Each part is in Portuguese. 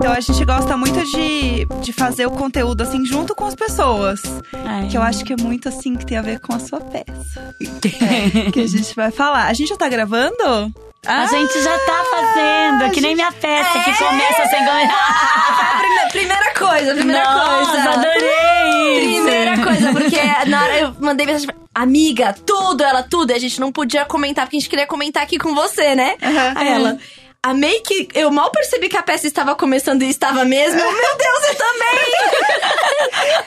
Então a gente gosta muito de, de fazer o conteúdo assim junto com as pessoas. Ai. Que eu acho que é muito assim que tem a ver com a sua peça. É, que a gente vai falar. A gente já tá gravando? A gente já tá fazendo, que nem minha peça, É. que começa sem ganhar. Primeira, primeira coisa, primeira Nossa, coisa. adorei isso. Primeira coisa, porque na hora eu mandei mensagem pra amiga, tudo, ela tudo, e a gente não podia comentar, porque a gente queria comentar aqui com você, né? Aham. Aí ela. Amei que eu mal percebi que a peça estava começando e estava mesmo. Eu, Meu Deus, eu também!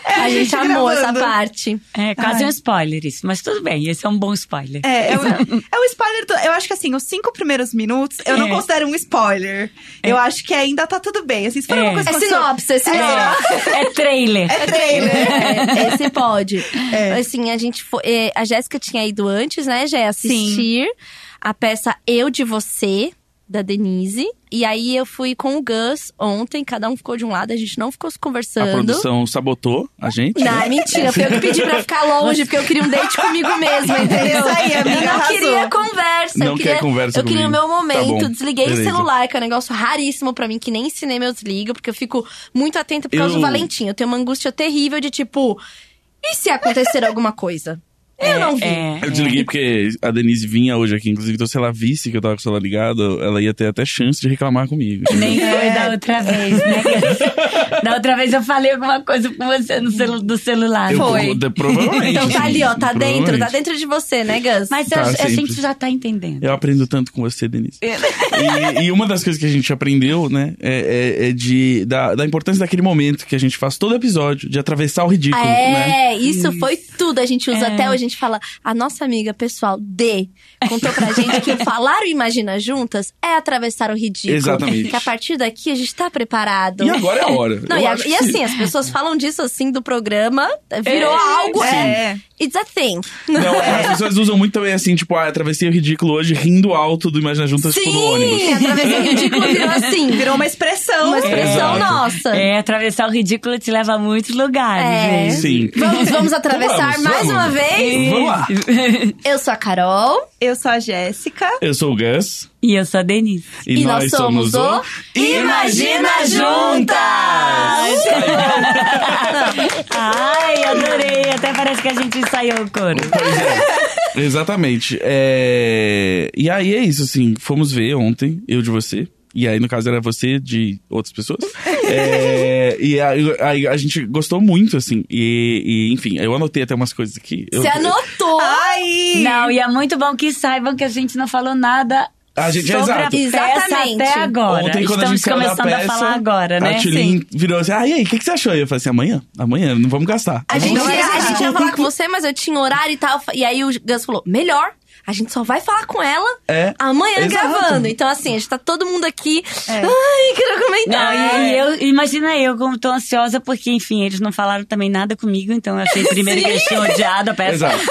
a gente gente amou essa parte. É quase Ai. um spoiler isso, mas tudo bem, esse é um bom spoiler. É, é o, é o spoiler. Do, eu acho que assim, os cinco primeiros minutos eu não É. considero um spoiler. Eu acho que ainda tá tudo bem. Assim, se for É. uma coisa É sinopse, é sinopse. É trailer. É trailer. É, esse pode. É. Assim, a gente foi. é, A Jéssica tinha ido antes, né, Jé? Assistir a peça Eu de Você, da Denise. E aí eu fui com o Gus ontem, cada um ficou de um lado, a gente não ficou se A conversando. produção sabotou a gente. Não, né? é mentira. Foi eu que pedi pra ficar longe, porque eu queria um date comigo mesmo, entendeu? Isso aí, amiga, Eu não arrasou. queria conversa. Não eu queria, quer conversa Eu queria o meu momento. Tá Desliguei beleza. o celular, que é um negócio raríssimo pra mim, que nem cinema eu desligo, porque eu fico muito atenta por causa Eu- do Valentim. Eu tenho uma angústia terrível de tipo, e se acontecer alguma coisa? Eu não vi. É, Eu desliguei porque a Denise vinha hoje aqui, inclusive, então se ela visse que eu tava com o celular ligado, ela ia ter até chance de reclamar comigo. Nem foi da outra vez, né? da outra vez eu falei alguma coisa com você no celu do celular. Eu- Foi. de- provavelmente. Então tá ali, ó, tá dentro, tá dentro de você, né, Gus? Mas Tá, a, a gente já tá entendendo. Eu aprendo tanto com você, Denise. e, e uma das coisas que a gente aprendeu, né, é, é- é de, da, da importância daquele momento que a gente faz todo episódio, de atravessar o ridículo, né? É, isso foi tudo. A gente usa É. até hoje. A gente fala, a nossa amiga pessoal, D, contou pra gente que o falar o Imagina Juntas é atravessar o ridículo. Exatamente. Que a partir daqui a gente tá preparado. E agora é a hora. Não, e, a- e que- assim, as pessoas falam disso assim do programa, virou algo. É. It's a thing. Não, as pessoas usam muito também assim, tipo, ah, atravessei o ridículo hoje rindo alto do Imagina Juntas, tipo, no ônibus. Sim, atravessar o ridículo virou assim. Virou uma expressão. uma expressão Exato. nossa. É, atravessar o ridículo te leva a muitos lugares, É. gente. Sim. Vamos, vamos atravessar Vamos, mais vamos. uma vez? Vamos lá. Eu sou a Carol. Eu sou a Jéssica. Eu sou o Gus. E eu sou a Denise. E, E nós somos o Imagina Juntas! Ai, adorei. Até parece que a gente ensaiou o coro. Pois é. Exatamente. É... E aí é isso, assim. Fomos ver ontem, eu de você. E aí, no caso, era você de outras pessoas. É, E aí, aí a gente gostou muito, assim. E, e, enfim, eu anotei até umas coisas aqui. Eu- Você anotou? Ai! Não, e é muito bom que saibam que a gente não falou nada A gente- sobre a exato. peça Exatamente. até agora. Ontem, quando a Estamos gente saiu da começando peça, a falar agora, né? A Tulin virou assim, ah, e aí, o que, que você achou? E eu falei assim, amanhã? Amanhã, não vamos gastar. A gente, é a gente ia falar com você, mas eu tinha horário e tal. E aí o Gus falou: melhor. A gente só vai falar com ela É, amanhã exato. gravando. Então, assim, a gente tá todo mundo aqui. É. Ai, quero Não, comentar. e, e eu, imagina eu como tô ansiosa, porque, enfim, eles não falaram também nada comigo, então eu achei primeiro que eles tinham odiado a peça. Exato.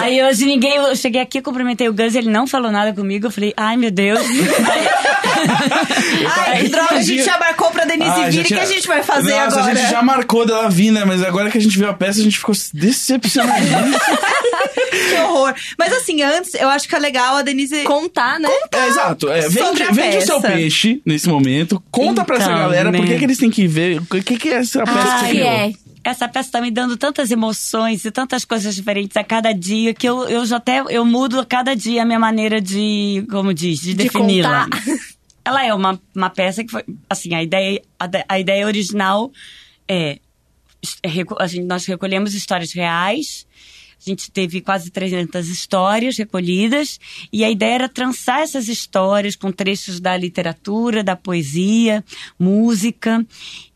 Aí hoje ninguém. Eu cheguei aqui, cumprimentei o Gus, ele não falou nada comigo. Eu falei, ai meu Deus. Ai, que droga, a gente já marcou pra Denise Ah, vir. O que a gente vai fazer Nossa, agora? a gente já marcou dela vir, né? Mas agora que a gente viu a peça, a gente ficou decepcionadíssimo. Que horror. Mas assim, antes, eu acho que é legal a Denise... Contar, né? É, exato. É, vende vende o seu peixe nesse momento. Conta pra essa Então, galera por que, né? que eles têm que ver. O que, que é essa peça que você criou. é. Essa peça tá me dando tantas emoções e tantas coisas diferentes a cada dia que eu, eu já até eu mudo a cada dia a minha maneira de, como diz, de, De defini-la. contar. Ela é uma, uma peça que foi, assim, a ideia, a, a ideia original é, é a gente, nós recolhemos histórias reais, a gente teve quase 300 histórias recolhidas e a ideia era trançar essas histórias com trechos da literatura, da poesia, música.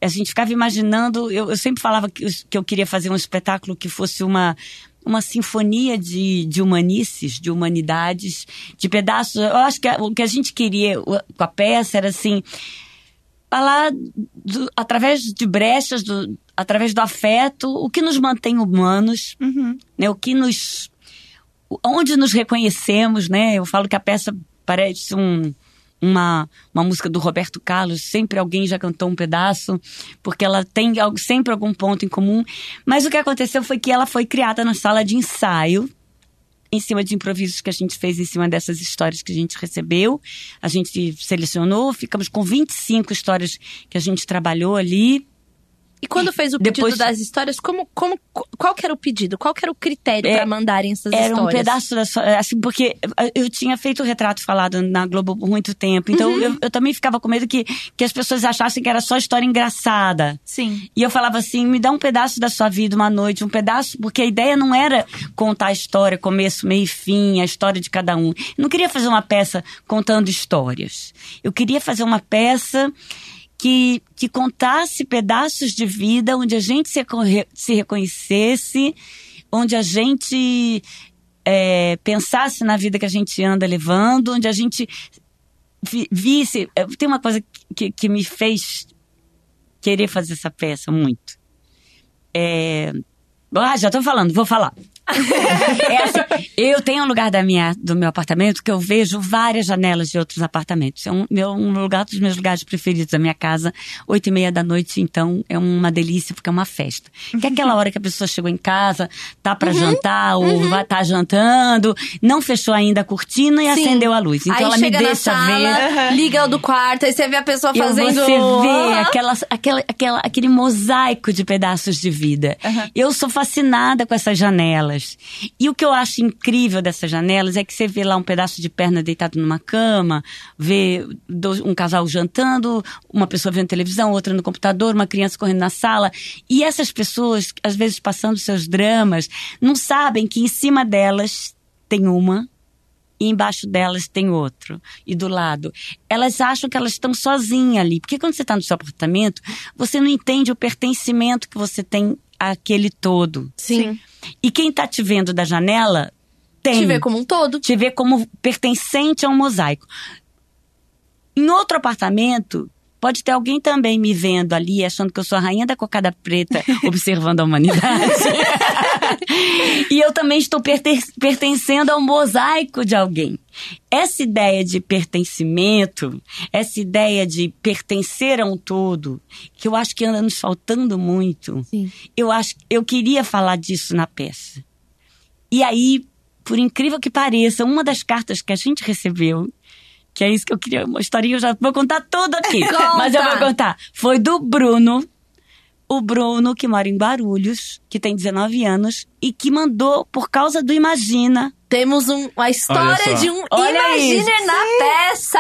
A gente ficava imaginando, eu, eu sempre falava que, que eu queria fazer um espetáculo que fosse uma uma sinfonia de, de humanices, de humanidades, de pedaços. Eu acho que a- o que a gente queria com a peça era assim falar do- através de brechas, do, através do afeto, o que nos mantém humanos, né? O que nos onde nos reconhecemos, né? Eu falo que a peça parece um uma, uma música do Roberto Carlos, sempre alguém já cantou um pedaço, porque ela tem sempre algum ponto em comum. Mas o que aconteceu foi que ela foi criada na sala de ensaio, em cima de improvisos que a gente fez em cima dessas histórias que a gente recebeu. A gente selecionou, ficamos com 25 histórias que a gente trabalhou ali. E quando fez o pedido Depois, das histórias, como, como, qual que era o pedido? Qual que era o critério é, para mandarem essas era histórias? Era um pedaço da assim, porque eu tinha feito o retrato falado na Globo por muito tempo, então uhum. eu, eu, também ficava com medo que, que as pessoas achassem que era só história engraçada. Sim. E eu falava assim, me dá um pedaço da sua vida uma noite, um pedaço, porque a ideia não era contar a história, começo, meio e fim, a história de cada um. Eu não queria fazer uma peça contando histórias. Eu queria fazer uma peça que, que contasse pedaços de vida onde a gente se, se reconhecesse, onde a gente é, pensasse na vida que a gente anda levando, onde a gente visse. É, tem uma coisa que, que me fez querer fazer essa peça muito. É, ah, já tô falando, vou falar é assim, eu tenho um lugar da minha, do meu apartamento que eu vejo várias janelas de outros apartamentos. É um, meu, um lugar dos meus lugares preferidos da minha casa. Oito e meia da noite, então, é uma delícia porque é uma festa. Que é aquela hora que a pessoa chegou em casa, tá para uhum, jantar ou uhum. vai tá jantando, não fechou ainda a cortina e Sim. acendeu a luz. Então aí ela me deixa sala, ver. Liga o do quarto, aí você vê a pessoa fazendo. Você vê aquela, aquela, aquela, aquele mosaico de pedaços de vida. Uhum. Eu sou fascinada com essas janelas janelas. E o que eu acho incrível dessas janelas é que você vê lá um pedaço de perna deitado numa cama, vê um casal jantando, uma pessoa vendo televisão, outra no computador, uma criança correndo na sala. E essas pessoas, às vezes passando seus dramas, não sabem que em cima delas tem uma e embaixo delas tem outro. E do lado. Elas acham que elas estão sozinhas ali. Porque quando você está no seu apartamento, você não entende o pertencimento que você tem àquele todo. Sim. E quem está te vendo da janela tem. Te vê como um todo. Te vê como pertencente a um mosaico. Em outro apartamento, Pode ter alguém também me vendo ali, achando que eu sou a rainha da cocada preta, observando a humanidade. e eu também estou pertencendo ao mosaico de alguém. Essa ideia de pertencimento, essa ideia de pertencer a um todo, que eu acho que anda nos faltando muito. Sim. Eu acho, eu queria falar disso na peça. E aí, por incrível que pareça, uma das cartas que a gente recebeu que é isso que eu queria, uma historinha, eu já vou contar tudo aqui. mas eu vou contar. Foi do Bruno, o Bruno, que mora em Guarulhos, que tem 19 anos, e que mandou, por causa do Imagina, temos um, uma história de um Olha Imaginer na peça!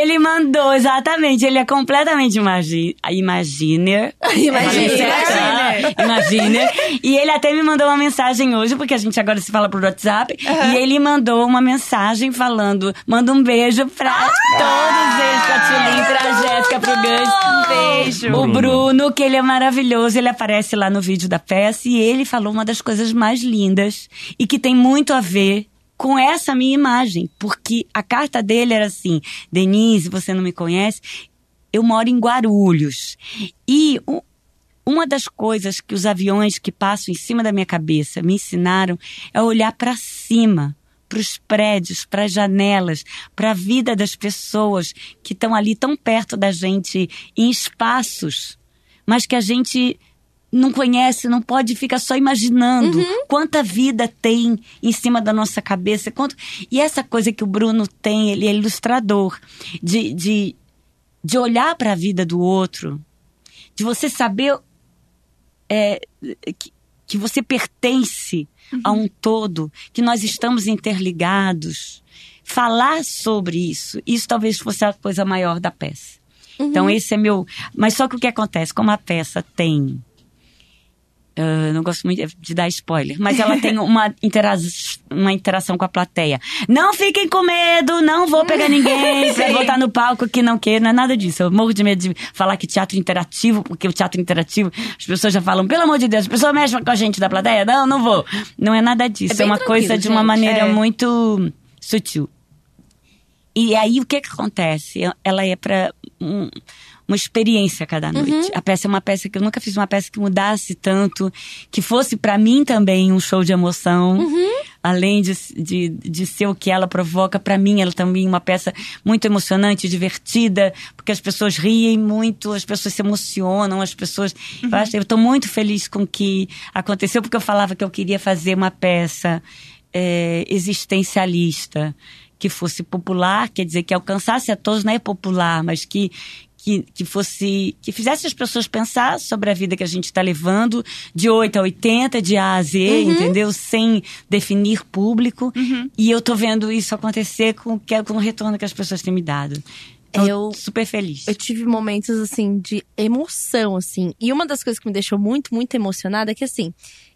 Ele mandou, exatamente. Ele é completamente imagi Imaginer. Imaginer. Imaginer. E ele até me mandou uma mensagem hoje, porque a gente agora se fala por WhatsApp. Uhum. E ele mandou uma mensagem falando: manda um beijo pra ah! todos eles, pra Tulin, pra Jéssica, pro Gus. Um beijo. O Bruno, que ele é maravilhoso, ele aparece lá no vídeo da peça e ele falou uma das coisas mais lindas e que tem muito a ver com essa minha imagem, porque a carta dele era assim: Denise, você não me conhece? Eu moro em Guarulhos. E uma das coisas que os aviões que passam em cima da minha cabeça me ensinaram é olhar para cima, para os prédios, para as janelas, para a vida das pessoas que estão ali tão perto da gente em espaços, mas que a gente não conhece, não pode ficar só imaginando uhum. quanta vida tem em cima da nossa cabeça. Quanto... E essa coisa que o Bruno tem, ele é ilustrador, de, de, de olhar para a vida do outro, de você saber é, que, que você pertence uhum. a um todo, que nós estamos interligados. Falar sobre isso, isso talvez fosse a coisa maior da peça. Então, uhum. Então, esse é meu. Mas só que o que acontece? Como a peça tem Uh, não gosto muito de dar spoiler, mas ela tem uma, intera uma interação com a plateia. Não fiquem com medo, não vou pegar ninguém pra botar no palco que não quer, não é nada disso. Eu morro de medo de falar que teatro interativo, porque o teatro interativo, as pessoas já falam, pelo amor de Deus, a pessoa mexe com a gente da plateia? Não, não vou. Não é nada disso, é, é uma coisa de uma gente, maneira é. muito sutil. E aí o que que acontece? Ela é para um, uma experiência cada noite. Uhum. A peça é uma peça que eu nunca fiz uma peça que mudasse tanto, que fosse para mim também um show de emoção. Uhum. além de, de, de ser o que ela provoca, para mim ela também é uma peça muito emocionante, divertida, porque as pessoas riem muito, as pessoas se emocionam, as pessoas. Uhum. Eu, acho, eu tô muito feliz com o que aconteceu, porque eu falava que eu queria fazer uma peça é, existencialista que fosse popular, quer dizer, que alcançasse a todos, não é popular, mas que, que, que fosse que fizesse as pessoas pensar sobre a vida que a gente está levando de 8 a 80, de A a Z, uhum. entendeu? Sem definir público. Uhum. E eu tô vendo isso acontecer com, com o retorno que as pessoas têm me dado. Então, eu super feliz. Eu tive momentos assim de emoção assim. E uma das coisas que me deixou muito, muito emocionada é que assim,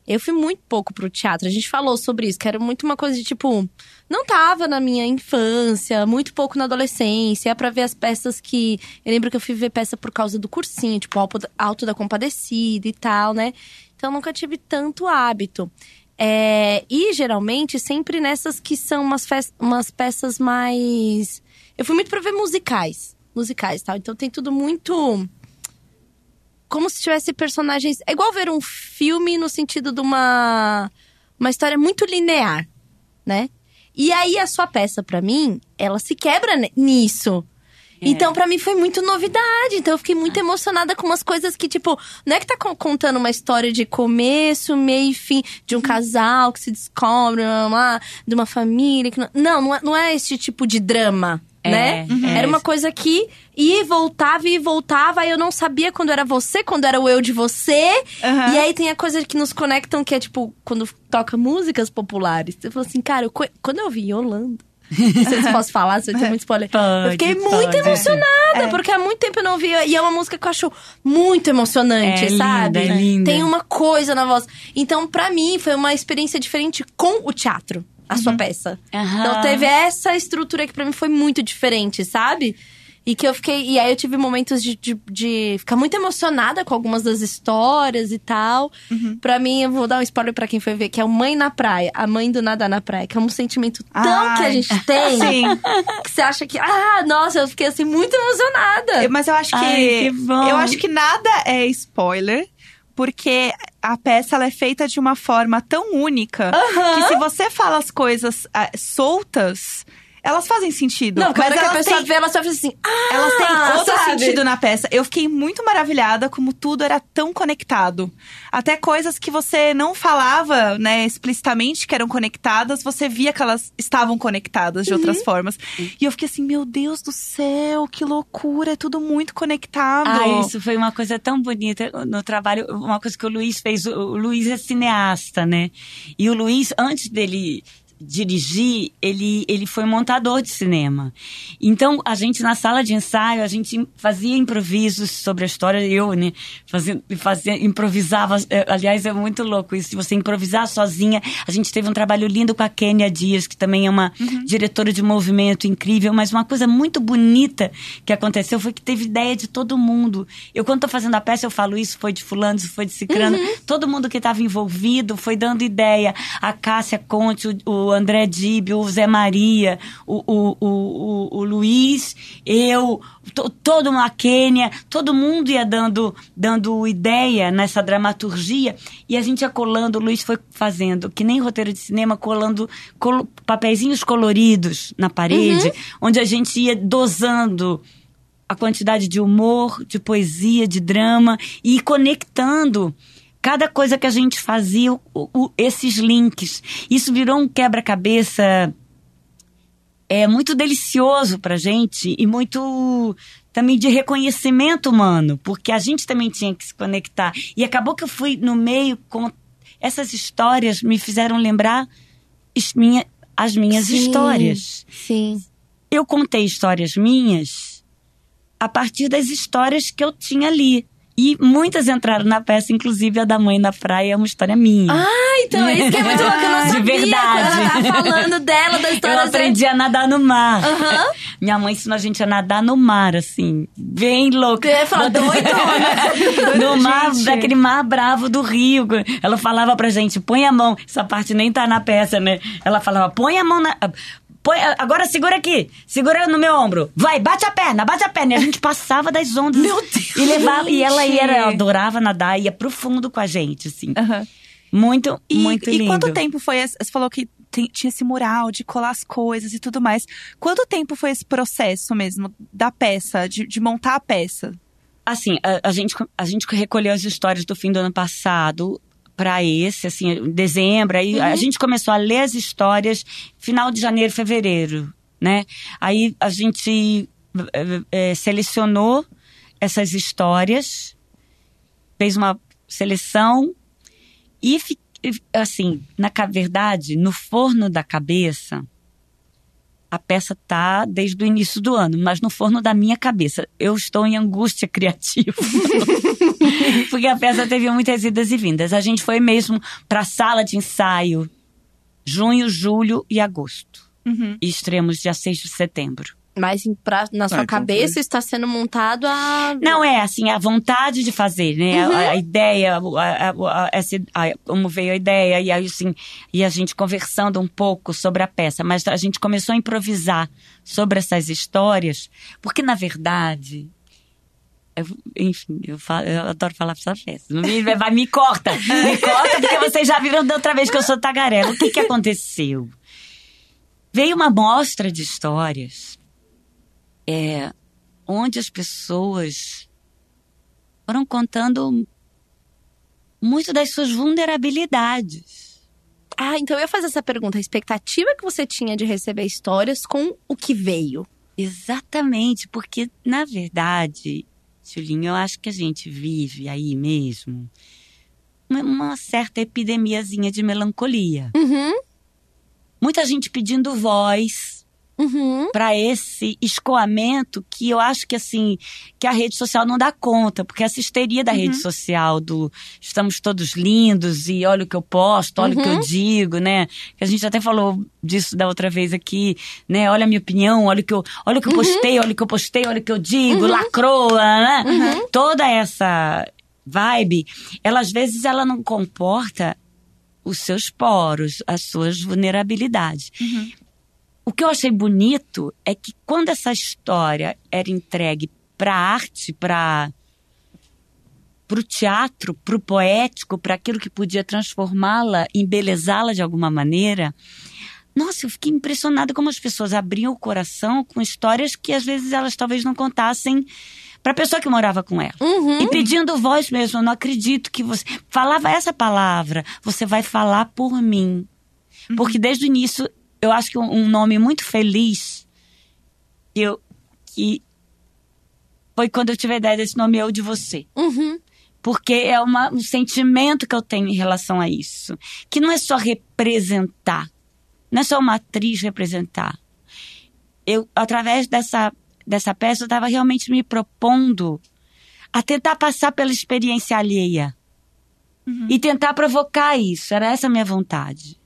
eu fui muito pouco pro teatro. A gente falou sobre isso, que era muito uma coisa de tipo. Não tava na minha infância, muito pouco na adolescência. É pra ver as peças que. Eu lembro que eu fui ver peça por causa do cursinho, tipo Alto da Compadecida e tal, né? Então nunca tive tanto hábito. É, e geralmente sempre nessas que são umas, umas peças mais. Eu fui muito pra ver musicais. Musicais tal. Então tem tudo muito como se tivesse personagens. É igual ver um filme no sentido de uma. Uma história muito linear, né? E aí a sua peça, para mim, ela se quebra nisso. É. Então, para mim, foi muito novidade. Então, eu fiquei muito emocionada com umas coisas que, tipo, não é que tá contando uma história de começo, meio e fim, de um casal que se descobre, uma, de uma família. Que não, não, não é, não é esse tipo de drama é, né? Uhum. Era uma coisa que e voltava e voltava, aí eu não sabia quando era você, quando era o eu de você. Uhum. E aí tem a coisa que nos conectam, que é tipo, quando toca músicas populares. Eu falo assim, cara, eu, quando eu vi Yolanda. Não sei se posso falar, se vai ter muito spoiler. Pode, eu fiquei pode. muito emocionada, é. porque há muito tempo eu não ouvia. E é uma música que eu acho muito emocionante, é sabe? Linda, é linda. Tem uma coisa na voz. Então, para mim, foi uma experiência diferente com o teatro a uhum. sua peça. Uhum. Então teve essa estrutura que para mim foi muito diferente, sabe? E que eu fiquei. E aí eu tive momentos de, de, de ficar muito emocionada com algumas das histórias e tal. Uhum. Pra mim, eu vou dar um spoiler pra quem foi ver, que é o Mãe na Praia, a mãe do Nada na Praia, que é um sentimento tão Ai. que a gente tem. Sim. Que você acha que. Ah, nossa, eu fiquei assim muito emocionada. Mas eu acho que. Ai, que eu acho que nada é spoiler porque a peça ela é feita de uma forma tão única uhum. que se você fala as coisas uh, soltas, elas fazem sentido. Não, mas a pessoa têm, vê, ela só faz assim. Ah, elas têm outro sabe? sentido na peça. Eu fiquei muito maravilhada como tudo era tão conectado. Até coisas que você não falava, né, explicitamente que eram conectadas, você via que elas estavam conectadas de uhum. outras formas. E eu fiquei assim, meu Deus do céu, que loucura, é tudo muito conectado. Ah, isso foi uma coisa tão bonita no trabalho, uma coisa que o Luiz fez. O Luiz é cineasta, né? E o Luiz, antes dele dirigir, ele, ele foi montador de cinema. Então, a gente, na sala de ensaio, a gente fazia improvisos sobre a história. Eu, né, fazia, fazia, improvisava. É, aliás, é muito louco isso, de você improvisar sozinha. A gente teve um trabalho lindo com a Kênia Dias, que também é uma uhum. diretora de movimento incrível. Mas uma coisa muito bonita que aconteceu foi que teve ideia de todo mundo. Eu, quando tô fazendo a peça, eu falo isso foi de fulano, isso foi de cicrano. Uhum. Todo mundo que estava envolvido foi dando ideia. A Cássia Conte, o o André Dib, o Zé Maria, o, o, o, o, Luiz, eu, to, todo uma Quênia, todo mundo ia dando, dando ideia nessa dramaturgia e a gente ia colando, o Luiz foi fazendo, que nem roteiro de cinema, colando col, papeizinhos coloridos na parede, uhum. onde a gente ia dosando a quantidade de humor, de poesia, de drama e conectando cada coisa que a gente fazia, o, o, esses links. Isso virou um quebra-cabeça é muito delicioso pra gente e muito também de reconhecimento humano, porque a gente também tinha que se conectar. E acabou que eu fui no meio com essas histórias me fizeram lembrar as, minha, as minhas sim, histórias. Sim. Eu contei histórias minhas a partir das histórias que eu tinha ali. E muitas entraram na peça, inclusive a da mãe na praia é uma história minha. Ah, então isso que é muito louco, eu não sabia. De verdade. Ela tá falando dela, da história. Eu aprendi a nadar no mar. Uhum. Minha mãe ensinou a gente a nadar no mar, assim, bem louca. Ia falar, doidona. no mar, daquele mar bravo do rio. Ela falava pra gente, põe a mão. Essa parte nem tá na peça, né? Ela falava, põe a mão na Põe, agora segura aqui. Segura no meu ombro. Vai, bate a perna, bate a perna. E a gente passava das ondas. Meu Deus! E levava. E ela ia, ela adorava nadar, ia pro fundo com a gente, assim. Uhum. Muito, E, muito e lindo. quanto tempo foi? esse- Você falou que tem- tinha esse mural de colar as coisas e tudo mais. Quanto tempo foi esse processo mesmo da peça, de, de montar a peça? Assim, a, a gente, a gente recolheu as histórias do fim do ano passado para esse, assim, em dezembro. Aí a gente começou a ler as histórias final de janeiro, fevereiro, né? Aí a gente eh, selecionou essas histórias, fez uma seleção e, assim, na verdade, no forno da cabeça, a peça tá desde o início do ano, mas no forno da minha cabeça. Eu estou em angústia criativa. Porque a peça teve muitas idas e vindas. A gente foi mesmo para a sala de ensaio junho, julho e agosto. Uhum. E estreamos dia 6 de setembro. Mas em pra- na sua então cabeça está sendo montado a. Não é assim, a vontade de fazer, né? A, a ideia, a, a- a- essa, a- como veio a ideia, e aí assim, e a gente conversando um pouco sobre a peça, mas a gente começou a improvisar sobre essas histórias, porque na verdade. eu- enfim, eu, falo- eu adoro falar pra essa peça. Não me, vai, me corta! Me corta, porque vocês já viram da outra vez que eu sou tagarela. O que, que aconteceu? Veio uma mostra de histórias é, onde as pessoas foram contando muito das suas vulnerabilidades. Ah, então eu ia fazer essa pergunta. A expectativa que você tinha de receber histórias com o que veio. Exatamente, porque na verdade, Julinho, eu acho que a gente vive aí mesmo uma, certa epidemiazinha de melancolia. Uhum. Muita gente pedindo voz, Uhum. para esse escoamento que eu acho que assim que a rede social não dá conta porque essa histeria da rede social do estamos todos lindos e olha o que eu posto olha o que eu digo né? Que a gente até falou disso da outra vez aqui né? Olha a minha opinião olha o que eu olha o que eu postei olha o que eu postei olha o que eu digo lacroa né toda essa vibe ela às vezes ela não comporta os seus poros as suas vulnerabilidades o que eu achei bonito é que quando essa história era entregue para a arte, para o teatro, para o poético, para aquilo que podia transformá-la, embelezá-la de alguma maneira, nossa, eu fiquei impressionada como as pessoas abriam o coração com histórias que às vezes elas talvez não contassem para a pessoa que morava com ela. Uhum. E pedindo voz mesmo, eu não acredito que você falava essa palavra, você vai falar por mim. Porque desde o início, eu acho que um, nome muito feliz eu, que foi quando eu tive a ideia desse nome Eu de Você. Uhum. Porque é uma, um sentimento que eu tenho em relação a isso. Que não é só representar. Não é só uma atriz representar. Eu, através dessa, dessa peça, eu estava realmente me propondo a tentar passar pela experiência alheia. E tentar provocar isso. Era essa a minha vontade.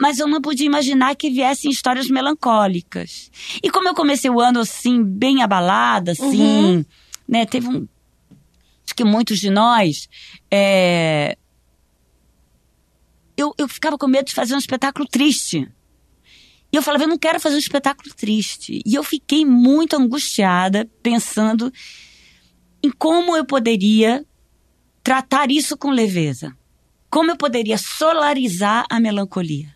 Mas eu não podia imaginar que viessem histórias melancólicas. E como eu comecei o ano assim, bem abalada, assim, né? Teve um. Acho que muitos de nós. é, eu, eu ficava com medo de fazer um espetáculo triste. E eu falava, eu não quero fazer um espetáculo triste. E eu fiquei muito angustiada, pensando em como eu poderia tratar isso com leveza. Como eu poderia solarizar a melancolia.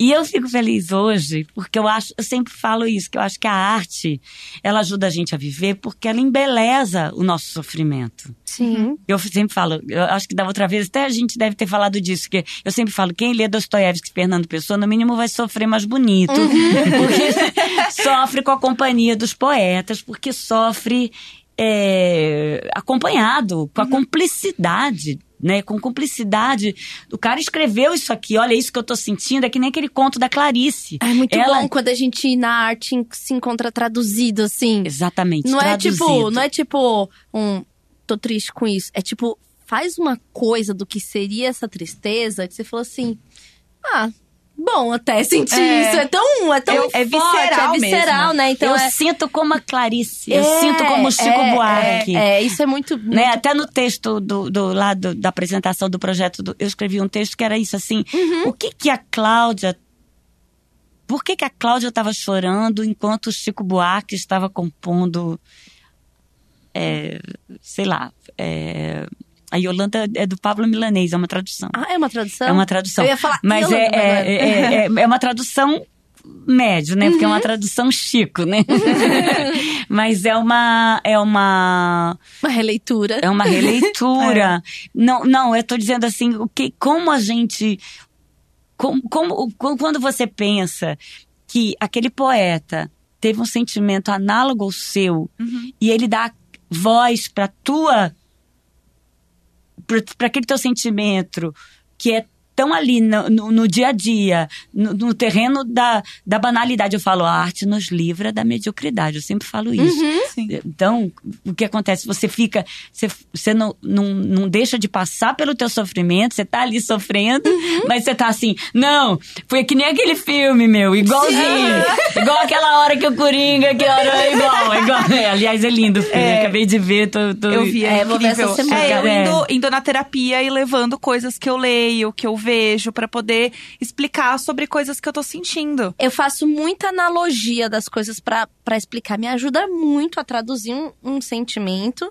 E eu fico feliz hoje, porque eu acho, eu sempre falo isso, que eu acho que a arte, ela ajuda a gente a viver porque ela embeleza o nosso sofrimento. Sim. Eu sempre falo, eu acho que da outra vez até a gente deve ter falado disso, que eu sempre falo, quem lê Dostoiévski Fernando Pessoa, no mínimo vai sofrer mais bonito. Porque sofre com a companhia dos poetas, porque sofre é, acompanhado, com a cumplicidade. Né, com cumplicidade. O cara escreveu isso aqui, olha isso que eu tô sentindo, é que nem aquele conto da Clarice. É muito Ela- bom quando a gente na arte se encontra traduzido, assim. Exatamente. Não é tipo, traduzido. não é tipo um tô triste com isso. É tipo, faz uma coisa do que seria essa tristeza que você falou assim: "Ah, bom até sentir É. isso. É tão, é tão É- forte, é visceral é visceral, mesmo. né? Então eu é, sinto como a Clarice, eu é, sinto como o Chico é, Buarque. É, isso é muito, muito né? Até no texto do, do lado da apresentação do projeto, do- eu escrevi um texto que era isso assim. Uhum. O que que a Cláudia por que, que a Cláudia estava chorando enquanto o Chico Buarque estava compondo, sei lá, A Yolanda é do Pablo Milanês, é uma tradução. Ah, é uma tradução? É uma tradução. Eu ia falar Mas Yolanda, é, é, é. é, é, é uma tradução médio, né? Porque é uma tradução chico, né? Mas é uma. É uma. Uma releitura. É uma releitura. Não, não, eu tô dizendo assim, o que, como a gente. Como, como, quando você pensa que aquele poeta teve um sentimento análogo ao seu e ele dá voz para tua para aquele teu sentimento que é tão ali no, no- no dia a dia, no, no terreno da, da banalidade. Eu falo, a arte nos livra da mediocridade. Eu sempre falo isso. Sim. Então, o que acontece? Você fica. Você, você não, não, não deixa de passar pelo teu sofrimento, você tá ali sofrendo, mas você tá assim, não, foi que nem aquele filme, meu, igualzinho. igual aquela hora que o Coringa, que hora é igual, é igual. É, aliás, é lindo o filme. É. Acabei de ver, tô. tô- Eu vi, é, É, vou ver incrível. essa semana. É, eu É. indo, indo na terapia e levando coisas que eu leio, que eu vejo, pra poder explicar sobre coisas que eu tô sentindo. Eu faço muita analogia das coisas pra explicar. Me ajuda muito a traduzir um, um sentimento,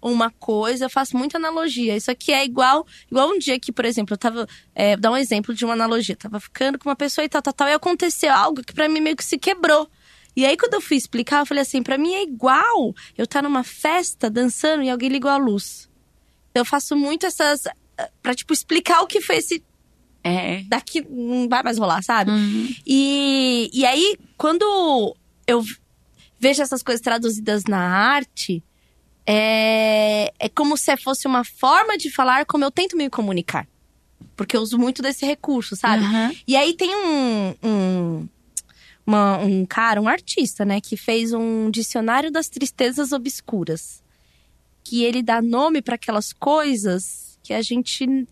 uma coisa. Eu faço muita analogia. Isso aqui é igual igual um dia que, por exemplo, eu tava. É, dar um exemplo de uma analogia. Eu tava ficando com uma pessoa e tal, tal, tal. E aconteceu algo que pra mim meio que se quebrou. E aí, quando eu fui explicar, eu falei assim: pra mim é igual eu estar numa festa dançando e alguém ligou a luz. Eu faço muito essas. Pra, tipo, explicar o que foi esse É. daqui não vai mais rolar, sabe? Uhum. E, e aí, quando eu vejo essas coisas traduzidas na arte, é, é como se fosse uma forma de falar como eu tento me comunicar. Porque eu uso muito desse recurso, sabe? Aham. E aí tem um, um, uma- um cara, um artista, né, que fez um dicionário das tristezas obscuras. Que ele dá nome para aquelas coisas que a gente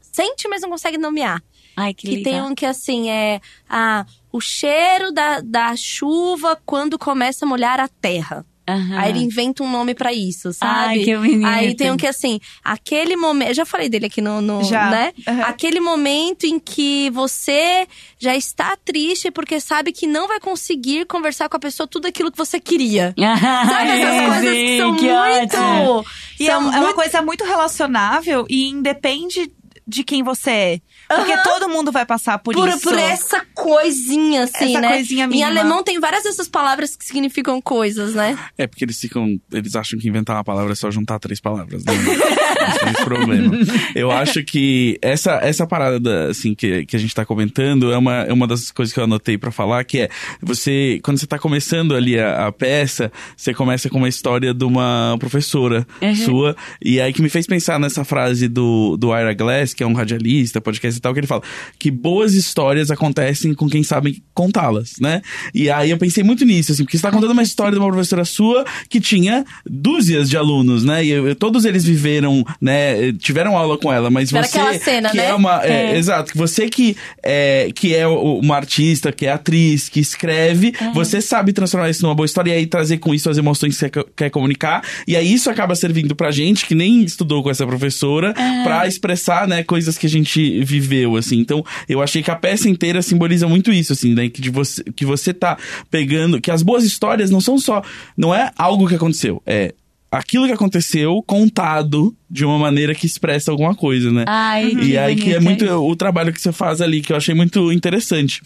sente, mas não consegue nomear. Ai, que, Que tem um que assim é ah, o cheiro da, da chuva quando começa a molhar a terra. Aham. Aí ele inventa um nome pra isso, sabe? Ai, que bonito. Aí tem um que assim, aquele momento. Eu já falei dele aqui no. no Já. Né? Aham. Aquele momento em que você já está triste porque sabe que não vai conseguir conversar com a pessoa tudo aquilo que você queria. Sabe essas coisas que são que muito. ótimo. E é, são um- é uma muito- coisa muito relacionável e independe de quem você é. Porque Aham. todo mundo vai passar por, Por, isso. por essa coisinha, assim, Essa né? coisinha Em alemão tem várias dessas palavras que significam coisas, né? É porque eles ficam. Eles acham que inventar uma palavra é só juntar três palavras, né? Têm esse problema. Eu acho que essa, essa parada, da, assim, que, que a gente tá comentando é uma, é uma das coisas que eu anotei pra falar, que é você. Quando você tá começando ali a, a peça, você começa com uma história de uma professora Uhum. sua. E aí que me fez pensar nessa frase do, do Ira Glass, que é um radialista, podcast e tal, que ele fala que boas histórias acontecem com quem sabe contá-las, né? E aí eu pensei muito nisso, assim, porque você tá contando uma história de uma professora sua que tinha dúzias de alunos, né? E eu- todos eles viveram, né? Tiveram aula com ela, mas Tiveram você. aquela cena, que né? É uma, é, É. Exato, que você que é, que é uma artista, que é atriz, que escreve, você sabe transformar isso numa boa história e aí trazer com isso as emoções que você quer- quer comunicar. E aí isso acaba servindo pra gente, que nem estudou com essa professora, pra expressar, né, coisas que a gente viveu, assim. Então, eu achei que a peça inteira simboliza muito isso, assim, né? Que, de você, que você tá pegando. Que as boas histórias não são só. Não é algo que aconteceu, é. Aquilo que aconteceu contado de uma maneira que expressa alguma coisa, né? Ai, E aí que é muito o trabalho que você faz ali, que eu achei muito interessante.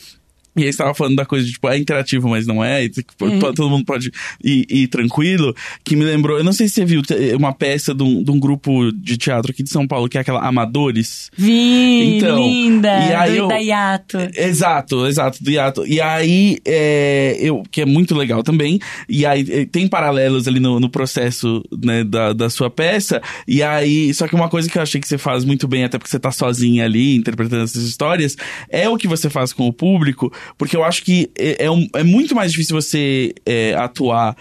E aí você tava falando da coisa de, tipo, é interativo, mas não é, e, tipo, Uhum. to- todo mundo pode ir, ir tranquilo, que me lembrou, eu não sei se você viu uma peça de um, de um grupo de teatro aqui de São Paulo, que é aquela Amadores. Vi, Então, linda. e aí do eu- Idayato. Exato, exato, do hiato. E aí, é, eu, que é muito legal também. E aí, eh, tem paralelos ali no, no processo, né, da, da sua peça. E aí, só que uma coisa que eu achei que você faz muito bem, até porque você tá sozinha ali, interpretando essas histórias, é o que você faz com o público, porque eu acho que é, é, um- é muito mais difícil você é, atuar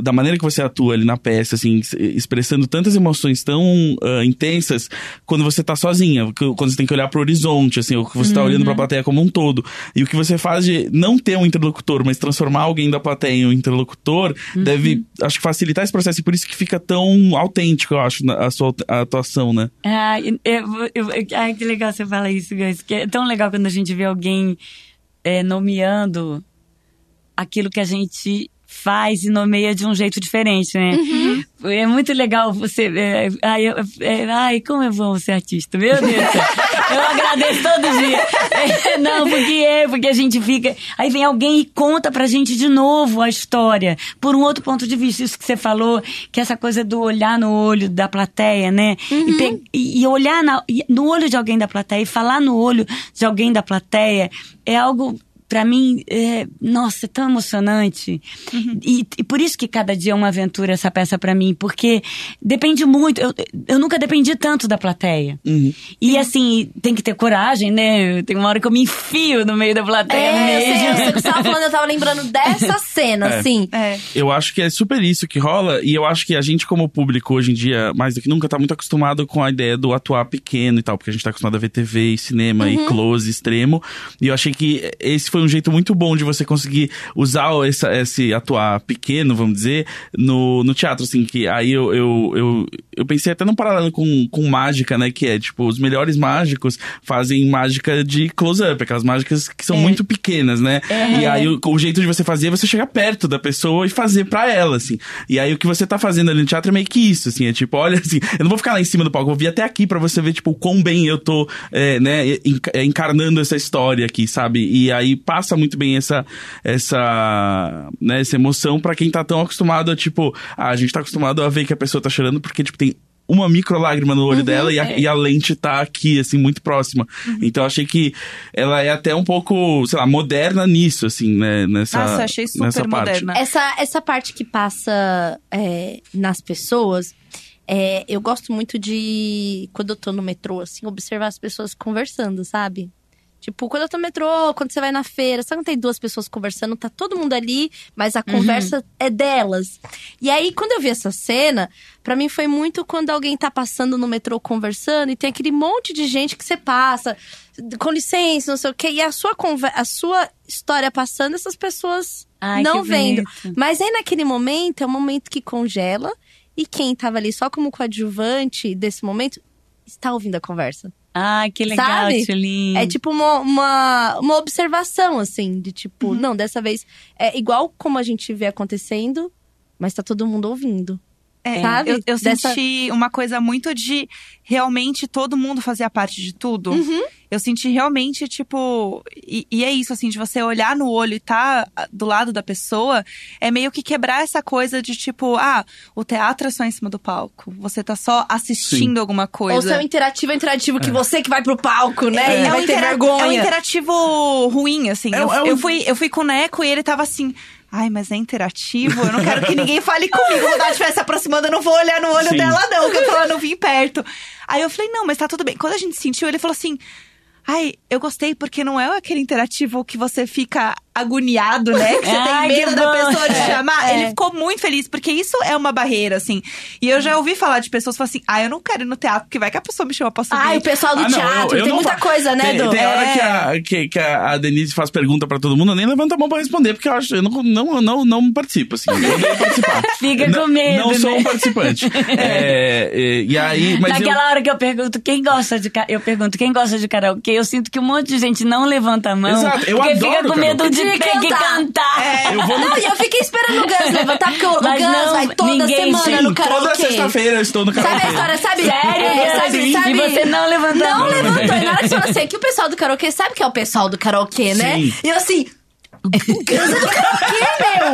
da maneira que você atua ali na peça, assim, es- expressando tantas emoções tão ah, intensas quando você tá sozinha, quando você tem que olhar pro horizonte, assim, ou que você tá olhando pra plateia como um todo. E o que você faz de não ter um interlocutor, mas transformar alguém da plateia em um interlocutor, deve, acho que facilitar esse processo, e por isso que fica tão autêntico, eu acho, a sua atuação, né? Ai, eu, eu, eu- ai, que legal você fala isso. Que é tão legal quando a gente vê alguém é, nomeando aquilo que a gente faz e nomeia de um jeito diferente, né? Uhum. É muito legal você. É, ai, eu- é, ai, como é bom ser artista, meu Deus. Eu agradeço todo dia. É, não, porque é, porque a gente fica. Aí vem alguém e conta pra gente de novo a história, por um outro ponto de vista. Isso que você falou, que essa coisa do olhar no olho da plateia, né? E, pe- e- e olhar na- no olho de alguém da plateia e falar no olho de alguém da plateia é algo. Pra mim, é, nossa, é tão emocionante. E, e por isso que cada dia é uma aventura essa peça pra mim, porque depende muito. Eu, eu nunca dependi tanto da plateia. Uhum. E assim, tem que ter coragem, né? Tem uma hora que eu me enfio no meio da plateia É, eu mesmo. eu sei tava falando, eu tava lembrando dessa cena, É. assim. É. Eu acho que é super isso que rola, e eu acho que a gente, como público, hoje em dia, mais do que nunca, tá muito acostumado com a ideia do atuar pequeno e tal, porque a gente tá acostumado a ver TV e cinema e close extremo. E eu achei que esse foi um jeito muito bom de você conseguir usar essa, esse atuar pequeno, vamos dizer, no, no teatro, assim, que aí eu, eu, eu, eu pensei até num paralelo com, com mágica, né, que é, tipo, os melhores mágicos fazem mágica de close-up, aquelas mágicas que são muito pequenas, né? E aí o, o jeito de você fazer é você chegar perto da pessoa e fazer pra ela, assim. E aí o que você tá fazendo ali no teatro é meio que isso, assim, é tipo, olha assim, eu não vou ficar lá em cima do palco, eu vou vir até aqui pra você ver, tipo, o quão bem eu tô, é, né, é, encarnando essa história aqui, sabe? E aí passa muito bem essa, essa, né, essa emoção pra quem tá tão acostumado a, tipo, ah, a gente tá acostumado a ver que a pessoa tá chorando porque, tipo, tem uma micro lágrima no olho dela e a, e a lente tá aqui, assim, muito próxima. Então eu achei que ela é até um pouco, sei lá, moderna nisso, assim, né? Nessa, Nossa, achei super nessa parte. moderna. Essa, essa parte que passa é, nas pessoas, é, eu gosto muito de, quando eu tô no metrô, assim, observar as pessoas conversando, sabe? Tipo, quando eu tô no metrô, quando você vai na feira, sabe quando tem duas pessoas conversando, tá todo mundo ali, mas a conversa é delas. E aí, quando eu vi essa cena, pra mim foi muito quando alguém tá passando no metrô conversando e tem aquele monte de gente que você passa, com licença, não sei o quê, e a sua, a sua história passando, essas pessoas Ai, não vendo. bonito. Mas aí naquele momento é um momento que congela e quem tava ali só como coadjuvante desse momento está ouvindo a conversa. Ai, que legal, Sabe? É tipo uma, uma, uma observação, assim, de tipo, não, dessa vez é igual como a gente vê acontecendo, mas tá todo mundo ouvindo. É, Sabe? Eu, eu Dessa- senti uma coisa muito de realmente todo mundo fazia parte de tudo. Uhum. Eu senti realmente, tipo. E, e é isso, assim, de você olhar no olho e tá ah, do lado da pessoa, é meio que quebrar essa coisa de tipo, ah, o teatro é só em cima do palco. Você tá só assistindo alguma coisa. Ou se é o interativo, é interativo que você que vai pro palco, né? E É, um vai ter intera- vergonha. é um interativo ruim, assim. É- eu, é um- eu fui, eu fui com o Neco e ele tava assim. Ai, mas é interativo? Eu não quero que ninguém fale comigo. Quando ela estiver se aproximando, eu não vou olhar no olho Sim. dela, não, que eu tô lá, não vim perto. Aí eu falei, não, mas tá tudo bem. Quando a gente sentiu, ele falou assim. Ai, eu gostei porque não é aquele interativo que você fica agoniado, né? Que você Ai, tem medo da bom. pessoa te É, chamar. é. Ele ficou muito feliz, porque isso é uma barreira, assim. E eu já ouvi falar de pessoas que falam assim: ah, eu não quero ir no teatro, porque vai que a pessoa me chama pra subir. Ai, o pessoal do Ah, não, eu- teatro, eu tem muita fa- coisa, né, tem, Edu? Tem hora É. que, a, que, que a Denise faz pergunta pra todo mundo, eu nem levanto a mão pra responder, porque eu acho, eu não, não, não, não participo, assim. Eu odeio participar. Fica Não- com medo, Não sou né? um participante. É, é, e aí, mas eu- Naquela hora que eu pergunto quem gosta de eu pergunto quem gosta de karaokê, eu sinto que um monte de gente não levanta a mão. Exato, eu porque adoro fica com medo de, karaokê. ter que De cantar. cantar. eu vou no Não, e eu fiquei esperando o Gus levantar, porque o, o Gus Mas não, vai toda ninguém- semana sim, no karaokê. Toda sexta-feira eu estou no Sabe karaokê. a história, sabe? Sério? É, sabe, Sim. sabe? E você não levantou Não levantou. E na hora que você falou assim, que o pessoal do karaokê sabe que é o pessoal do karaokê, né? Sim. E eu assim... É do karaokê, meu!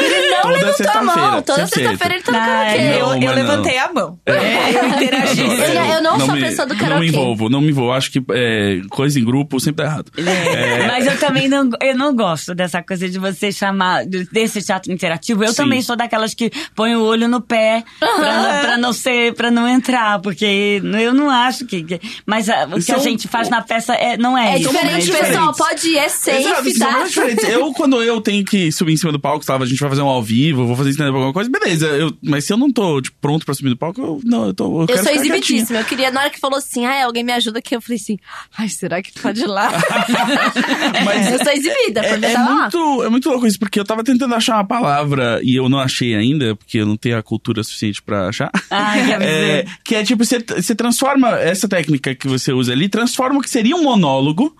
Ele não Toda levantou a mão. Toda sexta-feira ele tá no karaokê. eu, Não, eu levantei a mão. Eu interagi. Não, Eu- eu não sou a me- pessoa do Não karaokê. me envolvo, não me envolvo. Acho que é, coisa em grupo sempre dá errado. É, Mas eu também não, eu não gosto dessa coisa de você chamar desse teatro interativo. Eu Sim. também sou daquelas que põe o olho no pé pra, não, pra não ser, para não entrar, porque eu não acho que. que- mas ah, o que a São- gente faz na peça é, não é, É isso. diferente, né? pessoal. Pode ir, é safe, Exato, são tá? Diferentes. Eu, quando eu tenho que subir em cima do palco, sabe? A gente vai fazer um ao vivo, vou fazer stand-up alguma coisa, beleza. Eu, mas se eu não tô tipo, pronto pra subir no palco, eu, não, eu, tô, eu, Eu sou exibitíssima. Eu queria, na hora que falou assim, ai, alguém me ajuda aqui, eu falei assim, ai, será que pode ir lá? Mas eu sou exibida, É, é tá lá. muito, é muito louco isso, porque eu tava tentando achar uma palavra e eu não achei ainda, porque eu não tenho a cultura suficiente pra achar. Ai. É, que é tipo, você transforma essa técnica que você usa ali, transforma o que seria um monólogo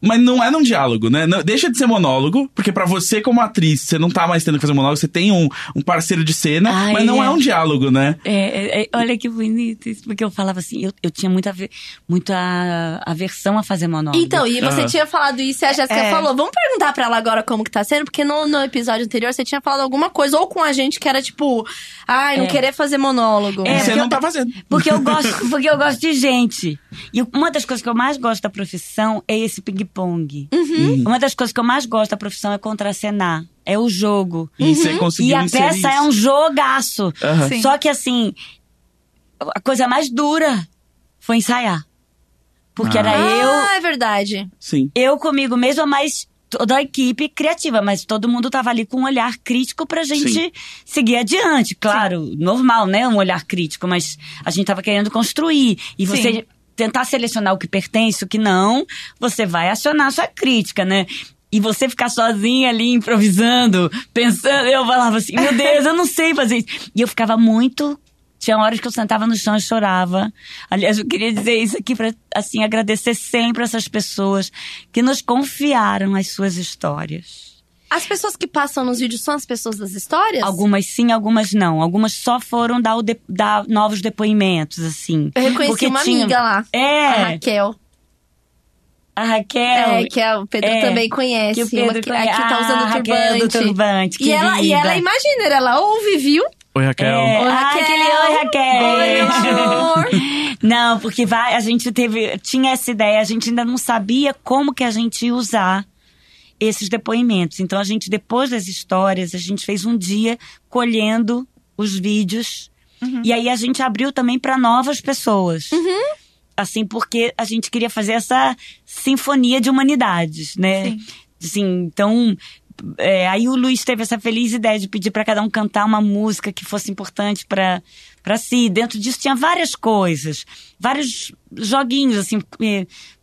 Mas não é num diálogo, né? Não- deixa de ser monólogo, porque pra você, como atriz, você não tá mais tendo que fazer monólogo, você tem um, um parceiro de cena, Ai, mas não é. é. um diálogo, né? É, é, é, olha que bonito isso, porque eu falava assim, eu, eu tinha muita, muita aversão a fazer monólogo. Então, e você Aham. tinha falado isso e a Jéssica É. falou. Vamos perguntar pra ela agora como que tá sendo, porque no, no episódio anterior você tinha falado alguma coisa, ou com a gente que era tipo, ai, não É. querer fazer monólogo. É, você porque não eu- tá fazendo. Porque eu gosto, porque eu gosto de gente. E uma das coisas que eu mais gosto da profissão é esse ping-pong. Uhum. Uma das coisas que eu mais gosto da profissão é contracenar. É o jogo. E você conseguiu E a peça é isso. um jogaço. Sim. Só que assim, a coisa mais dura foi ensaiar. Porque Ah. era eu, Ah, é verdade. Sim. eu comigo mesma, mas toda a equipe criativa, mas todo mundo tava ali com um olhar crítico pra gente Sim. seguir adiante. Claro, normal, né? Um olhar crítico, mas a gente tava querendo construir. E você Sim. Tentar selecionar o que pertence, o que não, você vai acionar a sua crítica, né? E você ficar sozinha ali, improvisando, pensando, eu falava assim, meu Deus, eu não sei fazer isso. E eu ficava muito tinha horas que eu sentava no chão e chorava. Aliás, eu queria dizer isso aqui para assim agradecer sempre essas pessoas que nos confiaram as suas histórias. As pessoas que passam nos vídeos são as pessoas das histórias? Algumas sim, algumas não. Algumas só foram dar, o de- dar novos depoimentos, assim. Eu reconheci Porque uma tinha- amiga lá. É, A Raquel. a Raquel. É, que é- o Pedro é, também conhece. que o Pedro uma conhece. a que tá Ah, usando a Raquel do turbante. turbante, E ela, e ela imagina, ela ouve, viu? Oi, Raquel. É. Oi, Raquel. oi, Raquel. Oi, amor. Não, porque vai, a gente teve, tinha essa ideia, a gente ainda não sabia como que a gente ia usar esses depoimentos. Então a gente depois das histórias, a gente fez um dia colhendo os vídeos e aí a gente abriu também para novas pessoas. Assim, porque a gente queria fazer essa sinfonia de humanidades, né? Sim. Assim, então, é, aí o Luiz teve essa feliz ideia de pedir para cada um cantar uma música que fosse importante para para si. Dentro disso tinha várias coisas, vários joguinhos, assim,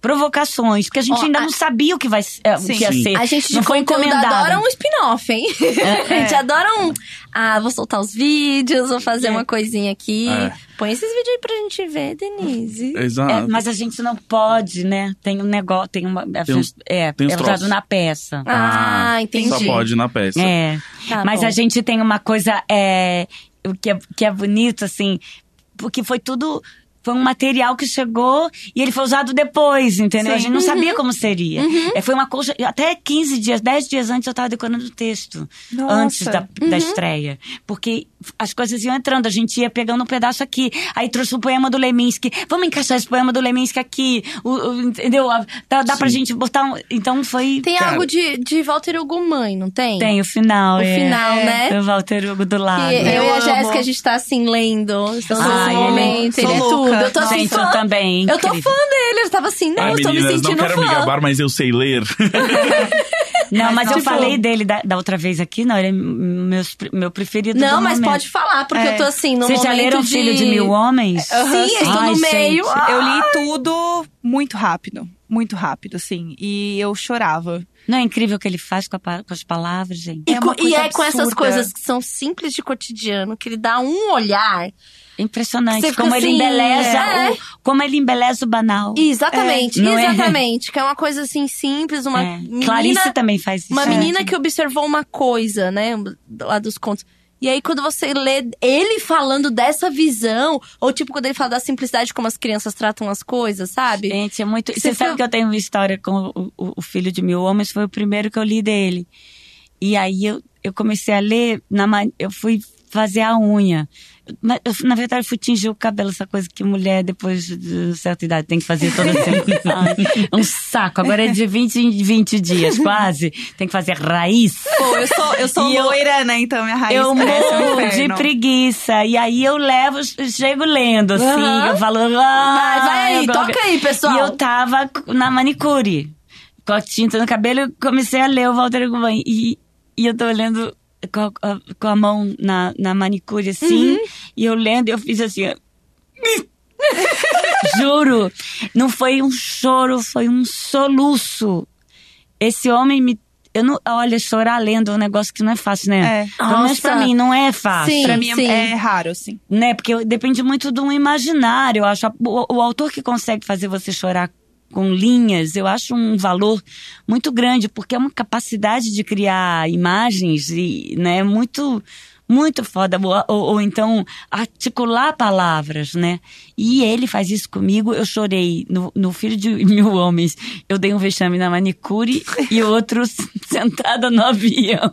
provocações, que a gente Ó, ainda a- não sabia o que, vai, eh, o que ia ser. A gente não foi encomendado. adora um spin-off, hein? a gente adora um. Ah, vou soltar os vídeos, vou fazer É. uma coisinha aqui. É. Põe esses vídeos aí pra gente ver, Denise. Exato. É, mas a gente não pode, né? Tem um negócio, tem uma. Tem uns- é, tem é usado na peça. Ah, entendi. Só pode na peça. É. Tá Mas bom. a gente tem uma coisa é, o que, é, que é bonito, assim, porque foi tudo. Foi um material que chegou e ele foi usado depois, entendeu? A Sim. gente não sabia como seria. É, foi uma coisa. Até 15 dias, 10 dias antes eu tava decorando o texto. Nossa. Antes da, da estreia. Porque as coisas iam entrando, a gente ia pegando um pedaço aqui. Aí trouxe o poema do Leminski. Vamos encaixar esse poema do Leminski aqui. O, o- entendeu? Dá, dá pra gente botar um. Então foi. Tem Cara. algo de, de Walter Hugo Mãe, não tem? Tem o final, O é. final, né? Do Walter Hugo do lado. Que eu, Eu e a. Jéssica, a gente tá assim, lendo. Estamos Ai, nesse ele- momento. Ele, é louca. Tudo. Eu tô assim, Gente, fã. eu também. Eu tô incrível. fã dele. Eu tava assim, não, Ai, eu tô me meninas, não sentindo quero me fã. gabar, mas eu sei ler. Não, mas, Mas eu não, falei tipo- dele da, da outra vez aqui, não, ele é meus, meu preferido Não, do mas momento. pode falar, porque É. eu tô assim, no Vocês já leram de... Filho de Mil Homens? Sim, eu estou Ai, no meio. Ah, Eu li tudo muito rápido. Muito rápido, assim. E eu chorava. Não é incrível o que ele faz com, a com as palavras, gente? E, É co- uma e é com essas coisas que são simples de cotidiano, que ele dá um olhar. É impressionante como ele assim, embeleza é. o, como ele embeleza o banal. Exatamente, É, é? exatamente. Que é uma coisa assim simples, uma É. menina. Clarice também faz isso. Uma né? menina que observou uma coisa, né? Lá dos contos. E aí, quando você lê ele falando dessa visão, ou tipo, quando ele fala da simplicidade como as crianças tratam as coisas, sabe? Gente, é muito. Você Você sabe foi- que eu tenho uma história com o, o- o Filho de Mil Homens, foi o primeiro que eu li dele. E aí eu, eu comecei a ler, na, eu fui fazer a unha. Mas eu, na verdade, eu fui tingir o cabelo, essa coisa que mulher, depois de certa idade, tem que fazer toda semana. é um saco. Agora é de 20 em 20 dias, quase. Tem que fazer raiz. Pô, eu sou, eu sou E eu- loira, né? Então minha raiz Eu parece um morro de preguiça. E aí eu levo, chego lendo, assim. Aham. Eu falo. Vai, Ah, vai aí, eu gosto- toca aí, pessoal. E eu tava na manicure, com a tinta no cabelo, e comecei a ler o Walter Guban. E, e eu tô olhando com com a mão na, na manicure, assim. Uhum. E eu lendo, eu fiz assim. Juro, não foi um choro, foi um soluço. Esse homem me. Eu não, olha, chorar lendo é um negócio que não é fácil, né? É. Pelo menos pra mim, não é fácil. Sim. Pra mim é raro, assim. Né? Porque depende muito de um imaginário, eu acho. O, o autor que consegue fazer você chorar com linhas, eu acho um valor muito grande, porque é uma capacidade de criar imagens e, né, muito muito foda, ou, ou, então articular palavras, né? E ele faz isso comigo, eu chorei no, no Filho de Mil Homens, eu dei um vexame na manicure e outro sentado no avião.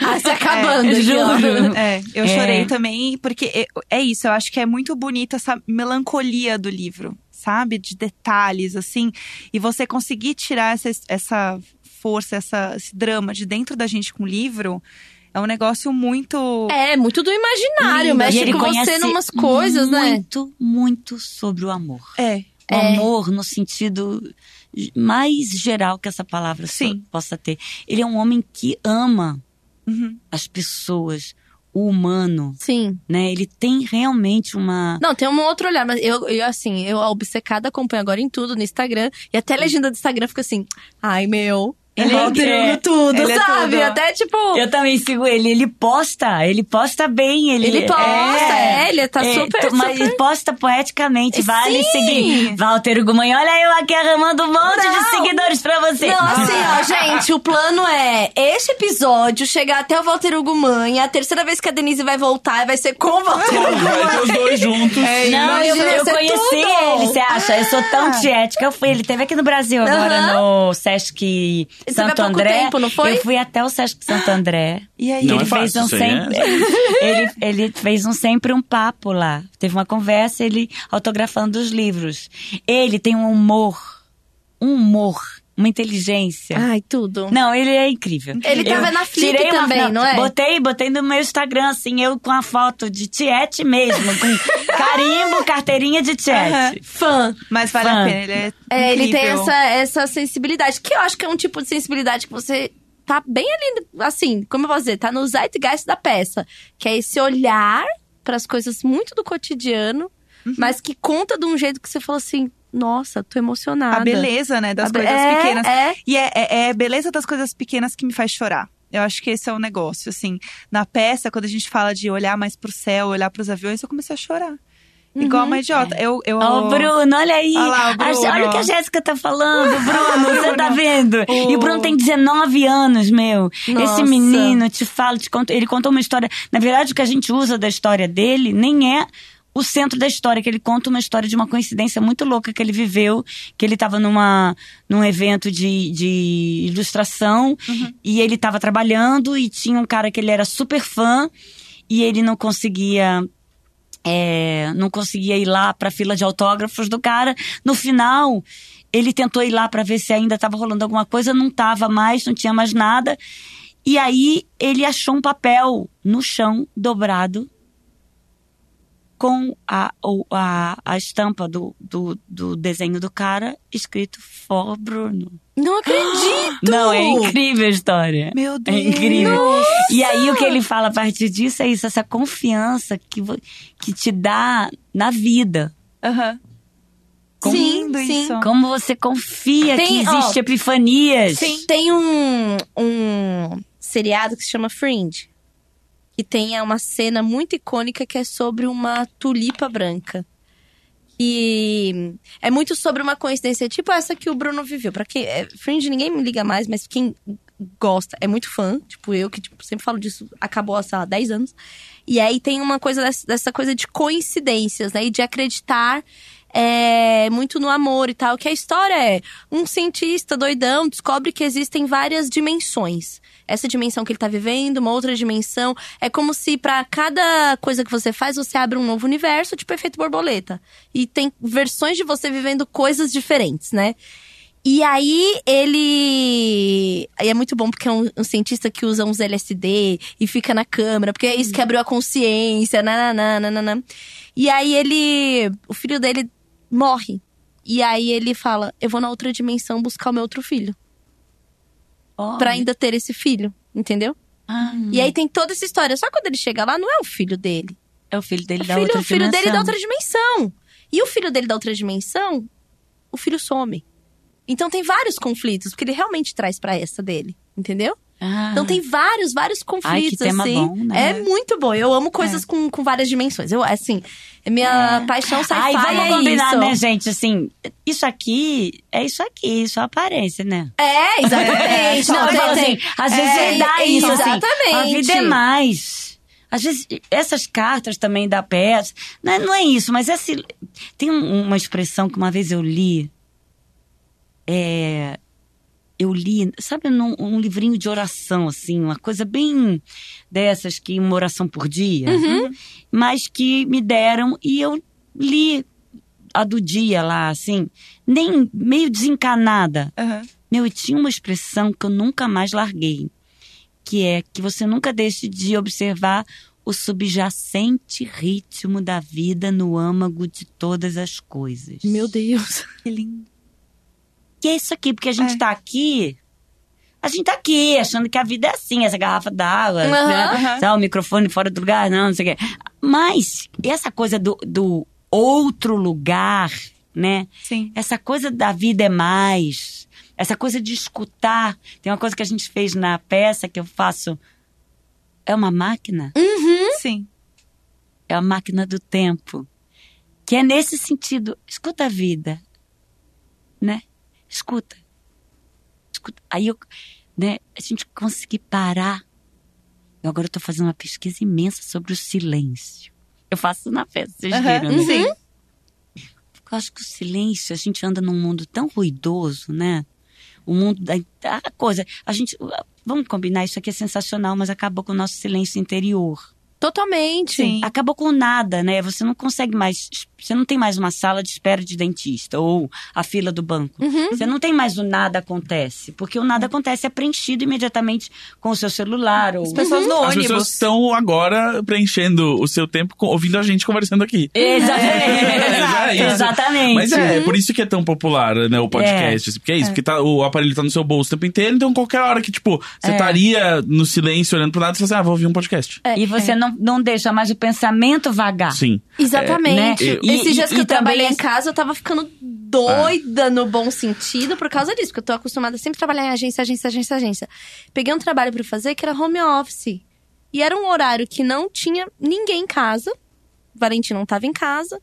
Ah, se acabando, é, juro. É, eu é. chorei também, porque é, é isso, eu acho que é muito bonita essa melancolia do livro, sabe? De detalhes, assim, e você conseguir tirar essa, essa força, essa, esse drama de dentro da gente com o livro é um negócio muito. É, muito do imaginário, Lindo. mexe com você numas coisas, muito, né? Muito, muito sobre o amor. É. O é. amor no sentido mais geral que essa palavra Sim. possa ter. Ele é um homem que ama uhum. as pessoas, o humano. Sim. Né? Ele tem realmente uma. Não, tem um outro olhar, mas eu, eu assim, eu obcecada acompanho agora em tudo no Instagram. E até a legenda do Instagram fica assim: ai meu, ele é tudo, ele sabe? É tudo. Até tipo. Eu também sigo ele. Ele posta, ele posta bem. Ele, ele posta, é, é ele tá é, super, Mas super... ele posta poeticamente. Vale Sim. seguir. Walter Gumanha, olha eu aqui arrumando um monte Não. de seguidores pra você. Não, assim, ó, gente, o plano é este episódio chegar até o Walter Gumanha. A terceira vez que a Denise vai voltar vai ser com o Walter Vai ter os dois juntos. É, Não, eu, eu conheci tudo. ele, você acha? Eu sou tão tiética. Eu fui, ele teve aqui no Brasil agora no Sesc Você Santo André. Tempo, não foi? Eu fui até o Sesc Santo André. E aí? Não ele é fez um sempre. É. ele, ele fez um sempre um papo lá. Teve uma conversa, ele autografando os livros. Ele tem um humor. Um humor uma inteligência. Ai, tudo. Não, ele é incrível. Ele tava eu na Flip também, uma, não, é? Botei, botei no meu Instagram, assim, eu com a foto de Tiete mesmo, com carimbo, carteirinha de Tiete. Fã. Mas vale Fã. a pena, ele é É, ele tem essa, essa sensibilidade, que eu acho que é um tipo de sensibilidade que você tá bem ali, assim, como eu posso dizer, tá no zeitgeist da peça. Que é esse olhar para as coisas muito do cotidiano, mas que conta de um jeito que você falou assim, nossa, tô emocionada. A beleza, né, das A coisas é, pequenas. é. E é, é, é a beleza das coisas pequenas que me faz chorar. Eu acho que esse é o negócio, assim. Na peça, quando a gente fala de olhar mais pro céu, olhar pros aviões, eu comecei a chorar. Igual uma idiota. Eu, eu... Ó, o Bruno, olha aí. Olha lá, o Bruno. A- olha o que a Jéssica tá falando, Bruno. Você tá vendo? E o Bruno tem 19 anos, meu. Nossa. Esse menino, te falo, te conto, ele contou uma história. Na verdade, o que a gente usa da história dele nem é o centro da história, que ele conta uma história de uma coincidência muito louca que ele viveu, que ele estava numa, num evento de, de ilustração e ele estava trabalhando e tinha um cara que ele era super fã e ele não conseguia é, não conseguia ir lá para a fila de autógrafos do cara. No final, ele tentou ir lá para ver se ainda estava rolando alguma coisa, não estava mais, não tinha mais nada. E aí ele achou um papel no chão dobrado com a, a, a estampa do, do, do desenho do cara escrito For Bruno. Não acredito! Não, é incrível a história. Meu É Deus. incrível. E aí o que ele fala a partir disso é isso, essa confiança que, que te dá na vida. Aham. Sim, Lindo sim. isso. Como você confia Tem, que existe ó, epifanias. Tem um, um seriado que se chama Fringe. Que tem uma cena muito icônica que é sobre uma tulipa branca. E é muito sobre uma coincidência, tipo essa que o Bruno viveu. Pra quem. é, Fringe ninguém me liga mais, mas quem gosta, é muito fã. Tipo, eu que tipo, sempre falo disso, acabou há, sei lá, 10 anos. E aí tem uma coisa dessa, dessa coisa de coincidências, né? E de acreditar é, muito no amor e tal. Que a história é um cientista doidão descobre que existem várias dimensões. Essa dimensão que ele tá vivendo, uma outra dimensão. É como se pra cada coisa que você faz, você abre um novo universo, tipo efeito borboleta. E tem versões de você vivendo coisas diferentes, né? E aí ele. Aí é muito bom porque é um, um cientista que usa uns LSD e fica na câmera, porque é isso que abriu a consciência, nananã. E aí ele. O filho dele morre. E aí ele fala: Eu vou na outra dimensão buscar o meu outro filho. Olha. Pra ainda ter esse filho, entendeu? Ah, E aí tem toda essa história. Só quando ele chega lá, não é o filho dele. é o filho dele É da o filho, outra o filho dele dimensão. da outra dimensão. E o filho dele da outra dimensão, o filho some. Então tem vários conflitos, porque ele realmente traz pra essa dele, entendeu? Ah. Então tem vários, vários conflitos, tema assim. bom, né? É muito bom. Eu amo coisas com, com várias dimensões. Eu, assim, minha paixão sci-fi Ai, vamos é combinar, isso. né, gente? Assim, isso aqui é isso aqui, só aparência, né? É, exatamente. Não, tem- tem- assim, às vezes é, é, dá isso, assim. Exatamente. A vida é mais. Às vezes, essas cartas também da peça, não é, não é isso, mas esse, tem um- uma expressão que uma vez eu li, é, eu li, sabe, num, um livrinho de oração, assim, uma coisa bem dessas que uma oração por dia, mas que me deram e eu li a do dia lá, assim, nem meio desencanada. Aham. Meu, e tinha uma expressão que eu nunca mais larguei, que é que você nunca deixe de observar o subjacente ritmo da vida no âmago de todas as coisas. Meu Deus. Que lindo. Que é isso aqui, porque a gente É. tá aqui. A gente tá aqui, achando que a vida é assim, essa garrafa d'água, Aham. né? Tá, o microfone fora do lugar, não, não sei o quê. Mas essa coisa do, do outro lugar, né? Sim. Essa coisa da vida é mais. Essa coisa de escutar. Tem uma coisa que a gente fez na peça que eu faço. É uma máquina? Sim. É a máquina do tempo. Que é nesse sentido. Escuta a vida. Né? Escuta. Escuta. Aí eu. Né? A gente conseguir parar. Eu agora estou fazendo uma pesquisa imensa sobre o silêncio. Eu faço na peça, vocês Aham, viram, né? Sim. Porque eu acho que o silêncio, a gente anda num mundo tão ruidoso, né? O mundo da a coisa. A gente. Vamos combinar, isso aqui é sensacional, mas acabou com o nosso silêncio interior. Totalmente. Sim. Acabou com nada, né? Você não consegue mais. Você não tem mais uma sala de espera de dentista ou a fila do banco. Uhum. Você não tem mais o nada acontece. Porque o nada acontece é preenchido imediatamente com o seu celular. Ou... As pessoas no As pessoas ônibus. estão agora preenchendo o seu tempo com- ouvindo a gente conversando aqui. Exatamente. É, Exatamente. Mas é, é por isso que é tão popular, né, o podcast. assim, Porque é isso, porque tá, o aparelho tá no seu bolso o tempo inteiro, então qualquer hora que, tipo, você É. estaria no silêncio olhando pro nada, você fala assim, ah, vou ouvir um podcast. E você não, não deixa mais o pensamento vagar. Sim. Exatamente. É, né? Esses E- dias e- que eu também trabalhei em casa, eu tava ficando doida no bom sentido por causa disso. Porque eu tô acostumada a sempre trabalhar em agência, agência, agência, agência. Peguei um trabalho pra fazer que era home office. E era um horário que não tinha ninguém em casa. O Valentim não tava em casa.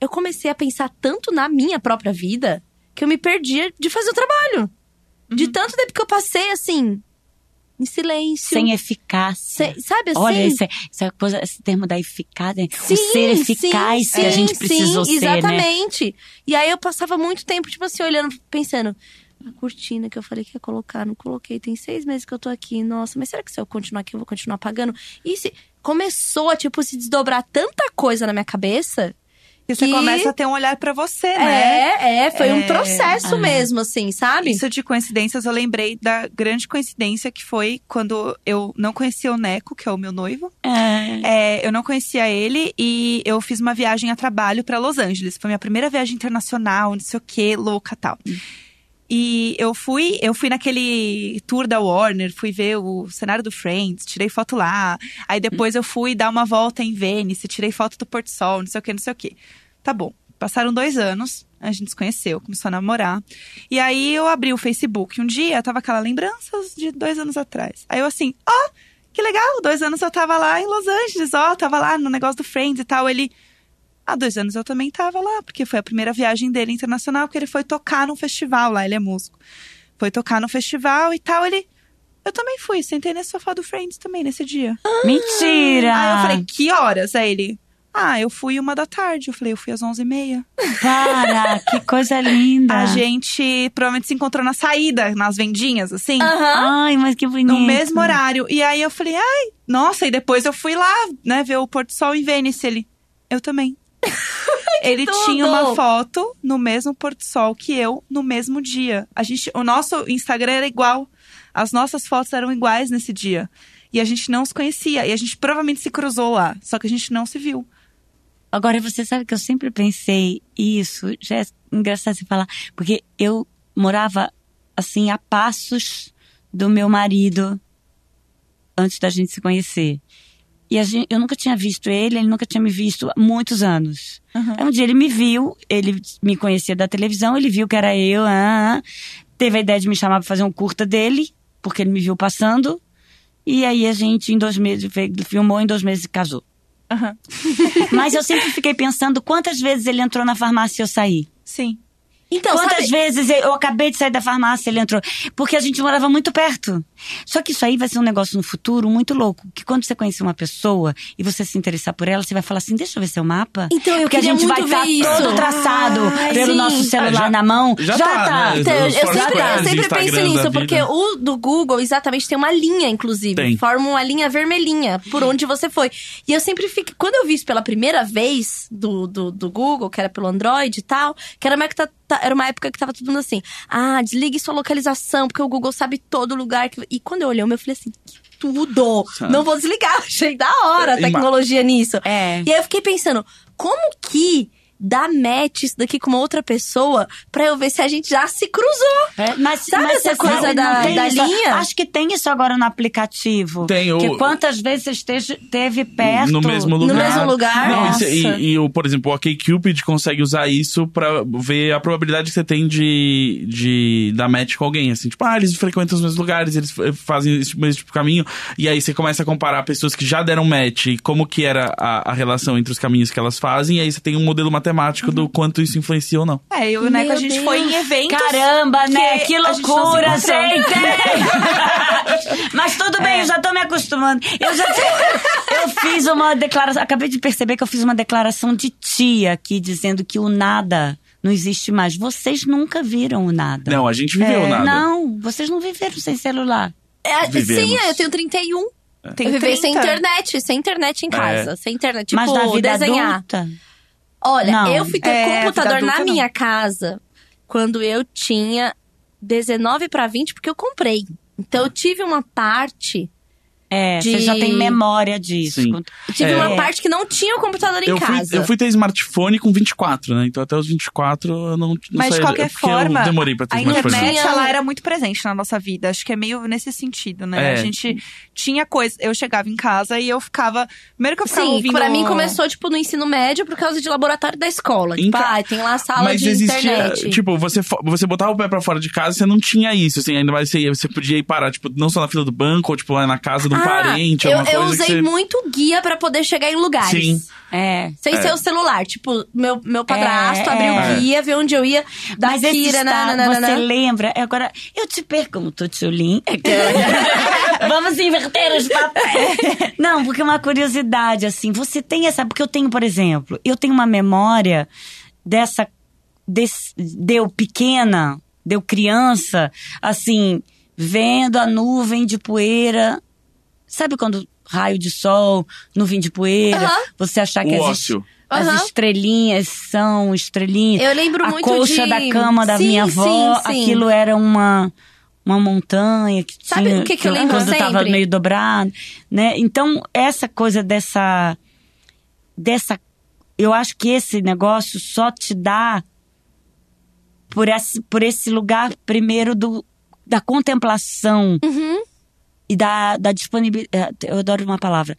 Eu comecei a pensar tanto na minha própria vida que eu me perdia de fazer o trabalho. De tanto tempo que eu passei, assim, em silêncio. Sem eficácia. Sem- sabe assim? Olha, coisa, esse termo da eficácia, Sim, o ser eficaz sim, que a gente sim, precisou sim, ser, né? Exatamente. E aí eu passava muito tempo, tipo assim, olhando, pensando. A cortina que eu falei que ia colocar, não coloquei. Tem seis meses que eu tô aqui. Nossa, mas será que se eu continuar aqui, eu vou continuar pagando? E se começou a, tipo, se desdobrar tanta coisa na minha cabeça. E você começa a ter um olhar pra você, né? É, é, foi um É. processo Ah. mesmo, assim, sabe? Isso de coincidências, eu lembrei da grande coincidência que foi quando eu não conhecia o Neco, que é o meu noivo. É. É, eu não conhecia ele e eu fiz uma viagem a trabalho pra Los Angeles. Foi minha primeira viagem internacional, não sei o que, louca tal. E eu fui, eu fui naquele tour da Warner, fui ver o cenário do Friends, tirei foto lá. Aí depois eu fui dar uma volta em Venice, tirei foto do Porto Sol, não sei o que, não sei o que. Tá bom. Passaram dois anos, a gente se conheceu, começou a namorar. E aí eu abri o Facebook um dia, tava aquela lembranças de dois anos atrás. Aí eu assim, ó, que legal, dois anos eu tava lá em Los Angeles, ó, tava lá no negócio do Friends e tal. Ele, há dois anos eu também tava lá, porque foi a primeira viagem dele internacional, que ele foi tocar num festival lá, ele é músico. Foi tocar no festival e tal, ele. Eu também fui, sentei nesse sofá do Friends também nesse dia. Mentira! Aí eu falei, que horas? Aí ele, ah, eu fui uma da tarde. Eu falei, eu fui às onze e meia. Para, que coisa linda. A gente provavelmente se encontrou na saída, nas vendinhas, assim. Aham. Ai, mas que bonito. No mesmo horário. E aí eu falei, ai, nossa, e depois eu fui lá, né, ver o Porto Sol em Vênice. Ele, eu também. Ele tudo! tinha uma foto no mesmo Porto Sol que eu, no mesmo dia. A gente, o nosso Instagram era igual. As nossas fotos eram iguais nesse dia. E a gente não se conhecia. E a gente provavelmente se cruzou lá. Só que a gente não se viu. Agora, você sabe que eu sempre pensei isso, já é engraçado você falar, porque eu morava, assim, a passos do meu marido antes da gente se conhecer. E a gente, eu nunca tinha visto ele, ele nunca tinha me visto há muitos anos. Uhum. Aí um dia ele me viu, ele me conhecia da televisão, ele viu que era eu, ah, ah, teve a ideia de me chamar pra fazer um curta dele. porque ele me viu passando. E aí a gente, em dois meses, filmou, em dois meses casou. Aham. Mas eu sempre fiquei pensando quantas vezes ele entrou na farmácia e eu saí. Sim. Então, Quantas sabe, vezes eu acabei de sair da farmácia ele entrou? Porque a gente morava muito perto. Só que isso aí vai ser um negócio no futuro muito louco. Que quando você conhecer uma pessoa e você se interessar por ela, você vai falar assim: deixa eu ver seu mapa. Então, eu Porque a gente muito vai ver estar isso. todo traçado Ai, pelo sim. nosso celular Ah, já- na mão. já tá, né? Então, eu, eu sempre, eu Foursquares, sempre penso nisso, porque o do Google, exatamente, tem uma linha, inclusive. Tem. Forma uma linha vermelhinha por onde você foi. E eu sempre fico. Quando eu vi isso pela primeira vez do, do, do Google, que era pelo Android e tal, que era uma, época, tá- era uma época que tava todo mundo assim: ah, desligue sua localização, porque o Google sabe todo lugar. que- E quando eu olhei o meu, eu falei assim. "Que Tudo! Sabe. Não vou desligar. Achei da hora a É, ima- tecnologia nisso. É. E aí eu fiquei pensando, como que dá match isso daqui com uma outra pessoa pra eu ver se a gente já se cruzou? É, mas, Sabe mas essa coisa da- não da isso? linha? Acho que tem isso agora no aplicativo. Tem o- Que quantas vezes você esteja, teve perto. No mesmo lugar. mesmo lugar? Não, isso- e, e o, por exemplo, o OkCupid consegue usar isso pra ver a probabilidade que você tem de, de dar match com alguém. Assim, tipo, ah, eles frequentam os mesmos lugares, eles f- fazem esse mesmo tipo de caminho. E aí você começa a comparar pessoas que já deram match e como que era a, a relação entre os caminhos que elas fazem. E aí você tem um modelo matemático do quanto isso influencia ou não. É, eu e o Neco, a gente Deus. foi em eventos. Caramba, né? que loucura, gente! Mas tudo bem, eu já tô me acostumando. Eu já eu fiz uma declaração, acabei de perceber que eu fiz uma declaração de tia aqui dizendo que o nada não existe mais. Vocês nunca viram o nada. Não, a gente viveu É, nada. Não, vocês não viveram sem celular. É, sim, eu tenho 31. Tem eu vivi 30. sem internet, sem internet em casa. Sem internet, tipo, Mas na vida desenhar. adulta. Olha, Não. eu fui ter É, computador na adulta, minha casa quando eu tinha 19 pra 20, porque eu comprei. Então eu tive uma parte. É, De- você já tem memória disso. Sim. Eu Tive É. uma parte que não tinha o computador em Eu fui, casa. eu fui ter smartphone com 24, né? Então até os 24 eu não, não Mas de saí- qualquer eu forma, demorei pra ter a smartphone. internet ela era muito presente na nossa vida. Acho que é meio nesse sentido, né? É. A gente tinha coisa. Eu chegava em casa e eu ficava. Primeiro que eu ficava Sim, ouvindo. pra mim começou, tipo, no ensino médio por causa de laboratório da escola. Tipo, Enca- ah, tem lá a sala Mas de existia, internet. tipo, você, você botava o pé pra fora de casa, você não tinha isso, assim, ainda mais você, ia- você podia ir parar, tipo, não só na fila do banco, ou tipo, lá na casa de um Ah, parente, eu, alguma eu coisa usei que você... muito guia pra poder chegar em lugares. Sim. É. Sem É. ser o celular. Tipo, meu, meu padrasto É, abriu é. o guia, viu onde eu ia. Mas esse Daqui, estado, nananana. você lembra? Agora, eu te pergunto, Tchulin. Vamos inverter os papéis. Não, porque é uma curiosidade, assim. Você tem essa... Porque eu tenho, por exemplo, eu tenho uma memória dessa... Desse, deu pequena, deu criança, assim, vendo a nuvem de poeira. Sabe quando raio de sol, nuvem de poeira, Aham. você achar que O as, ócio. as Aham. estrelinhas são estrelinhas. Eu lembro a muito colcha de- da cama da Sim, minha avó, sim, sim. aquilo era uma uma montanha que Sabe tinha o que que eu lembro quando tava sempre? meio dobrado, né? Então essa coisa dessa dessa eu acho que esse negócio só te dá por esse, por esse lugar primeiro do da contemplação Uhum. E da, da disponibilidade. Eu adoro uma palavra.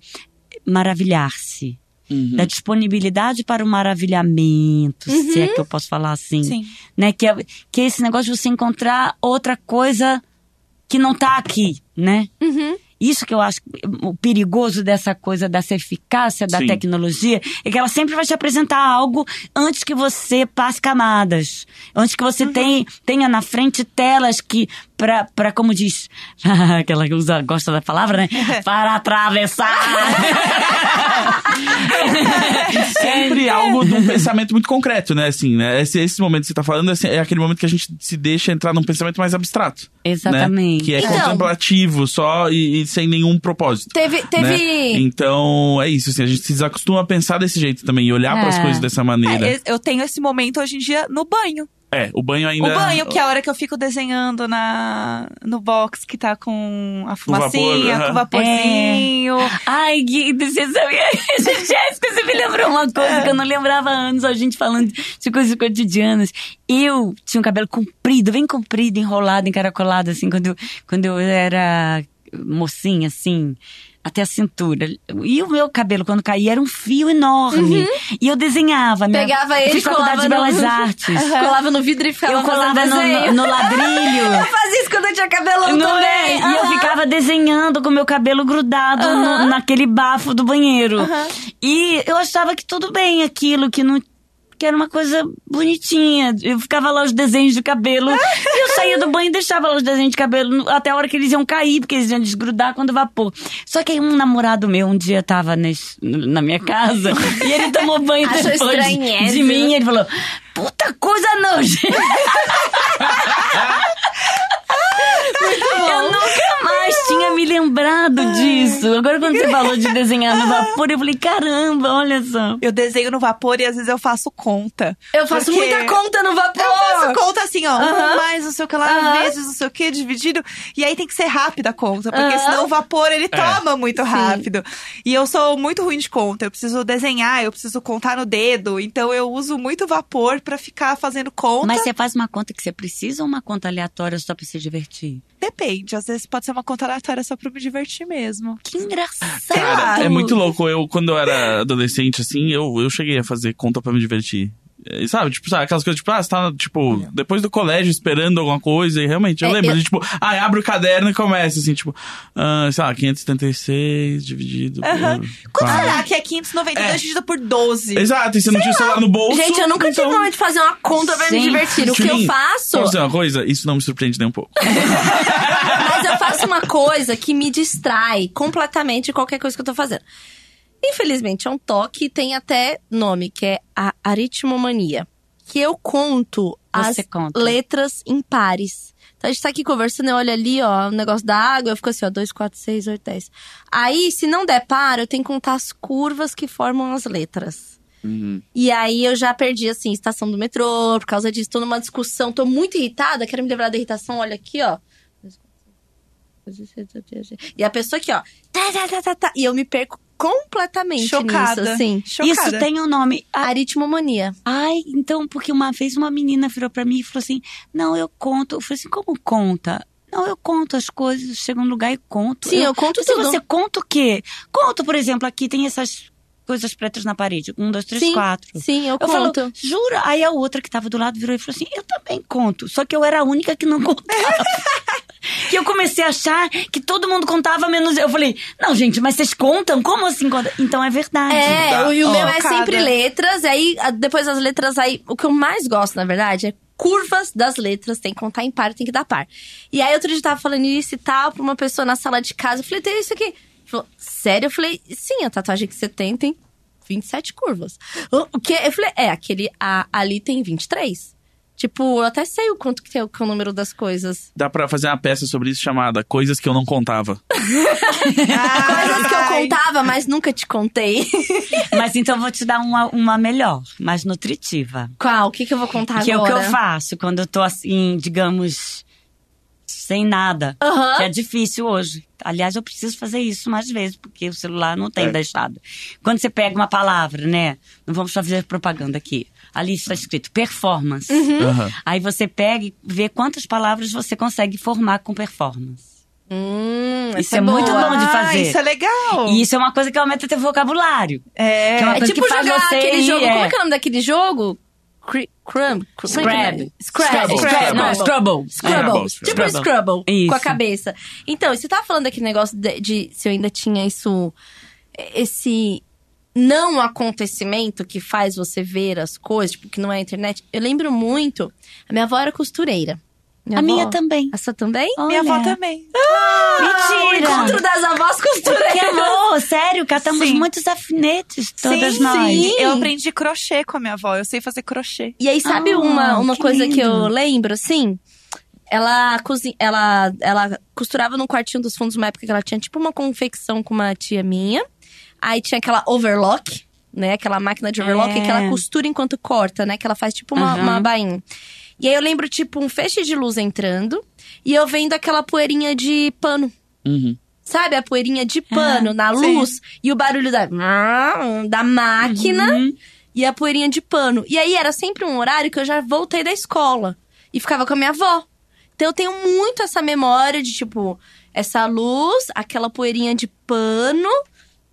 Maravilhar-se. Uhum. Da disponibilidade para o maravilhamento, se é que eu posso falar assim. Sim. Né? Que, é, que é esse negócio de você encontrar outra coisa que não tá aqui, né? Uhum. Isso que eu acho o perigoso dessa coisa, dessa eficácia da Sim. tecnologia, é que ela sempre vai te apresentar algo antes que você passe camadas. Antes que você tenha, tenha na frente telas que, pra, pra como diz, aquela que usa, gosta da palavra, né? Para atravessar. Sempre algo de um pensamento muito concreto, né? Assim, né? Esse, esse momento que você tá falando assim, é aquele momento que a gente se deixa entrar num pensamento mais abstrato. Exatamente. Né? Que é Então. contemplativo só e, e sem nenhum propósito. Teve. teve... né? Então, é isso, assim, a gente se desacostuma a pensar desse jeito também e olhar É. para as coisas dessa maneira. É, eu tenho esse momento hoje em dia no banho. É, o banho ainda. O banho, que é a hora que eu fico desenhando na, no box que tá com a fumacinha, aham. com o vaporzinho. Ai, Gui, você sabia? Jéssica, você me lembrou uma coisa que eu não lembrava há anos, a gente falando de coisas cotidianas. Eu tinha um cabelo comprido, bem comprido, enrolado, encaracolado, assim, quando eu, quando eu era mocinha, assim. até a cintura. E o meu cabelo, quando caía, era um fio enorme. E eu desenhava. Minha, Pegava eu ele, fiz faculdade de no- Belas Artes. Colava no vidro e ficava Eu colava no, no, no ladrilho. Eu fazia isso quando eu tinha cabelão Não também. é? E eu ficava desenhando com o meu cabelo grudado no- naquele bafo do banheiro. E eu achava que tudo bem aquilo, que não. Que era uma coisa bonitinha. Eu ficava lá os desenhos de cabelo. e eu saía do banho e deixava lá os desenhos de cabelo até a hora que eles iam cair, porque eles iam desgrudar quando vapor. Só que aí um namorado meu um dia tava nes- na minha casa e ele tomou banho Achou depois de mim. E ele falou: Puta coisa nojenta! Eu nunca mais tinha me lembrado disso. Agora, quando você falou de desenhar no vapor, eu falei: caramba, olha só. Eu desenho no vapor e às vezes eu faço conta. Eu faço Porque- muita conta no vapor. Eu faço conta assim, ó. Aham. Um mais não sei o que lá, Aham. vezes não sei o que, dividido. E aí tem que ser rápida a conta, porque Aham. senão o vapor ele toma muito Sim. rápido. E eu sou muito ruim de conta. Eu preciso desenhar, eu preciso contar no dedo. Então eu uso muito vapor pra ficar fazendo conta. Mas você faz uma conta que você precisa ou uma conta aleatória só pra se divertir? Depende. Às vezes pode ser uma conta aleatória só pra me divertir mesmo. Que engraçado. Cara, é muito louco. Eu, quando eu era adolescente, assim, eu, eu cheguei a fazer conta pra me divertir. É, Sabe, tipo, sabe, aquelas coisas, tipo, ah, você tá, tipo, depois do colégio esperando alguma coisa, e realmente, eu É, lembro eu- de, tipo, ah, abre o caderno e começa, assim, tipo, ah, sei lá, 576 dividido por. Aham. Quanto quatro. será que é 592 É. dividido por 12? Exato, e você não tinha o celular no bolso. Gente, eu nunca tive então... momento de fazer uma conta pra me divertir. O que eu faço. Posso dizer uma coisa? Isso não me surpreende nem um pouco. Mas eu faço uma coisa que me distrai completamente de qualquer coisa que eu tô fazendo. Infelizmente, é um toque e tem até nome, que é a aritmomania. Que eu conto Você as conta. letras em pares. Então a gente tá aqui conversando, eu olho ali, ó, o negócio da água, eu fico assim, ó, 2, 4, 6, 8, 10. Aí, se não der par, eu tenho que contar as curvas que formam as letras. E aí eu já perdi, assim, estação do metrô, por causa disso, tô numa discussão, tô muito irritada, quero me livrar da irritação, olha aqui, ó. E a pessoa aqui, ó. Tá, tá, tá, tá, tá. E eu me perco completamente Chocada. nisso, assim. Chocada. Isso tem um nome. Ah, Aritmomania. Ai, então, porque uma vez uma menina virou pra mim e falou assim: Não, eu conto. Eu falei assim: Como conta? Não, eu conto as coisas, chego num lugar e conto. Sim, eu conto Se tudo. você conta o quê? Conto, por exemplo, aqui tem essas coisas pretas na parede. Um, dois, três, Sim, quatro. sim, eu Eu falo, conto. jura? Aí a outra que tava do lado virou e falou assim: Eu também conto. Só que eu era a única que não contava. que eu comecei a achar que todo mundo contava menos eu. Eu falei: Não, gente, mas vocês contam? Como assim conta? Então é verdade. É, Tá. o- e o Ó. meu é Chocada. sempre letras. E aí, depois das letras, aí, o que eu mais gosto, na verdade, é curvas das letras. Tem que contar em par, tem que dar par. E aí, outro dia eu tava falando isso e tal, pra uma pessoa na sala de casa. Eu falei, tem isso aqui. Ele falou, sério? Eu falei, sim, a tatuagem que você tem tem 27 curvas. O que? Eu falei, é, aquele a- ali tem 23. Tipo, eu até sei o quanto que é o, que é o número das coisas. Dá pra fazer uma peça sobre isso chamada Coisas que eu não contava. Coisas que eu contava, mas nunca te contei. Mas então eu vou te dar uma, uma melhor, mais nutritiva. Qual? O que, que eu vou contar que é o agora? que eu faço quando eu tô assim, digamos, sem nada. Aham. Que é difícil hoje. Aliás, eu preciso fazer isso mais vezes, porque o celular não tem É. deixado. Quando você pega uma palavra, né? Não vamos fazer propaganda aqui. Ali está escrito performance. Uhum. Aham. Aí você pega e vê quantas palavras você consegue formar com performance. Hum, Isso essa é muito bom de Ah, fazer. isso é legal. E isso é uma coisa que aumenta teu vocabulário. É. Que é uma É tipo jogar você aquele ir, jogo. é. Como é que é o nome daquele jogo? Cri- Crumb. É é? Scrabble. Scrabble. Scrabble. Não, Scrabble. Scrabble. É. Tipo Scrabble. Scrabble. Isso. Com a cabeça. Então, você tava falando daquele negócio de, de se eu ainda tinha isso. Esse não acontecimento que faz você ver as coisas, tipo, que não é a internet. Eu lembro muito. A minha avó era costureira. A minha também. A sua também? Minha avó Olha. também. O Mentira! encontro das avós costureiras. Que amor, sério, catamos Sim. muitos alfinetes, todas sim, nós. sim. Eu aprendi crochê com a minha avó. Eu sei fazer crochê. E aí, sabe Ah, uma, uma que coisa que eu lindo. lembro, assim? Ela, cozi... ela, ela costurava no quartinho dos fundos uma época que ela tinha tipo uma confecção com uma tia minha. Aí tinha aquela overlock, né? Aquela máquina de overlock É. que ela costura enquanto corta, né? Que ela faz tipo uma, Aham. uma bainha. E aí eu lembro, tipo, um feixe de luz entrando e eu vendo aquela poeirinha de pano. Uhum. Sabe, a poeirinha de pano na sim. luz e o barulho da, da máquina Uhum. e a poeirinha de pano. E aí era sempre um horário que eu já voltei da escola e ficava com a minha avó. Então eu tenho muito essa memória de tipo essa luz, aquela poeirinha de pano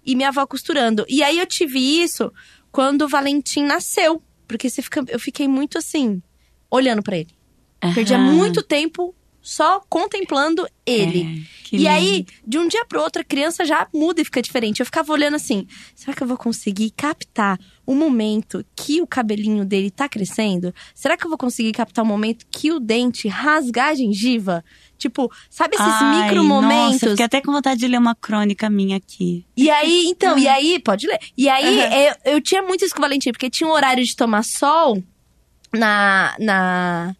e minha avó costurando. E aí eu tive isso quando o Valentim nasceu. Porque você fica, eu fiquei muito assim, olhando para ele. Aham. Perdia muito tempo só contemplando ele. É, e lindo. aí, de um dia pro outro, a criança já muda e fica diferente. Eu ficava olhando assim: será que eu vou conseguir captar o momento que o cabelinho dele tá crescendo? Será que eu vou conseguir captar o momento que o dente rasgar a gengiva? Tipo, sabe esses Ai, micro Nossa, momentos? fiquei até com vontade de ler uma crônica minha aqui. E aí, então, e aí, pode ler. E aí, Uhum. eu, eu tinha muito isso com o Valentim, porque tinha um horário de tomar sol na. na...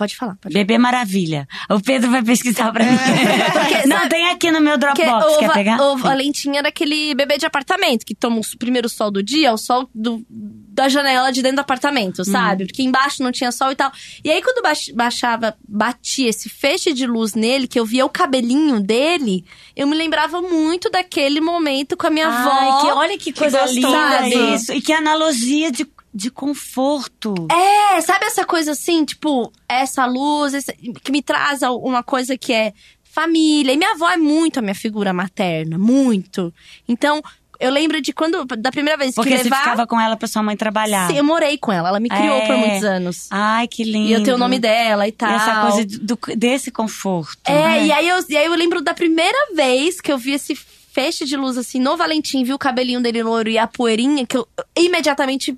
Pode falar, pode Bebê Maravilha. O Pedro vai pesquisar pra mim. Porque, Não, sabe- tem aqui no meu Dropbox. o, Quer pegar? o Valentim era aquele bebê de apartamento que toma o primeiro sol do dia, o sol do, da janela de dentro do apartamento, sabe? Porque embaixo não tinha sol e tal. E aí, quando baix- baixava, batia esse feixe de luz nele, que eu via o cabelinho dele, eu me lembrava muito daquele momento com a minha Ai, avó. que, olha que coisa gostoso. linda isso. E que analogia de, de conforto. É, sabe essa coisa assim, tipo, essa luz, esse- que me traz uma coisa que é família. E minha avó é muito a minha figura materna, muito. Então, eu lembro de quando, da primeira vez Porque que você levar. ficava com ela pra sua mãe trabalhar. Sim, eu morei com ela, ela me criou É. por muitos anos. Ai, que lindo. E eu tenho o nome dela e tal. E essa coisa do, desse conforto. É, né? e aí, eu, e aí eu lembro da primeira vez que eu vi esse feixe de luz assim no Valentim, vi o cabelinho dele loiro e a poeirinha, que eu imediatamente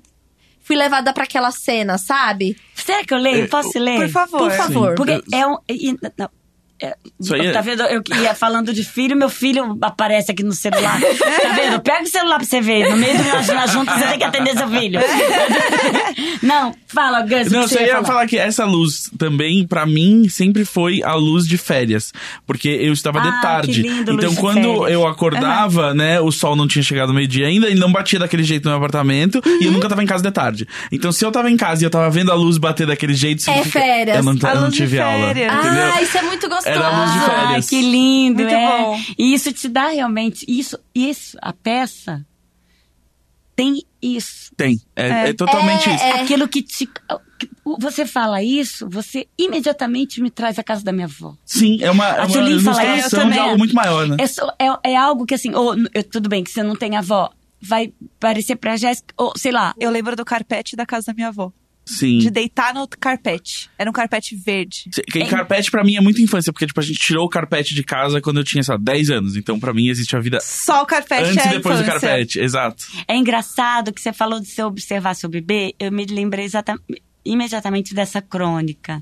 fui levada pra aquela cena, sabe? Será que eu leio? Posso ler? Por favor. Por favor. Porque é um. e- não, é- Isso aí é- Tá vendo? Eu ia falando de filho, meu filho aparece aqui no celular. Tá vendo? Pega o celular pra você ver. No meio do nós juntos, você tem que atender seu filho. Não, fala, Gus. Não, você ia falar? que essa luz também, pra mim, sempre foi a luz de férias. Porque eu estava Ah, de tarde. que lindo, então, quando eu acordava, né, o sol não tinha chegado meio-dia ainda e não batia daquele jeito no meu apartamento. E eu Uhum. nunca tava em casa de tarde. Então, se eu tava em casa e eu tava vendo a luz bater daquele jeito, É férias. Eu não, A eu não tive aula. Entendeu? Ah, isso é muito gostoso. A luz de Ai, férias. que lindo, Muito é. bom. E isso te dá realmente. Isso, isso, a peça tem isso. Tem. É, é totalmente É, isso. é. Aquilo que te. Você fala isso, você imediatamente me traz a casa da minha avó. Sim, é uma, é A uma fala isso ilustração de algo muito maior, né? É, só- é, é algo que assim, ou eu- tudo bem que você não tem avó, vai parecer pra Jéssica, ou sei lá. Eu lembro do carpete da casa da minha avó. Sim. De deitar no carpete. Era um carpete verde. Que carpete pra mim é muito infância, porque tipo, a gente tirou o carpete de casa quando eu tinha, sei lá, 10 anos. Então pra mim existe a vida Só o carpete antes é e depois do infância. carpete. Exato. É engraçado que você falou de você observar seu bebê, eu me lembrei exatamente. Imediatamente dessa crônica.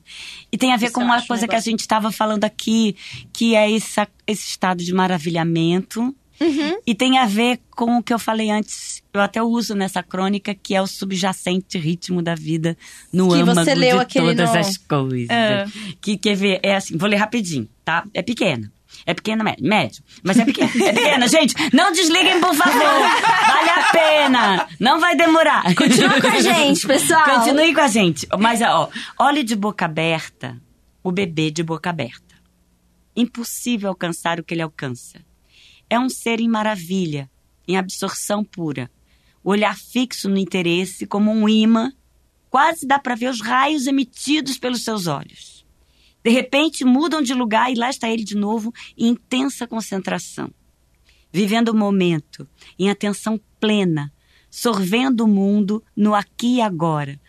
E tem a ver Isso com uma acho um coisa que a gente estava falando aqui, que é essa, esse estado de maravilhamento. Uhum. E tem a ver com o que eu falei antes, eu até uso nessa crônica, que é o subjacente ritmo da vida no Que âmago você leu de todas no- as coisas. É. Que quer ver, é assim, vou ler rapidinho, tá? É pequena. É pequena, médio, médio. Mas é pequena. É pequena, gente. Não desliguem, por favor. Vale a pena. Não vai demorar. Continua com a gente, pessoal. Continue com a gente. Mas, ó, olhe de boca aberta o bebê de boca aberta. Impossível alcançar o que ele alcança. É um ser em maravilha, em absorção pura. O olhar fixo no interesse como um imã, quase dá para ver os raios emitidos pelos seus olhos. De repente mudam de lugar e lá está ele de novo em intensa concentração. Vivendo o momento, em atenção plena, sorvendo o mundo no aqui e agora,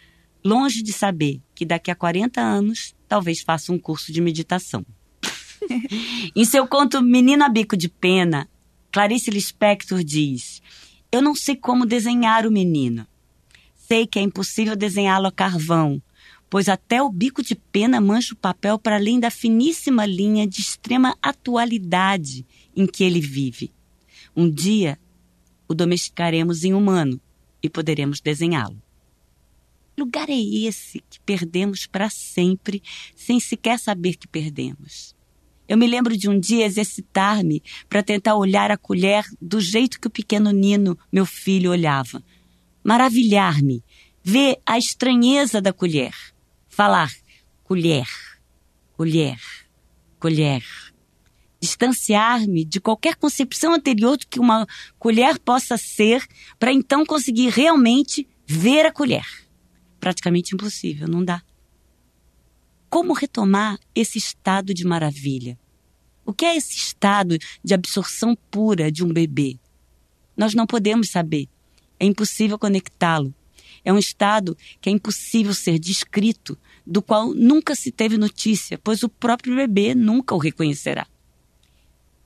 longe de saber que daqui a 40 anos talvez faça um curso de meditação. em seu conto Menino a Bico de Pena, Clarice Lispector diz: Eu não sei como desenhar o menino. Sei que é impossível desenhá-lo a carvão, pois até o bico de pena mancha o papel para além da finíssima linha de extrema atualidade em que ele vive. Um dia o domesticaremos em humano e poderemos desenhá-lo. Lugar é esse que perdemos para sempre, sem sequer saber que perdemos. Eu me lembro de um dia exercitar-me para tentar olhar a colher do jeito que o pequeno Nino, meu filho, olhava. Maravilhar-me, ver a estranheza da colher. Falar colher, colher, colher. Distanciar-me de qualquer concepção anterior do que uma colher possa ser, para então conseguir realmente ver a colher. Praticamente impossível, não dá. Como retomar esse estado de maravilha? O que é esse estado de absorção pura de um bebê? Nós não podemos saber. É impossível conectá-lo. É um estado que é impossível ser descrito, do qual nunca se teve notícia, pois o próprio bebê nunca o reconhecerá.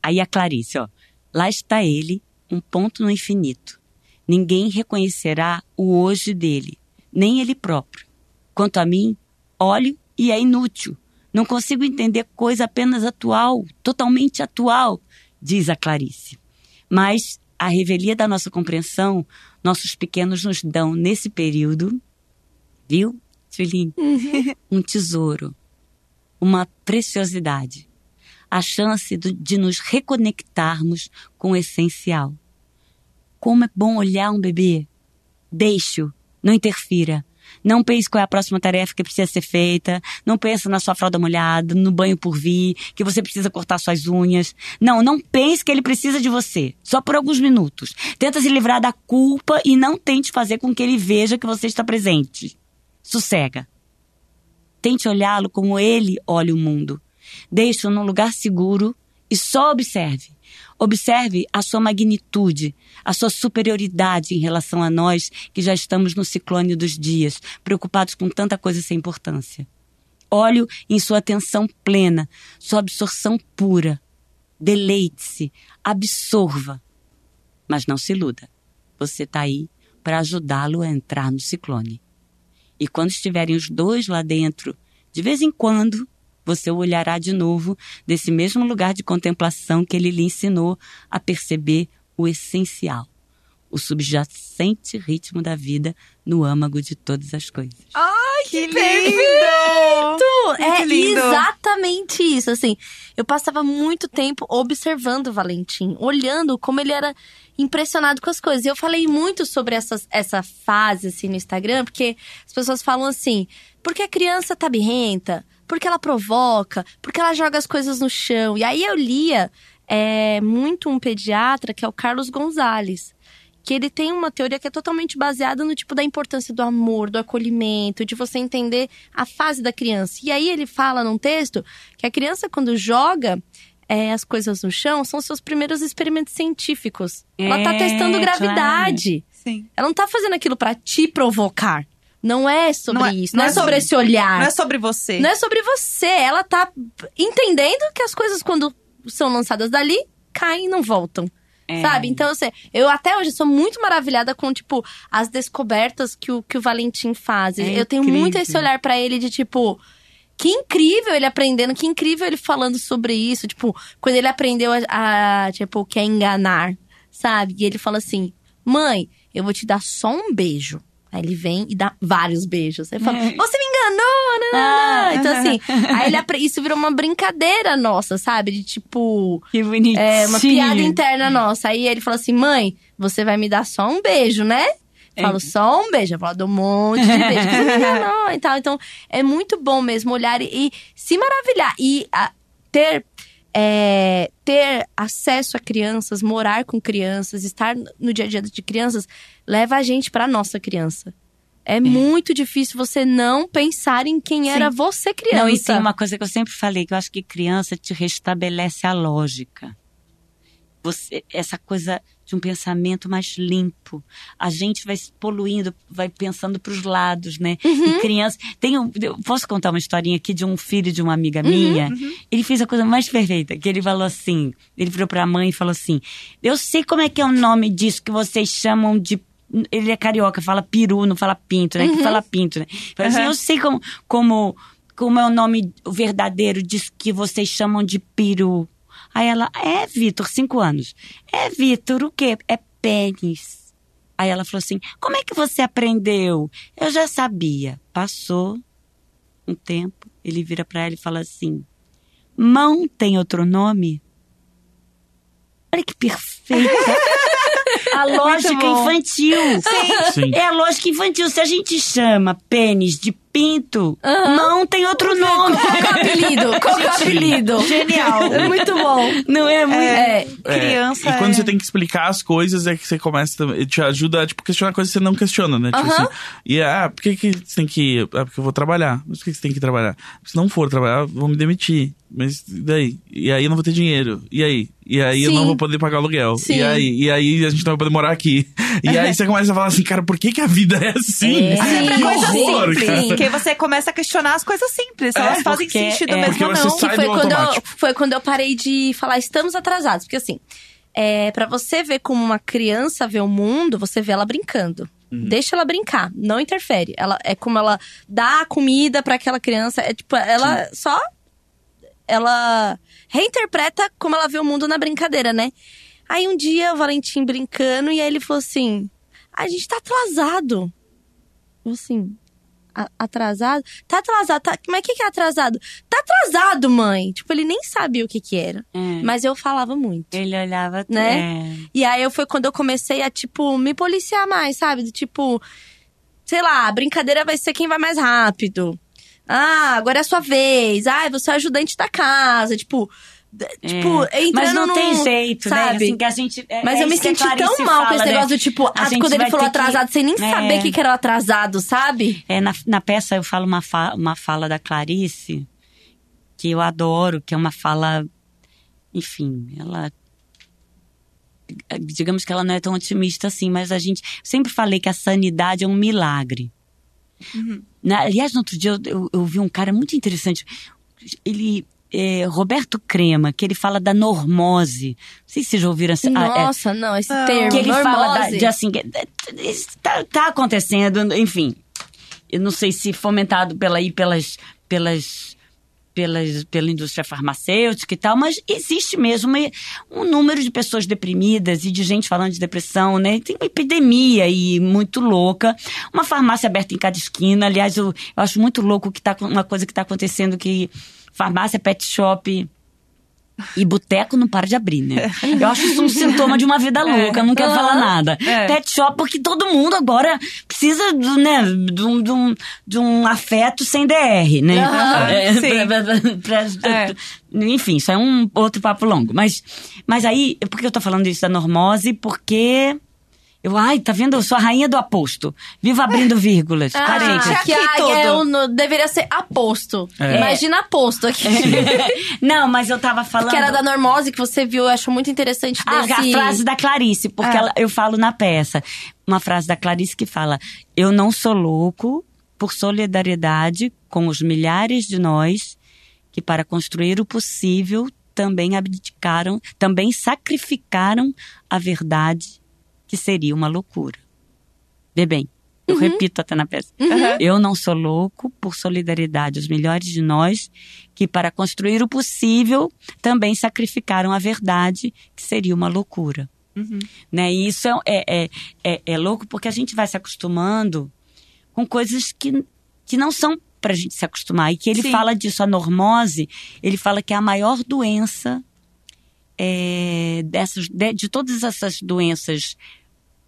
Aí a Clarice, ó, lá está ele, um ponto no infinito. Ninguém reconhecerá o hoje dele, nem ele próprio. Quanto a mim, olho e é inútil. Não consigo entender coisa apenas atual, totalmente atual, diz a Clarice. Mas a revelia da nossa compreensão, nossos pequenos nos dão nesse período, viu, Tvilin? Uhum. Um tesouro, uma preciosidade, a chance de nos reconectarmos com o essencial. Como é bom olhar um bebê. Deixe-o, não interfira. Não pense qual é a próxima tarefa que precisa ser feita. Não pense na sua fralda molhada, no banho por vir, que você precisa cortar suas unhas. Não, não pense que ele precisa de você. Só por alguns minutos. Tenta se livrar da culpa e não tente fazer com que ele veja que você está presente. Sossega. Tente olhá-lo como ele olha o mundo. Deixe-o num lugar seguro e só observe. Observe a sua magnitude, a sua superioridade em relação a nós que já estamos no ciclone dos dias, preocupados com tanta coisa sem importância. Olhe em sua atenção plena, sua absorção pura. Deleite-se, absorva. Mas não se iluda. Você está aí para ajudá-lo a entrar no ciclone. E quando estiverem os dois lá dentro, de vez em quando, você o olhará de novo desse mesmo lugar de contemplação que ele lhe ensinou a perceber o essencial, o subjacente ritmo da vida no âmago de todas as coisas. Ai, que, que lindo! É lindo. exatamente isso, assim. Eu passava muito tempo observando o Valentim, olhando como ele era impressionado com as coisas. E eu falei muito sobre essa, essa fase, assim, no Instagram, porque as pessoas falam assim, porque a criança tá birrenta, porque ela provoca, porque ela joga as coisas no chão. E aí eu lia é, muito um pediatra, que é o Carlos Gonzalez, que ele tem uma teoria que é totalmente baseada no tipo da importância do amor, do acolhimento, de você entender a fase da criança. E aí ele fala num texto que a criança, quando joga, é, as coisas no chão são seus primeiros experimentos científicos. É, ela tá é, testando gravidade. Claro. Sim. Ela não tá fazendo aquilo para te provocar. Não é sobre não é, isso, não, não é, sobre, sobre esse olhar. Não é sobre você. Não é sobre você. Ela tá entendendo que as coisas, quando são lançadas dali, caem e não voltam. É. Sabe? Então, assim, eu até hoje sou muito maravilhada com, tipo, as descobertas que o, que o Valentim faz. É eu tenho muito esse olhar para ele de, tipo, que incrível ele aprendendo, que incrível ele falando sobre isso. Tipo, quando ele aprendeu a, a tipo, o que é enganar, sabe? E ele fala assim: mãe, eu vou te dar só um beijo. Aí ele vem e dá vários beijos. Aí fala, é. você me enganou! Né, né, ah. Então, assim, aí ele, isso virou uma brincadeira nossa, sabe? De tipo. Que bonitinho. É, uma piada interna nossa. Aí ele falou assim: mãe, você vai me dar só um beijo, né? Eu falo só um beijo, eu falo, um monte de beijo. Você me enganou e tal. Então, é muito bom mesmo olhar e, e se maravilhar. E a, ter é, ter acesso a crianças, morar com crianças, estar no dia a dia de crianças, leva a gente para nossa criança. É, é, muito difícil você não pensar em quem Sim. era você criança. Não, e tem uma coisa que eu sempre falei, que eu acho que criança te restabelece a lógica. Você, essa coisa de um pensamento mais limpo. A gente vai se poluindo, vai pensando para os lados, né? Uhum. E criança. Tem um, posso contar uma historinha aqui de um filho de uma amiga uhum, minha? Uhum. Ele fez a coisa mais perfeita, que ele falou assim: ele virou para a mãe e falou assim: Eu sei como é que é o nome disso que vocês chamam de ele é carioca, fala peru, não fala pinto, né? Que uhum. fala pinto, né? Assim, eu sei como, como, como é o nome verdadeiro disso que vocês chamam de peru. Aí ela, é, Vitor, cinco anos. É, Vitor, o quê? É pênis. Aí ela falou assim: como é que você aprendeu? Eu já sabia. Passou um tempo, ele vira para ela e fala assim: mão tem outro nome? Olha que perfeita. a lógica infantil. Sim. Sim. É a lógica infantil. Se a gente chama pênis de Pinto. Não tem outro nome. Qual é o apelido? Qual é o apelido? Genial. É muito bom. Não é muito. É. É, Criança E quando é- você tem que explicar as coisas, é que você começa. também- Te ajuda a tipo, questionar coisas que você não questiona, né? Tipo Aham. assim. E ah, por que, que você tem que? Ah, porque eu vou trabalhar. Mas por que você tem que trabalhar? Se não for trabalhar, vão me demitir. Mas e daí? E aí eu não vou ter dinheiro. E aí? E aí eu Sim. não vou poder pagar aluguel. Sim. E aí? E aí a gente não vai poder morar aqui. E aí você começa a falar assim, cara, por que, que a vida é assim? É. Sempre que horror, simples. cara. Porque você começa a questionar as coisas simples. Se É, elas fazem porque- sentido é, mesmo ou não. Que foi do quando, eu, foi quando eu parei de falar estamos atrasados. Porque assim, é, para você ver como uma criança vê o mundo, você vê ela brincando. Deixa ela brincar, não interfere. Ela é como ela dá a comida para aquela criança, é tipo, ela só ela reinterpreta como ela vê o mundo na brincadeira, né? Aí um dia o Valentim brincando e aí ele falou assim: "A gente tá atrasado". Eu assim, "A- atrasado? Tá atrasado, tá... mas o que que é atrasado? Tá atrasado, mãe. Tipo, ele nem sabia o que que era. É. Mas eu falava muito. Ele olhava. Né? É. E aí eu foi quando eu comecei a, tipo, me policiar mais, sabe? Do tipo, sei lá, a brincadeira vai ser quem vai mais rápido. Ah, agora é a sua vez. Ah, você é ajudante da casa. Tipo, d- tipo, entrando Mas não num- tem jeito, né? sabe? Assim, que a gente, é- Mas é eu me senti tão mal com esse né? negócio do tipo, A ah, quando ele falou que- atrasado, sem nem É. saber o que, que era o atrasado, sabe? É, na, na peça eu falo uma, fa- uma fala da Clarice que eu adoro, que é uma fala, enfim, ela digamos que ela não é tão otimista assim, mas a gente sempre falei que a sanidade é um milagre. Na- aliás, no outro dia eu, eu, eu vi um cara muito interessante. Ele é, Roberto Crema, que ele fala da normose. Não sei se vocês já ouviram essa. ah, é- Nossa, não, esse Não. termo. que ele fala da- normose. de assim, que- isso tá, tá acontecendo, enfim. Eu não sei se fomentado pela, aí pelas, pelas, pelas, pela indústria farmacêutica e tal, mas existe mesmo uma- um número de pessoas deprimidas e de gente falando de depressão, né? Tem uma epidemia aí muito louca. Uma farmácia aberta em cada esquina. Aliás, eu, eu acho muito louco que tá, uma coisa que está acontecendo que farmácia, pet shop, e boteco não para de abrir, né? Eu acho isso um sintoma de uma vida louca, não quero falar nada. É. Pet shop, porque todo mundo agora precisa do, né, de, um, de, um, de um afeto sem DR, né? É, pra- pra- É. Enfim, isso é um outro papo longo. Mas, mas aí, por que eu tô falando isso da normose? Porque. Eu, ai, tá vendo? Eu sou a rainha do aposto. Vivo abrindo vírgulas. Ah, que Aqui ah, é tudo. um- deveria ser aposto. É. Imagina aposto aqui. Não, mas eu tava falando. que era da normose que você viu, eu acho muito interessante Ah, desse... a frase da Clarice, porque Ah. ela- eu falo na peça. Uma frase da Clarice que fala: Eu não sou louco por solidariedade com os milhares de nós que, para construir o possível, também abdicaram, também sacrificaram a verdade, que seria uma loucura. Vê bem, eu repito até na peça. Eu não sou louco por solidariedade aos milhares de nós que, para construir o possível, também sacrificaram a verdade, que seria uma loucura. Né? E isso é, é, é, é louco porque a gente vai se acostumando com coisas que, que não são pra gente se acostumar. E que ele Sim. fala disso, a normose, ele fala que é a maior doença é, dessas, de, de todas essas doenças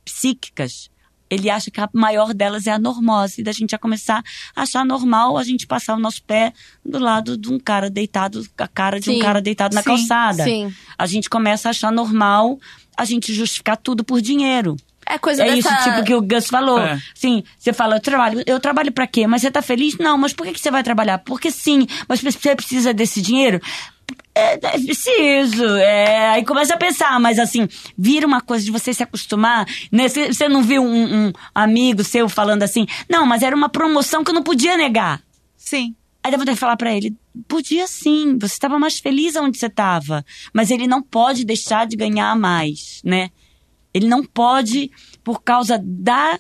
psíquicas, ele acha que a maior delas é a normose. E da gente já começar a achar normal a gente passar o nosso pé do lado de um cara deitado, a cara de um Sim. cara deitado na Sim, calçada. sim. A gente começa a achar normal a gente justificar tudo por dinheiro. É coisa É dessa... isso, tipo, que o Gus falou. É. Sim, você fala, eu trabalho, eu trabalho pra quê? Mas você tá feliz? Não, mas por que, que você vai trabalhar? Porque sim, mas você precisa desse dinheiro? É, é preciso. É, aí começa a pensar, mas assim, vira uma coisa de você se acostumar. Né? Você, você não viu um, um amigo seu falando assim, não, mas era uma promoção que eu não podia negar. Sim. Aí eu vou ter que falar pra ele, podia sim, você estava mais feliz onde você estava, mas ele não pode deixar de ganhar mais, né? Ele não pode, por causa da,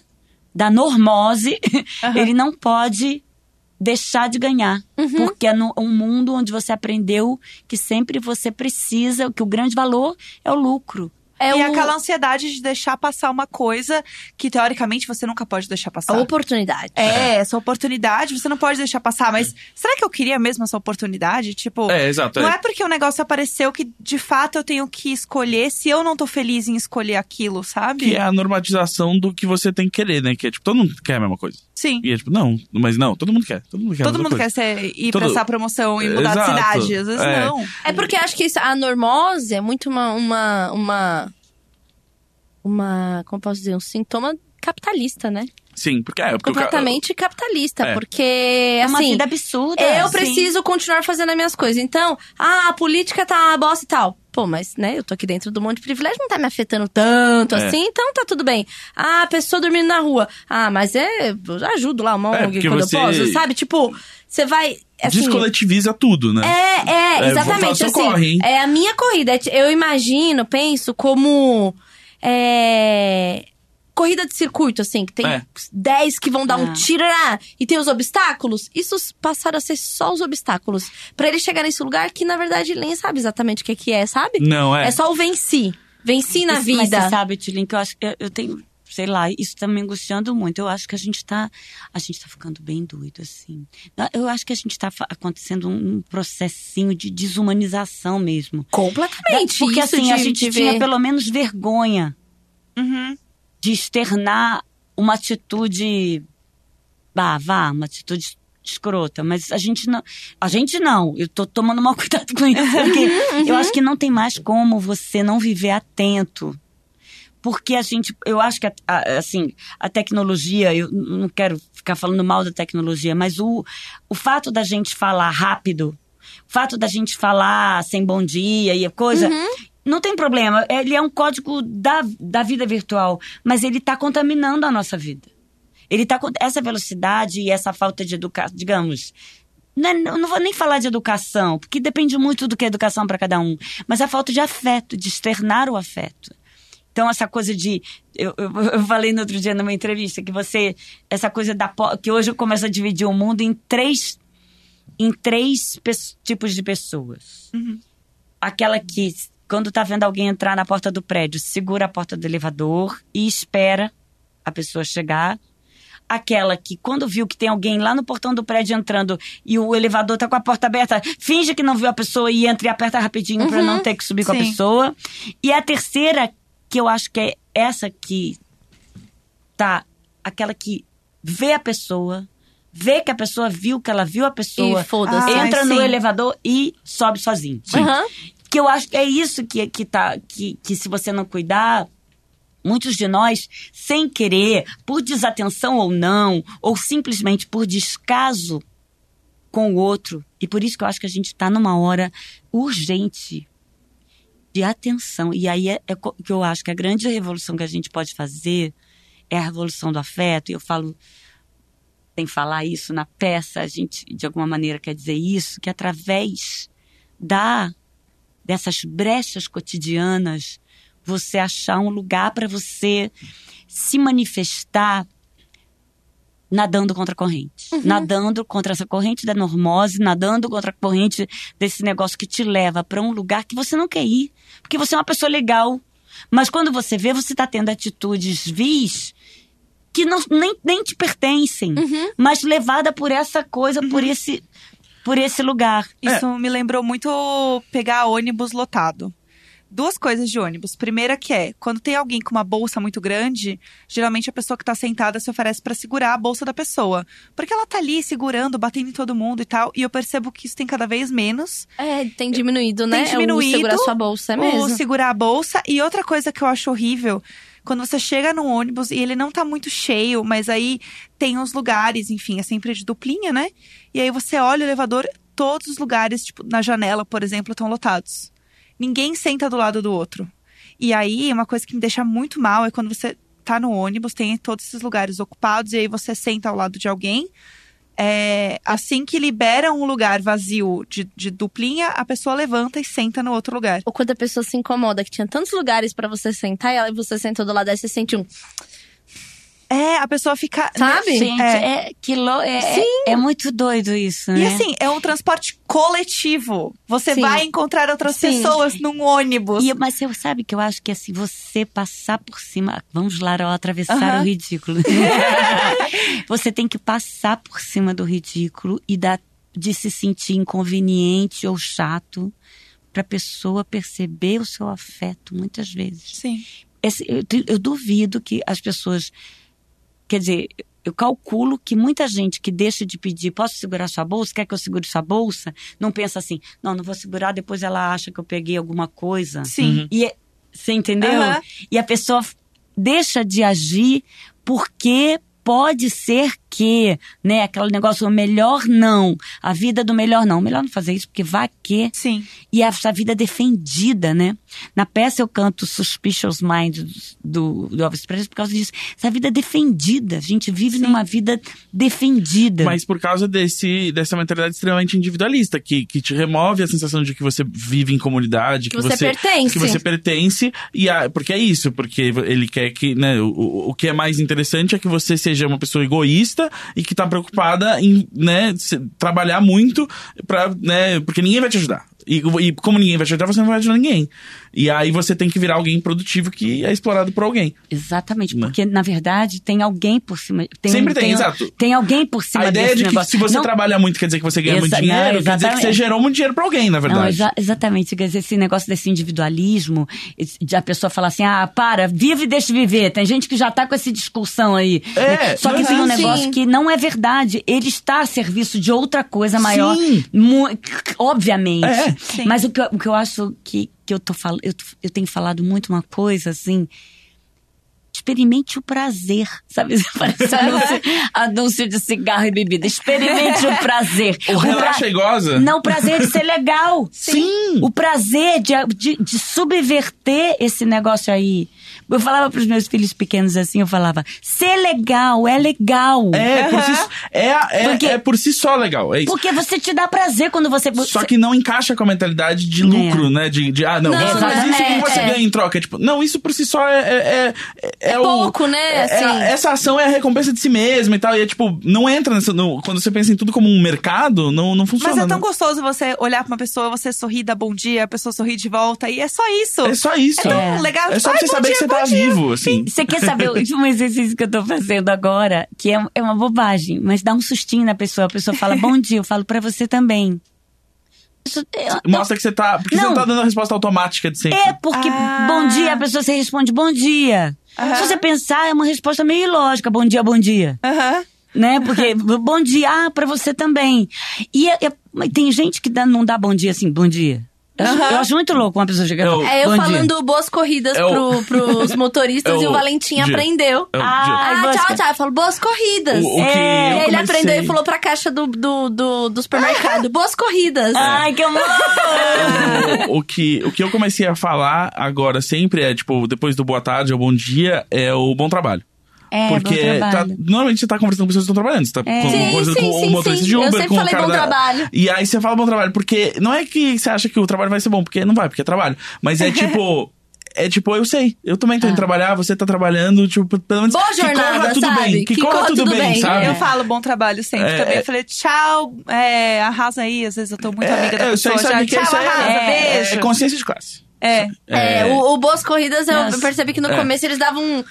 da normose, ele não pode deixar de ganhar. Porque é no, um mundo onde você aprendeu que sempre você precisa, que o grande valor é o lucro. É e o- aquela ansiedade de deixar passar uma coisa que, teoricamente, você nunca pode deixar passar. A oportunidade. É, essa oportunidade você não pode deixar passar. Mas será que eu queria mesmo essa oportunidade? Tipo, É, exato. não é. é porque o negócio apareceu que, de fato, eu tenho que escolher se eu não tô feliz em escolher aquilo, sabe? Que é a normatização do que você tem que querer, né? Que é tipo, todo mundo quer a mesma coisa. Sim. E é tipo, não, mas não, todo mundo quer. Todo mundo quer Todo mundo coisa. quer ser, ir Todo- pra essa promoção e mudar Exato. de cidade. Às vezes É. não. É porque eu acho que isso, a normose é muito uma, uma, uma, uma, como posso dizer, um sintoma capitalista, né? Sim, porque é. Porque o ca- Completamente capitalista, É. porque, É uma assim, vida absurda. eu Sim. preciso continuar fazendo as minhas coisas. Então, ah, a política tá uma bosta e tal. Pô, mas, né, eu tô aqui dentro do monte de privilégio, não tá me afetando tanto É. assim, então tá tudo bem. Ah, a pessoa dormindo na rua. Ah, mas é, eu ajudo lá uma É, ONG quando você- eu posso, sabe? Tipo, você vai, assim... Descoletiviza tudo, né? É, é, É, exatamente. assim, corre, hein? é a minha corrida. Eu imagino, penso como. é, corrida de circuito, assim, que tem É. 10 que vão dar um Ah. tiro ah, e tem os obstáculos. Isso passaram a ser só os obstáculos. Pra ele chegar nesse lugar que, na verdade, ele nem sabe exatamente o que, que é, sabe? Não, é. É só o venci. Venci na Isso- Mas vida. você sabe, Tilin, que eu acho que eu, eu tenho, sei lá, isso tá me angustiando muito. Eu acho que a gente tá, a gente tá ficando bem doido, assim. Eu acho que a gente tá acontecendo um, um processinho de desumanização mesmo. Completamente. Porque isso assim, a gente de tinha ver- pelo menos vergonha Uhum. De externar uma atitude. Vá, vá, uma atitude escrota. Mas a gente não. A gente não. Eu tô tomando mal cuidado com isso. Porque eu acho que não tem mais como você não viver atento. Porque a gente. Eu acho que, a- a- assim, a tecnologia. Eu não quero ficar falando mal da tecnologia, mas o, o fato da gente falar rápido. O fato da gente falar sem bom dia e a coisa. Não tem problema. Ele é um código da, da vida virtual. Mas ele está contaminando a nossa vida. Ele tá com essa velocidade e essa falta de educação, digamos. Não, é- não vou nem falar de educação, porque depende muito do que é educação para cada um. Mas a falta de afeto, de externar o afeto. Então, essa coisa de. Eu, eu, eu falei no outro dia numa entrevista que você. Essa coisa da. Que hoje começa a dividir o mundo em três. Em três tipos de pessoas. Aquela que, quando tá vendo alguém entrar na porta do prédio, segura a porta do elevador e espera a pessoa chegar. Aquela que, quando viu que tem alguém lá no portão do prédio entrando e o elevador tá com a porta aberta, finge que não viu a pessoa e entra e aperta rapidinho pra não ter que subir com a Sim. pessoa. E a terceira, que eu acho que é essa que tá, aquela que vê a pessoa, vê que a pessoa viu que ela viu a pessoa, E foda-se. Ah, entra no sim. elevador e sobe sozinho. Aham. Que eu acho que é isso que, que tá. Que, que se você não cuidar, muitos de nós, sem querer, por desatenção ou não, ou simplesmente por descaso com o outro, e por isso que eu acho que a gente está numa hora urgente de atenção. E aí é, é que eu acho que a grande revolução que a gente pode fazer é a revolução do afeto. E eu falo, sem falar isso na peça, a gente de alguma maneira quer dizer isso, que através da dessas brechas cotidianas, você achar um lugar para você se manifestar nadando contra a corrente. Nadando contra essa corrente da normose, nadando contra a corrente desse negócio que te leva para um lugar que você não quer ir. Porque você é uma pessoa legal. Mas quando você vê, você está tendo atitudes vis que não, nem, nem te pertencem. Mas levada por essa coisa, por esse por esse lugar. Isso me lembrou muito pegar ônibus lotado. Duas coisas de ônibus. Primeira que é, quando tem alguém com uma bolsa muito grande, geralmente a pessoa que tá sentada se oferece pra segurar a bolsa da pessoa. Porque ela tá ali segurando, batendo em todo mundo e tal. E eu percebo que isso tem cada vez menos. É, tem diminuído, né? Tem diminuído O segurar sua bolsa, é o mesmo. segurar a bolsa. E outra coisa que eu acho horrível, quando você chega num ônibus e ele não tá muito cheio, mas aí tem uns lugares, enfim, é sempre de duplinha, né? E aí você olha o elevador, todos os lugares, tipo, na janela, por exemplo, estão lotados. Ninguém senta do lado do outro. E aí, uma coisa que me deixa muito mal é quando você tá no ônibus, tem todos esses lugares ocupados, e aí você senta ao lado de alguém. É, assim que libera um lugar vazio de, de duplinha, a pessoa levanta e senta no outro lugar. Ou quando a pessoa se incomoda, que tinha tantos lugares pra você sentar, e você sentou do lado, aí você sente um. É, a pessoa fica. Sabe? Gente, É. é, que lo- é, é, é muito doido isso, né? E assim, é um transporte coletivo. Você Sim. vai encontrar outras Sim. pessoas num ônibus. E, mas você sabe que eu acho que assim, você passar por cima. Vamos lá, ó, atravessar Aham. o ridículo. você tem que passar por cima do ridículo e da, de se sentir inconveniente ou chato pra pessoa perceber o seu afeto muitas vezes. Sim. Esse- eu, eu duvido que as pessoas. Quer dizer, eu calculo que muita gente que deixa de pedir, posso segurar sua bolsa? Quer que eu segure sua bolsa? Não pensa assim, não, não vou segurar, depois ela acha que eu peguei alguma coisa. Sim. E é- você entendeu? Aham. E a pessoa deixa de agir porque pode ser que, né, aquele negócio, o melhor não, a vida do melhor não. Melhor não fazer isso porque vai que Sim. e essa vida defendida, né? Na peça eu canto Suspicious Mind do, do Elvis Presley por causa disso. Essa vida defendida. A gente vive numa vida defendida. Mas por causa desse, dessa mentalidade extremamente individualista, que, que te remove a sensação de que você vive em comunidade, que, Que você pertence. Que você pertence. E a, porque é isso, porque ele quer que, né, o- o, o que é mais interessante é que você seja uma pessoa egoísta e que tá preocupada em, né, trabalhar muito pra, né, porque ninguém vai te ajudar. E, e como ninguém vai te ajudar, você não vai ajudar ninguém. E aí você tem que virar alguém produtivo que é explorado por alguém. Exatamente, Né? porque na verdade tem alguém por cima. Tem, Sempre tem, tem, exato. Tem alguém por cima a ideia desse de que negócio. se você Não- trabalha muito quer dizer que você ganha muito dinheiro, não, quer dizer que você gerou muito dinheiro pra alguém, na verdade. Não, exa- exatamente. Quer dizer, esse negócio desse individualismo, de a pessoa falar assim, ah, para, vive e deixa viver. Tem gente que já tá com essa discussão aí. É, Só que tem um Sim. negócio que não é verdade. Ele está a serviço de outra coisa maior. Sim. Obviamente. É. Sim. Mas o que, eu- o que eu acho que, que eu tô falando, eu, eu tenho falado muito uma coisa assim. Experimente o prazer, sabe? Parece anúncio, anúncio de cigarro e bebida. Experimente o prazer. O pra- relaxa e goza. Não, o prazer de ser legal. Sim. O prazer de, de, de subverter esse negócio aí. Eu falava pros meus filhos pequenos assim, eu falava, ser legal é legal. É, por si, é, é, Porque- é por si só legal. É isso. Porque você te dá prazer quando você... Só que não encaixa com a mentalidade de lucro, né? De, de ah, não, Não, você faz isso, que é, você é. ganha em troca? É Tipo, não, isso por si só é. É, é, é o- pouco, né? é- é Assim. essa ação é a recompensa de si mesma e tal. E é tipo, não entra nessa. no- quando você pensa em tudo como um mercado, não, não funciona. Mas é tão não. gostoso você olhar pra uma pessoa, você sorrir, dar bom dia, a pessoa sorrir de volta. E é só isso. É só isso. É tão legal. É só Ai, pra você saber que você bom tá vivo, assim. Você quer saber um exercício que eu tô fazendo agora, que é, é uma bobagem, mas dá um sustinho na pessoa. A pessoa fala, bom dia, eu falo pra você também. Isso, eu- Mostra que você tá. Porque você Não. não tá dando a resposta automática de sempre. É porque Ah. bom dia, a pessoa você responde bom dia. Aham. Se você pensar, é uma resposta meio ilógica, bom dia, bom dia. Aham. Né? Porque bom dia, ah, pra você também. E é- é- mas tem gente que dá- não dá bom dia assim, bom dia. Eu, eu acho muito louco uma pessoa chegar e É falar, É eu dia. falando boas corridas É o- pro, pros motoristas É e o Valentim dia. aprendeu. É Ah. Ah, tchau, tchau. Eu falo, boas corridas. O- o que É, eu ele comecei- aprendeu e falou pra caixa do, do, do, do supermercado, boas corridas. Ai, que amor! o, o que, o que eu comecei a falar agora sempre é, tipo, depois do boa tarde ou bom dia, é o bom trabalho. É, Porque bom tá- normalmente você tá conversando com pessoas que estão trabalhando. Você tá É. conversando sim, com sim, o motorista sim. de Eu Uber, sempre com o falei cara bom da- trabalho. E aí você fala bom trabalho, porque não é que você acha que o trabalho vai ser bom, porque não vai, porque é trabalho. Mas é tipo. É tipo, eu sei, eu também tô indo trabalhar, você tá trabalhando, tipo, pelo menos. Boa que jornada, corra tudo sabe? bem. Que, corra, tudo bem, sabe? Eu falo bom trabalho sempre É, também. é. Eu falei, tchau, é, arrasa aí. Às vezes eu tô muito amiga da É, aí pessoa. sabe já, que tchau, isso aí arrasa, é, beijo. é consciência de classe. É. É, o, o Boas Corridas, eu Nossa. percebi que no É. começo eles davam um...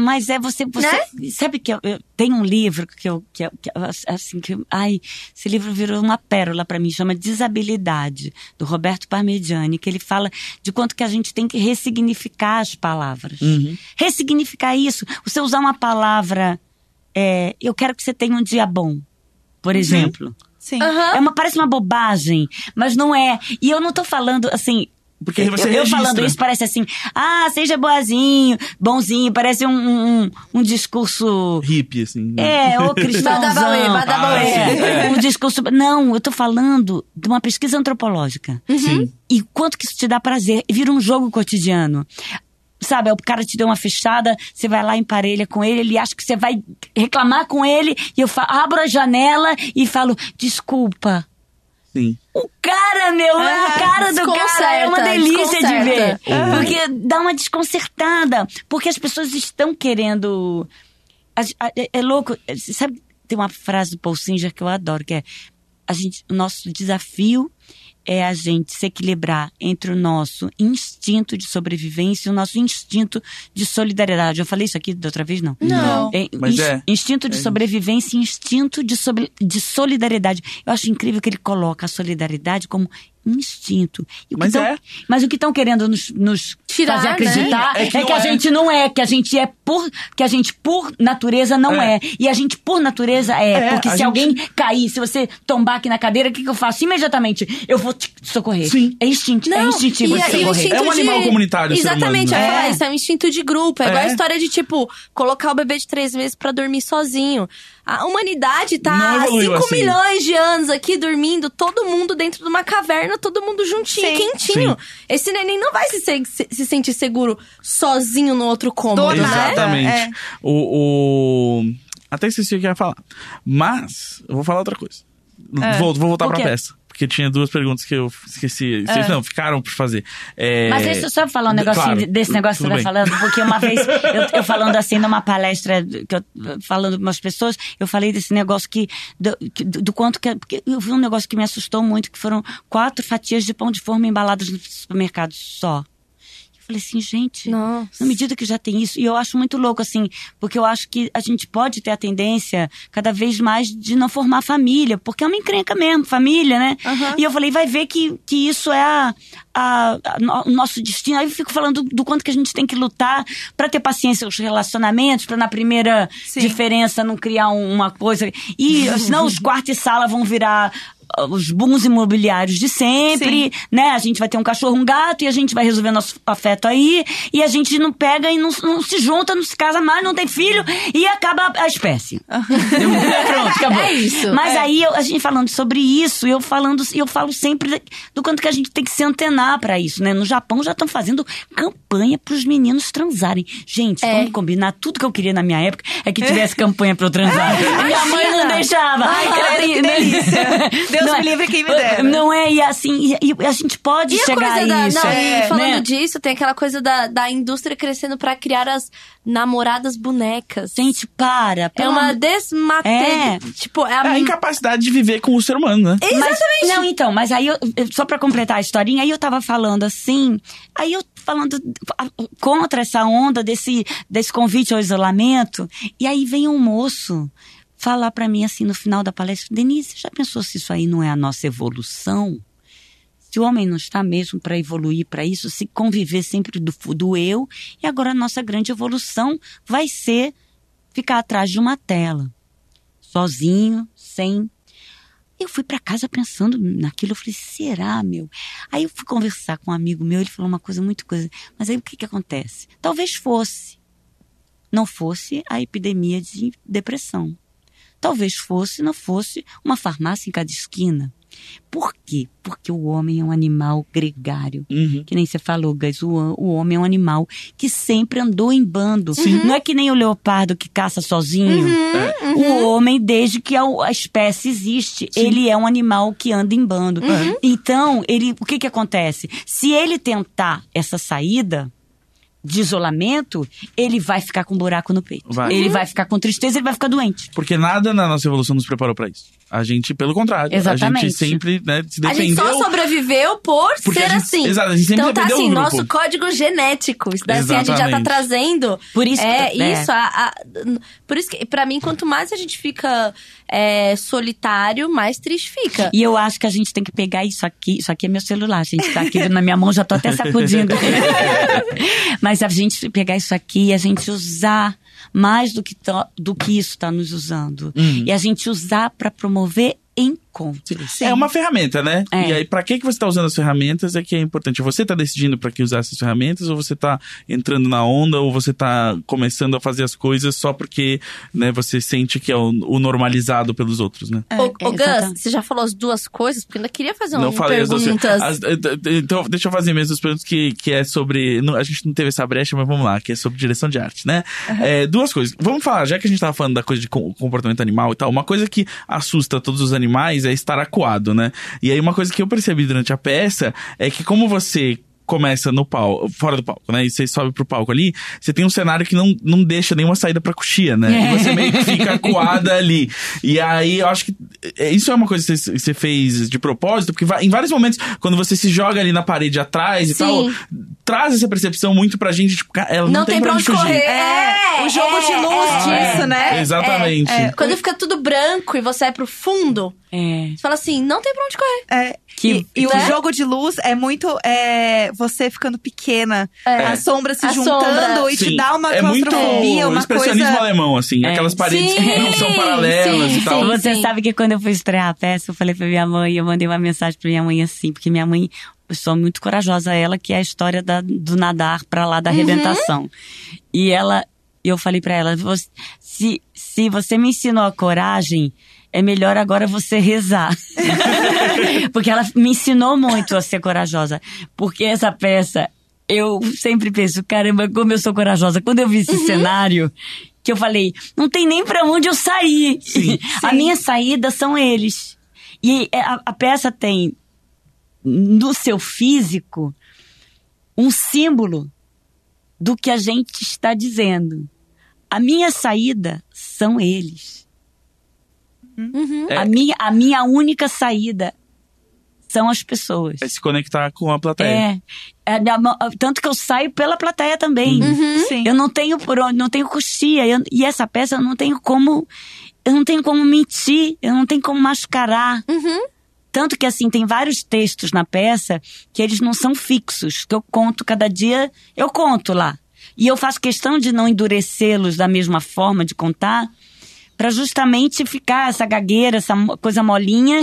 Mas é você, você Né? sabe que eu, eu- tem um livro que eu, que, eu- que eu- assim que eu- ai, esse livro virou uma pérola para mim, chama Desabilidade do Roberto Parmigiani, que ele fala de quanto que a gente tem que ressignificar as palavras, ressignificar isso. Você usar uma palavra, é, eu quero que você tenha um dia bom, por exemplo. Sim. Aham. É uma, parece uma bobagem, mas não é. E eu não tô falando assim. Porque você eu, eu registra. falando isso parece assim, ah, seja boazinho, bonzinho, parece um, um, um- discurso. Hippie, assim. né? É, ô cristãozão. Badabauê, badabauê. É, sim, é. um discurso. Não, eu tô falando de uma pesquisa antropológica. Sim. E quanto que isso te dá prazer. E vira um jogo cotidiano. Sabe, o cara te deu uma fechada, você vai lá emparelha com ele, ele acha que você vai reclamar com ele, e eu fa- abro a janela e falo, desculpa. Sim. O cara, meu, é a Ah, cara do cara, é uma delícia de ver. desconcerta. Porque dá uma desconcertada. Porque as pessoas estão querendo é, é louco. Sabe, tem uma frase do Paul Singer que eu adoro, que é a gente, o nosso desafio é a gente se equilibrar entre o nosso instinto de sobrevivência e o nosso instinto de solidariedade. Eu falei isso aqui da outra vez, não? Não. É, Mas é. Instinto de é. sobrevivência e instinto de, sobre, de solidariedade. Eu acho incrível que ele coloca a solidariedade como instinto. mas tão, é. Mas o que estão querendo nos, nos Tirar, fazer né? acreditar né? é, que, é que a é. gente não é, que a gente é por. que a gente por natureza não é. é. E a gente por natureza é. é porque se gente... alguém cair, se você tombar aqui na cadeira, o que, que eu faço? Imediatamente eu vou te socorrer. Sim. É instinto. é instintivo e, de socorrer. É um animal de... comunitário. Exatamente, humano, né? é. isso é um instinto de grupo. É, igual a história de, tipo, colocar o bebê de três meses para dormir sozinho. A humanidade tá há 5 assim. milhões de anos aqui dormindo, todo mundo dentro de uma caverna, todo mundo juntinho, Sim. quentinho. Sim. Esse neném não vai se, se, se, sentir seguro sozinho no outro cômodo, né? Exatamente. É. O, o... Até esqueci o que ia falar. Mas, eu vou falar outra coisa. É. Vou, vou voltar pra peça porque tinha duas perguntas que eu esqueci. Vocês é. não, ficaram por fazer. É... Mas deixa eu só falar um negocinho claro, desse negócio que você vai falando, porque uma vez, eu, eu, falando assim numa palestra, que eu, falando com umas pessoas, eu falei desse negócio que, do, do, do quanto que. Eu vi um negócio que me assustou muito, que foram quatro fatias de pão de forma embaladas no supermercado só. Falei assim, gente, Nossa. na medida que já tem isso, e eu acho muito louco, assim, porque eu acho que a gente pode ter a tendência, cada vez mais, de não formar família, porque é uma encrenca mesmo, família, né? Uhum. E eu falei, vai ver que, que isso é a, a, a, o nosso destino. Aí eu fico falando do, do quanto que a gente tem que lutar para ter paciência nos relacionamentos, para na primeira Sim. diferença não criar uma coisa. E senão os quartos e sala vão virar os bons imobiliários de sempre, Sim. né? A gente vai ter um cachorro, um gato e a gente vai resolver nosso afeto aí e a gente não pega e não, não se junta, não se casa mais, não tem filho e acaba a espécie. Pronto, acabou. É isso. Mas é. aí eu, a gente falando sobre isso, eu falando, eu falo sempre do quanto que a gente tem que se antenar para isso, né? No Japão já estão fazendo campanha para os meninos transarem. Gente, é. vamos combinar tudo que eu queria na minha época é que tivesse campanha para eu transar. minha mãe não deixava. Ai, credo, que delícia. Deus não me é, livre quem me dera. Não é, e assim, e, e a gente pode e chegar a, da, isso. Não, é, e falando né? disso, tem aquela coisa da, da indústria crescendo para criar as namoradas bonecas. Gente, para. É uma desmate... É. Tipo, é a... é a incapacidade de viver com o ser humano, né? Exatamente. Mas, não, então, mas aí, eu, só para completar a historinha, aí eu tava falando assim, aí eu falando contra essa onda desse, desse convite ao isolamento, e aí vem um moço falar para mim assim no final da palestra: Denise, já pensou se isso aí não é a nossa evolução? Se o homem não está mesmo para evoluir para isso, se conviver sempre do, do eu, e agora a nossa grande evolução vai ser ficar atrás de uma tela, sozinho, sem. Eu fui para casa pensando naquilo, eu falei, será, meu? Aí eu fui conversar com um amigo meu, ele falou uma coisa muito coisa, mas aí o que que acontece? Talvez fosse, não fosse a epidemia de depressão. Talvez fosse, não fosse, uma farmácia em cada esquina. Por quê? Porque o homem é um animal gregário. Uhum. Que nem você falou, Gás, o, o homem é um animal que sempre andou em bando. Sim. Não é que nem o leopardo que caça sozinho. Uhum, uhum. O homem, desde que a, a espécie existe, Sim. ele é um animal que anda em bando. Uhum. Então, ele, o que que acontece? Se ele tentar essa saída, de isolamento, ele vai ficar com um buraco no peito. Vai. Ele vai ficar com tristeza, ele vai ficar doente. Porque nada na nossa evolução nos preparou para isso. A gente, pelo contrário, Exatamente. a gente sempre né, se defendeu. A gente só sobreviveu por ser gente, assim. Exato, a gente sempre então tá assim, nosso código genético. Isso daí assim, a gente já tá trazendo. Por isso, é, é. isso. A, a, por isso que, pra mim, quanto mais a gente fica é, solitário, mais triste fica. E eu acho que a gente tem que pegar isso aqui. Isso aqui é meu celular, gente. Tá aqui na minha mão, já tô até sacudindo. Mas a gente pegar isso aqui e a gente usar mais do que, do que isso está nos usando. Uhum. E a gente usar para promover encontros. É uma ferramenta, né? É. E aí, para que, que você está usando as ferramentas é que é importante. Você está decidindo para que usar essas ferramentas, ou você está entrando na onda, ou você está começando a fazer as coisas só porque né, você sente que é o, o normalizado pelos outros, né? É, ô, ô Gus, você já falou as duas coisas, porque eu ainda queria fazer uma perguntas. As, então, deixa eu fazer mesmo as perguntas que, que é sobre. Não, a gente não teve essa brecha, mas vamos lá, que é sobre direção de arte, né? Uhum. É, duas coisas. Vamos falar, já que a gente estava falando da coisa de comportamento animal e tal, uma coisa que assusta todos os animais é estar acuado, né? E aí uma coisa que eu percebi durante a peça é que como você começa no palco, fora do palco, né? E você sobe pro palco ali, você tem um cenário que não, não deixa nenhuma saída pra coxia, né? É. E você meio que fica acuada ali. E aí eu acho que é, isso é uma coisa que você- fez de propósito, porque em vários momentos, quando você se joga ali na parede atrás e Sim. tal, traz essa percepção muito pra gente, tipo, ela não, Não tem pra onde fugir. correr. É, o jogo de luz é, disso, né? Exatamente. É, é. Quando fica tudo branco e você é pro fundo, É. você fala assim, não tem pra onde correr. É, Que- e, e né? o jogo de luz é muito é, você ficando pequena, É. a sombra se A juntando sombra. e te Sim, dá uma é muito claustrofobia, uma expressionismo coisa. alemão, assim. É. Aquelas paredes Sim, que não são paralelas sim, e tal. sim. Você sabe que quando eu fui estrear a peça, eu falei pra minha mãe, eu mandei uma mensagem pra minha mãe assim, porque minha mãe, eu sou muito corajosa, ela que é a história da- do nadar pra lá da arrebentação. E ela, eu falei pra ela, "Você- se, se você me ensinou a coragem, é melhor agora você rezar. porque ela me ensinou muito a ser corajosa. Porque essa peça, eu sempre penso, caramba, como eu sou corajosa. Quando eu vi esse cenário, que eu falei, não tem nem pra onde eu sair. Sim. a Sim. minha saída são eles. E é, a, a peça tem no seu físico um símbolo do que a gente está dizendo. A minha saída são eles. É. A, minha, a minha única saída são as pessoas. É se conectar com a plateia. É, é tanto que eu saio pela plateia também. Sim. Eu não tenho por onde, não tenho coxia. Eu- e essa peça eu não tenho como. Eu não tenho como mentir, eu não tenho como mascarar. Tanto que, assim, tem vários textos na peça que eles não são fixos, que eu conto cada dia, eu conto lá. E eu faço questão de não endurecê-los da mesma forma de contar, para justamente ficar essa gagueira, essa coisa molinha,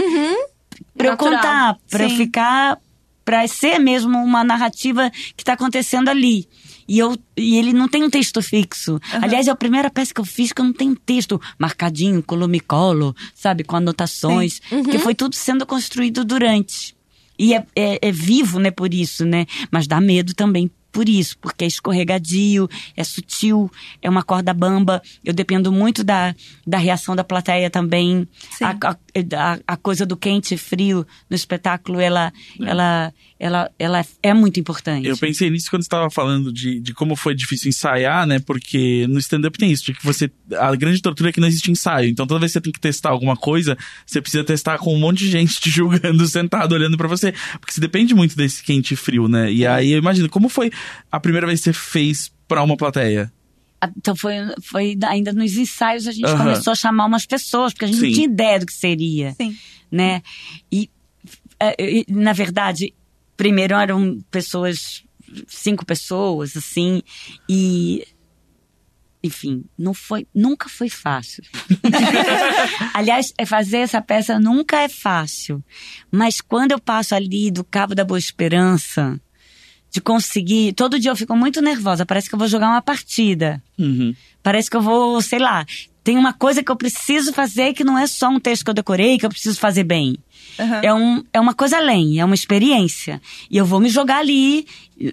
pra eu Natural. contar, pra eu ficar, pra ser mesmo uma narrativa que tá acontecendo ali. E, eu, e ele não tem um texto fixo. Aliás, é a primeira peça que eu fiz que eu não tenho texto marcadinho, colomicolo, sabe, com anotações. Porque foi tudo sendo construído durante. E é, é, é vivo, né, por isso, né? Mas dá medo também por isso, porque é escorregadio, é sutil, é uma corda bamba. Eu dependo muito da, da reação da plateia também. A, a, a- coisa do quente e frio no espetáculo, ela, ela, ela, ela é muito importante. Eu pensei nisso quando você estava falando de, de como foi difícil ensaiar, né? Porque no stand-up tem isso, de que você. A grande tortura é que não existe ensaio. Então toda vez que você tem que testar alguma coisa, você precisa testar com um monte de gente te julgando, sentado, olhando pra você. Porque você depende muito desse quente e frio, né? E aí eu imagino, como foi a primeira vez que você fez pra uma plateia? Ah, Então foi, foi ainda nos ensaios a gente Aham. começou a chamar umas pessoas, porque a gente Sim. não tinha ideia do que seria. Sim. né? E, é, e, na verdade, primeiro eram pessoas, cinco pessoas, assim, e. Enfim, não foi, nunca foi fácil. Aliás, é fazer essa peça nunca é fácil. Mas quando eu passo ali do Cabo da Boa Esperança, de conseguir. Todo dia eu fico muito nervosa, parece que eu vou jogar uma partida. Uhum. Parece que eu vou, sei lá, tem uma coisa que eu preciso fazer que não é só um texto que eu decorei, que eu preciso fazer bem. Aham. É, um, é uma coisa além, é uma experiência. E eu vou me jogar ali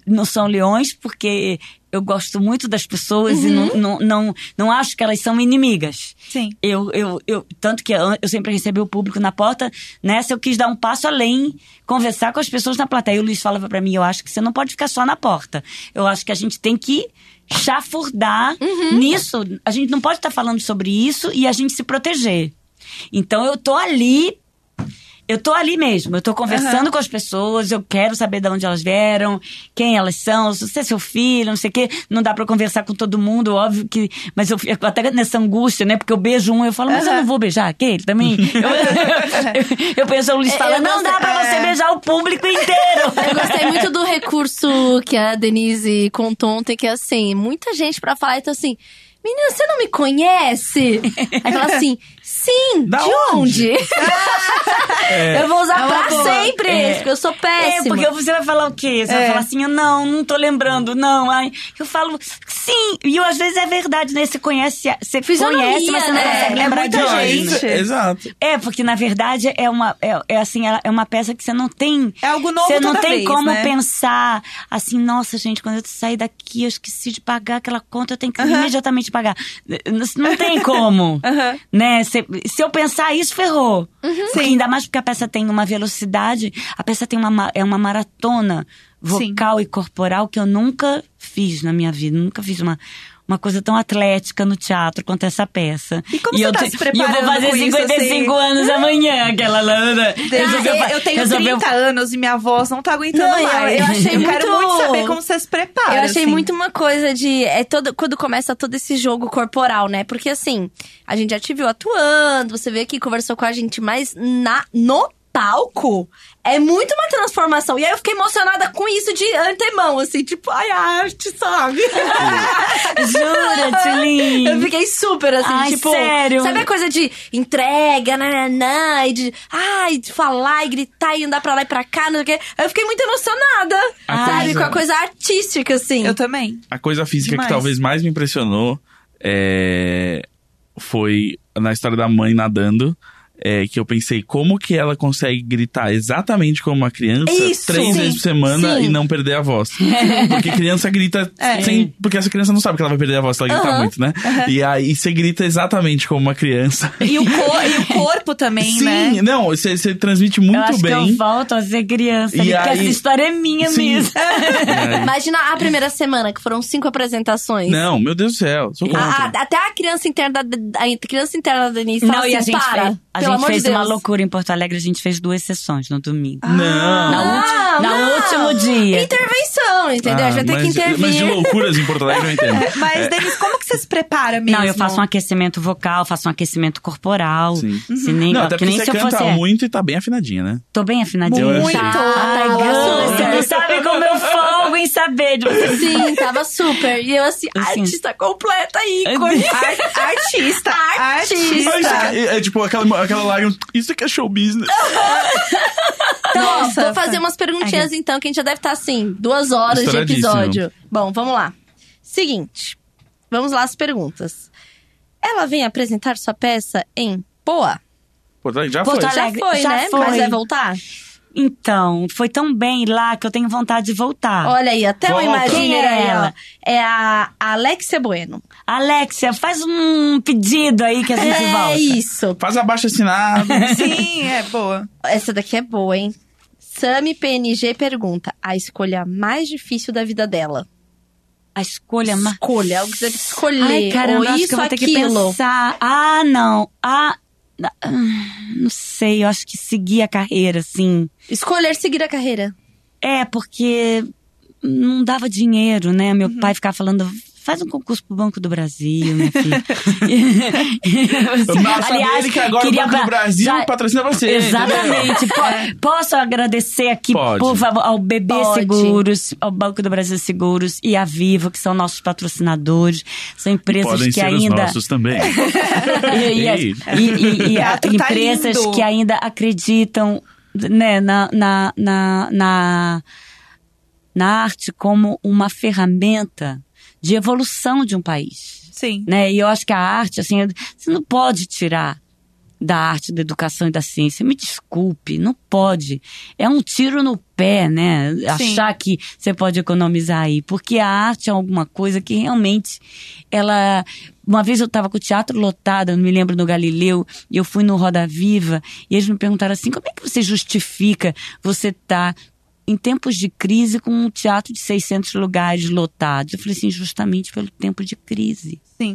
no São Leões, porque eu gosto muito das pessoas e não, não, não, não acho que elas são inimigas. Sim. Eu, eu, eu, tanto que eu, sempre recebi o público na porta, nessa eu quis dar um passo além, conversar com as pessoas na plateia. E o Luiz falava pra mim, eu acho que você não pode ficar só na porta. Eu acho que a gente tem que chafurdar nisso. A gente não pode estar falando sobre isso e a gente se proteger. Então eu tô ali eu tô ali mesmo, eu tô conversando com as pessoas, eu quero saber de onde elas vieram, quem elas são, se você é seu filho, não sei o quê. Não dá pra conversar com todo mundo, óbvio que. Mas eu fico até nessa angústia, né? Porque eu beijo um, eu falo, mas eu não vou beijar aquele também. eu, eu penso, o Luiz Eu- fala, eu não dá pra você é. beijar o público inteiro. Eu gostei muito do recurso que a Denise contou ontem, que é assim, muita gente pra falar, então assim, menina, você não me conhece? Aí fala assim, sim, Da de onde? onde? Eu vou usar É pra boa. sempre É. esse, porque eu sou É, péssima. porque você vai falar o quê? Você vai É. falar assim, não, não tô lembrando, não. Ai, eu falo, sim. E eu, às vezes é verdade, né? Você conhece, você Fisionomia, conhece, mas você não né? consegue É lembrar muita de gente. Exato. É, porque na verdade é uma é, é assim, é uma peça que você não tem. É algo novo Você não tem vez, como né? pensar assim, nossa, gente, quando eu sair daqui, eu esqueci de pagar aquela conta, eu tenho que imediatamente pagar. Não tem como. Aham. Né? Se, se eu pensar isso, ferrou. Porque Sim. ainda mais porque a peça tem uma velocidade, a peça tem uma, ma- é uma maratona vocal Sim. e corporal que eu nunca fiz na minha vida. Nunca fiz uma, uma coisa tão atlética no teatro quanto essa peça. E como e você eu tá se E eu preparando vou fazer com isso, 55 assim? anos amanhã, aquela Lana. resolveu fa- eu tenho resolveu 30 anos e minha voz não tá aguentando Não, eu- mais. eu achei quero muito- muito saber como você se prepara. Eu achei assim. muito uma coisa de. É todo, quando começa todo esse jogo corporal, né? Porque assim, a gente já te viu atuando, você veio aqui conversou com a gente, mas na, no palco é muito uma transformação. E aí eu fiquei emocionada com isso de antemão, assim, tipo, ai, a arte, sabe? Jura, Tilin? Eu fiquei super assim, Ai, tipo. sério? Sabe a coisa de entrega, nananã, e de. Ai, de falar e gritar e andar pra lá e pra cá, não sei o quê. Eu fiquei muito emocionada. A sabe? coisa- Com a coisa artística, assim. Eu também. A coisa física Demais. que talvez mais me impressionou é, foi na história da mãe nadando. É, que eu pensei, como que ela consegue gritar exatamente como uma criança Isso, três sim, vezes por semana sim. e não perder a voz? Porque criança grita É. sem. Porque essa criança não sabe que ela vai perder a voz se ela gritar muito, né? E aí você grita exatamente como uma criança. E o, cor- e o corpo também, Sim, né? não, você, você transmite Eu muito acho que bem. eu volto a ser criança, E porque aí- essa história é minha Sim. mesmo. Aí- Imagina a primeira semana, que foram cinco apresentações. Não, meu Deus do céu, sou contra. A- a- até a criança interna da, a criança interna da Denise Não, e a gente para, fez, a pelo gente fez de uma loucura em Porto Alegre, a gente fez duas sessões no domingo. Não. Na não. último dia. Intervenção, entendeu? a gente vai ter mas, que intervir. Mas de loucuras em Porto Alegre eu entendo. Mas, Denise, como que você se prepara mesmo? Não, eu faço um aquecimento vocal, faço um aquecimento corporal. Sim. Se nem, Não, até que porque nem você se canta fosse. muito e tá bem afinadinha, né? Tô bem afinadinha. Muito. Ai, Gus, você saber de você. Sim, tava super. E eu assim, Assim. artista completa, ícone. Ar- artista. Artista. É, é tipo aquela, aquela lágrima. Isso aqui é show business. Então, Nossa, vou fazer umas perguntinhas então, que a gente já deve estar assim, duas horas de episódio. Bom, vamos lá. Seguinte, vamos lá as perguntas. Ela vem apresentar sua peça em Poa? Porto Alegre já Porto foi. Alegre. Já foi, já né? foi. Mas vai voltar? Então, foi tão bem lá que eu tenho vontade de voltar. Olha aí, até o Volta. Imaginer Quem é ela? É a Alexia Bueno. Alexia, faz um pedido aí que a gente é volta. isso. Faz abaixo assinado. Sim, é boa. Essa daqui é boa, hein? Sami PNG pergunta: a escolha mais difícil da vida dela. A escolha mais. Escolha, algo que você deve escolher. Ai, caramba, ou acho isso, que eu vou ter que aquilo. pensar. Ah, não. Ah, ah, não sei, eu acho que seguir a carreira, assim. Escolher seguir a carreira. É, porque não dava dinheiro, né? Uhum. Meu pai ficava falando. Faz um concurso pro Banco do Brasil, minha filha. Nossa, dele que agora o queria Banco do Brasil já- patrocina você. Exatamente. Po- Posso agradecer aqui, Pode. por favor, ao BB Pode. Seguros, ao Banco do Brasil Seguros e à Vivo, que são nossos patrocinadores. São empresas Podem que ser ainda. os nossos também. e, e- e- e- e a- tá empresas lindo. que ainda acreditam né, na, na, na, na, na arte como uma ferramenta de evolução de um país Sim. né? E eu acho que a arte, assim, você não pode tirar da arte, da educação e da ciência. Me desculpe, não pode. É um tiro no pé, né? Sim. Achar que você pode economizar aí. Porque a arte é alguma coisa que realmente ela. Uma vez eu estava com o teatro lotado, eu não me lembro no Galileu, e eu fui no Roda Viva, e eles me perguntaram assim: como é que você justifica você estar em tempos de crise com um teatro de 600 lugares lotados? Eu falei assim: justamente pelo tempo de crise Sim.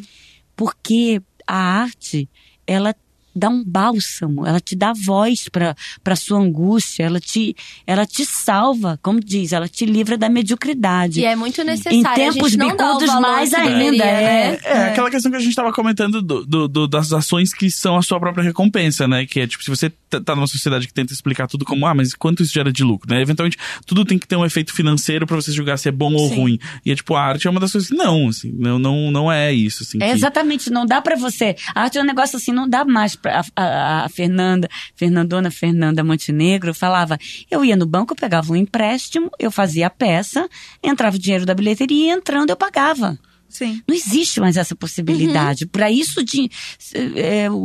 porque a arte ela dá um bálsamo, ela te dá voz para para sua angústia, ela te ela te salva, como diz, ela te livra da mediocridade. E é muito necessário. Em a tempos gente não dá o bicudos, valor mais que ainda, é. né? É, aquela questão que a gente tava comentando do, do- do- das ações que são a sua própria recompensa, né? Que é tipo, se você t- tá numa sociedade que tenta explicar tudo como, ah, mas quanto isso gera de lucro, né? Eventualmente, tudo tem que ter um efeito financeiro pra você julgar se é bom ou Sim. ruim. E é tipo, a arte é uma das coisas que não, assim, não, não, não é isso, assim. É que- exatamente, não dá pra você. A arte é um negócio assim, não dá mais pra. A, a- Fernanda, Fernandona Fernanda Montenegro falava: eu ia no banco, eu pegava um empréstimo, eu fazia a peça, entrava o dinheiro da bilheteria e entrando eu pagava. Sim. Não existe mais essa possibilidade. Uhum. Para isso, de, é, o,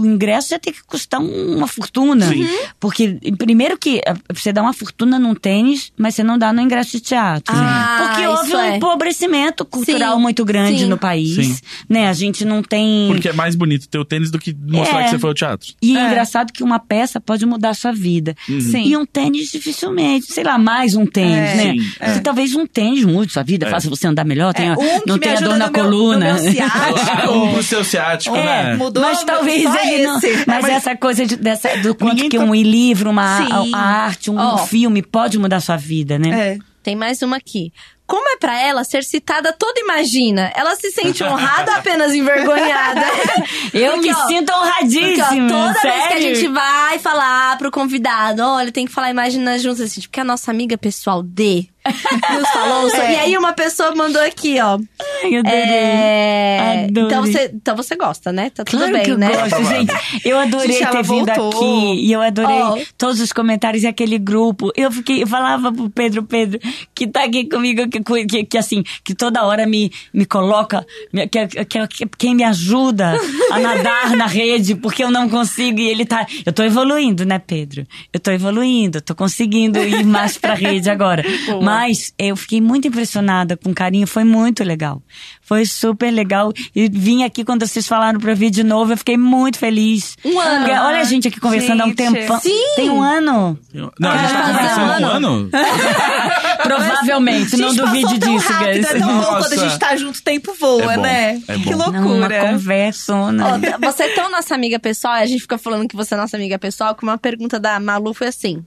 o- ingresso já tem que custar um- uma fortuna. Sim. Porque, primeiro que você dá uma fortuna num tênis, mas você não dá no ingresso de teatro. Ah, Porque houve um é. empobrecimento cultural Sim, muito grande sim. no país. Sim. Né? A gente não tem... Porque é mais bonito ter o tênis do que mostrar É. que você foi ao teatro. E é. É. engraçado que uma peça pode mudar a sua vida. Sim. E um tênis dificilmente. Sei lá, mais um tênis, É, né? sim, Porque talvez um tênis mude sua vida, É. faça você andar melhor, tenha, um não me tenha ajuda dor na no meu- coluna. no meu ciático. o seu ciático, É, né? Mudou mas meu- talvez ele não. Mas, Mas- essa coisa de- dessa, do quanto Ninguém que tá- um livro, uma a, a arte, um Ó. filme pode mudar sua vida, né? É. Tem mais uma aqui. Como é pra ela ser citada toda imagina? Ela se sente honrada ou apenas envergonhada? Eu Porque, me ó, sinto Porque, ó, honradíssima. toda sério. vez que a gente vai falar pro convidado, olha, tem que falar imagina juntos, assim, porque a nossa amiga pessoal D nos falou. sobre- É. E aí uma pessoa mandou aqui, ó. Ai, adorei. É... Adorei. Então, você, então você gosta, né? Tá tudo Claro bem, que eu né? gosto, gente. Eu adorei Gente, ter vindo voltou. aqui. E eu adorei Ó. todos os comentários e aquele grupo. Eu fiquei, eu falava pro Pedro, Pedro, que tá aqui comigo, que, que, que assim, que toda hora me, me coloca, me- que, que, que- quem me ajuda a nadar na rede, porque eu não consigo. E ele tá. Eu tô evoluindo, né, Pedro? Eu tô evoluindo, tô conseguindo ir mais pra rede agora. Mas eu fiquei muito impressionada com o carinho, foi muito legal. Foi super legal. E vim aqui quando vocês falaram pra vir de novo, eu fiquei muito feliz. Um ano. Porque Olha a gente aqui conversando há um Gente. tempão. Sim. Tem um ano. Não, a gente tá Ah, conversando há um ano. Provavelmente, não Gente, duvide disso, rápido, guys. É tão bom quando a gente tá junto, o tempo voa, É bom, né? é bom. Que Não, uma loucura. conversona. Ó, t- você é tão nossa amiga pessoal, a gente fica falando que você é nossa amiga pessoal, que uma pergunta da Malu foi assim: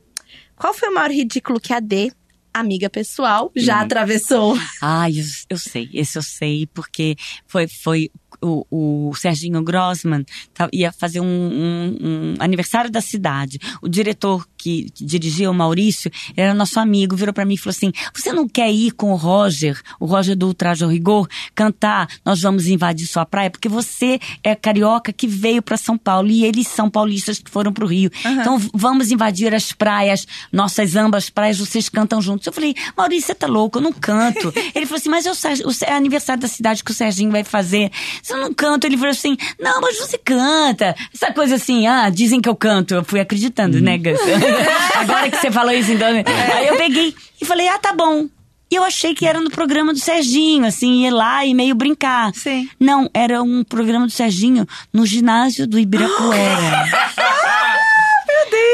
Qual foi o maior ridículo que a D, amiga pessoal, já atravessou? Ai, eu, eu sei, esse eu sei, porque foi, foi o, o Serginho Grossman tá- ia fazer um, um- um aniversário da cidade. O diretor que, que dirigia, o Maurício, era nosso amigo, virou pra mim e falou assim: Você não quer ir com o Roger, o Roger do Ultraje ao Rigor, cantar Nós Vamos Invadir Sua Praia? Porque você é carioca que veio pra São Paulo e eles são paulistas que foram pro Rio. Então v- vamos invadir as praias, nossas ambas praias, vocês cantam juntos. Eu falei, Maurício, você tá louco, eu não canto. Ele falou assim, mas é, o o é aniversário da cidade que o Serginho vai fazer. Se eu não canto, ele falou assim, não, mas você canta. Essa coisa assim, ah, dizem que eu canto. Eu fui acreditando, né, Gus? Agora que você falou isso, então. Aí eu peguei e falei, ah, tá bom. E eu achei que era no programa do Serginho, assim, ir lá e meio brincar. Sim. Não, era um programa do Serginho no ginásio do Ibirapuera.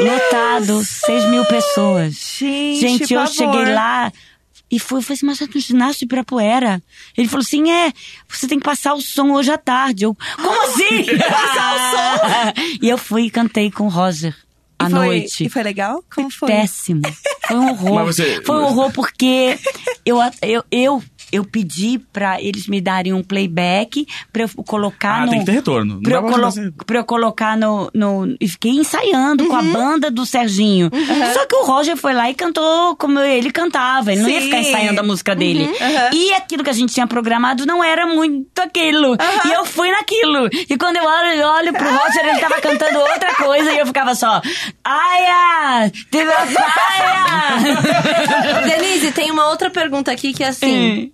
Lotado, 6 mil pessoas. Gente, Gente, eu pavor. cheguei lá e fui, eu falei assim, mas é no ginásio do Ibirapuera. Ele falou assim, é, você tem que passar o som hoje à tarde. Eu, como assim? passar o som? e eu fui e cantei com o Roger à E foi- noite. E foi legal? Como foi? Péssimo. Foi um horror. Mas você- Foi um horror porque eu, eu, eu, eu pedi pra eles me darem um playback pra eu colocar Ah, no. tem que ter retorno. Dá eu, colo pra eu colocar no, no. E fiquei ensaiando com a Uhum. banda do Serginho. Só que o Roger foi lá e cantou como ele cantava. Ele não ia Sim. ficar ensaiando a música dele. Uhum. E aquilo que a gente tinha programado não era muito aquilo. E eu fui naquilo. E quando eu olho, olho pro Roger, ele tava cantando outra coisa e eu ficava só. Aia! Teve a saia! Denise, tem uma outra pergunta aqui que é assim: Hum.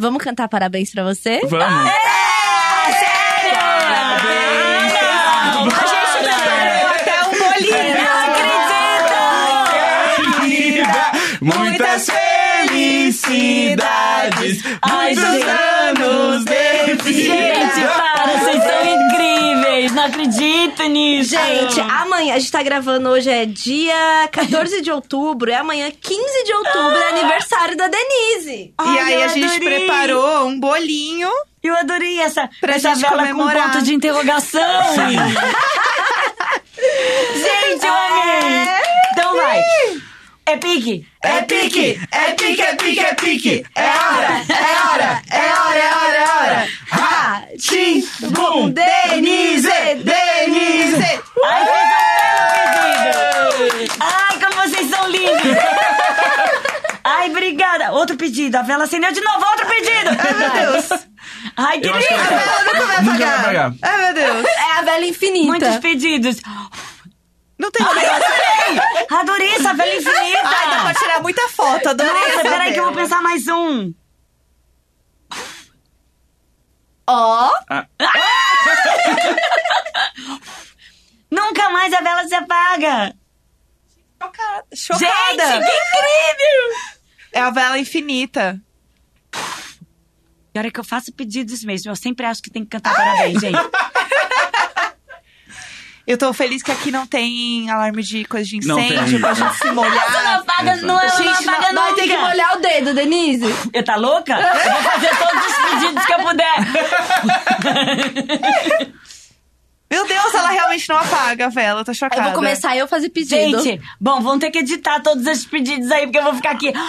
Vamos cantar parabéns pra você? Vamos. Ah, sério? A gente preparou até um bolinho. Muitas felicidades, muitos anos de vida. Gente, Não acredito nisso. Gente, amanhã, a gente tá gravando hoje, é dia 14 de outubro, é amanhã 15 de outubro, é aniversário da Denise. E Ai, aí eu a gente adorei. preparou um bolinho. Eu adorei essa, Pra essa gente vela comemorar. com ponto de interrogação. gente, eu amei. Então vai. É pique? É pique, é pique, é pique, é pique. É hora, é hora, é hora, é hora, é hora. Ha, Tim, bum, Denise, Denise. Ai, belo pedido. Ai, como vocês são lindos. Ai, obrigada. Outro pedido. A vela acendeu de novo. Outro pedido. Ai, meu Deus. Ai, que acho que lindo. ela- Ela nunca vai apagar. apagar. Ai, meu Deus. É a vela infinita. Muitos pedidos. Não tem negócio. Adorei essa vela infinita. Ai, dá pra tirar muita foto. Adorei Nossa, peraí que eu vou pensar mais um. Ó, Nunca mais a vela se apaga! Chocada. Gente, Chocada. que incrível! É a vela infinita. E a hora que eu faço pedidos mesmo, eu sempre acho que tem que cantar parabéns, gente. Eu tô feliz que aqui não tem alarme de coisa de Não incêndio tem. pra gente se Não molhar. apaga, não, ela não Gente, apaga nós tem que nunca! molhar o dedo, Denise. Eu tá louca? Eu vou fazer todos os pedidos que eu puder. Meu Deus, ela realmente não apaga a vela, eu tô chocada. Eu vou começar eu a fazer pedido. Gente, bom, vão ter que editar todos esses pedidos aí, porque eu vou ficar aqui.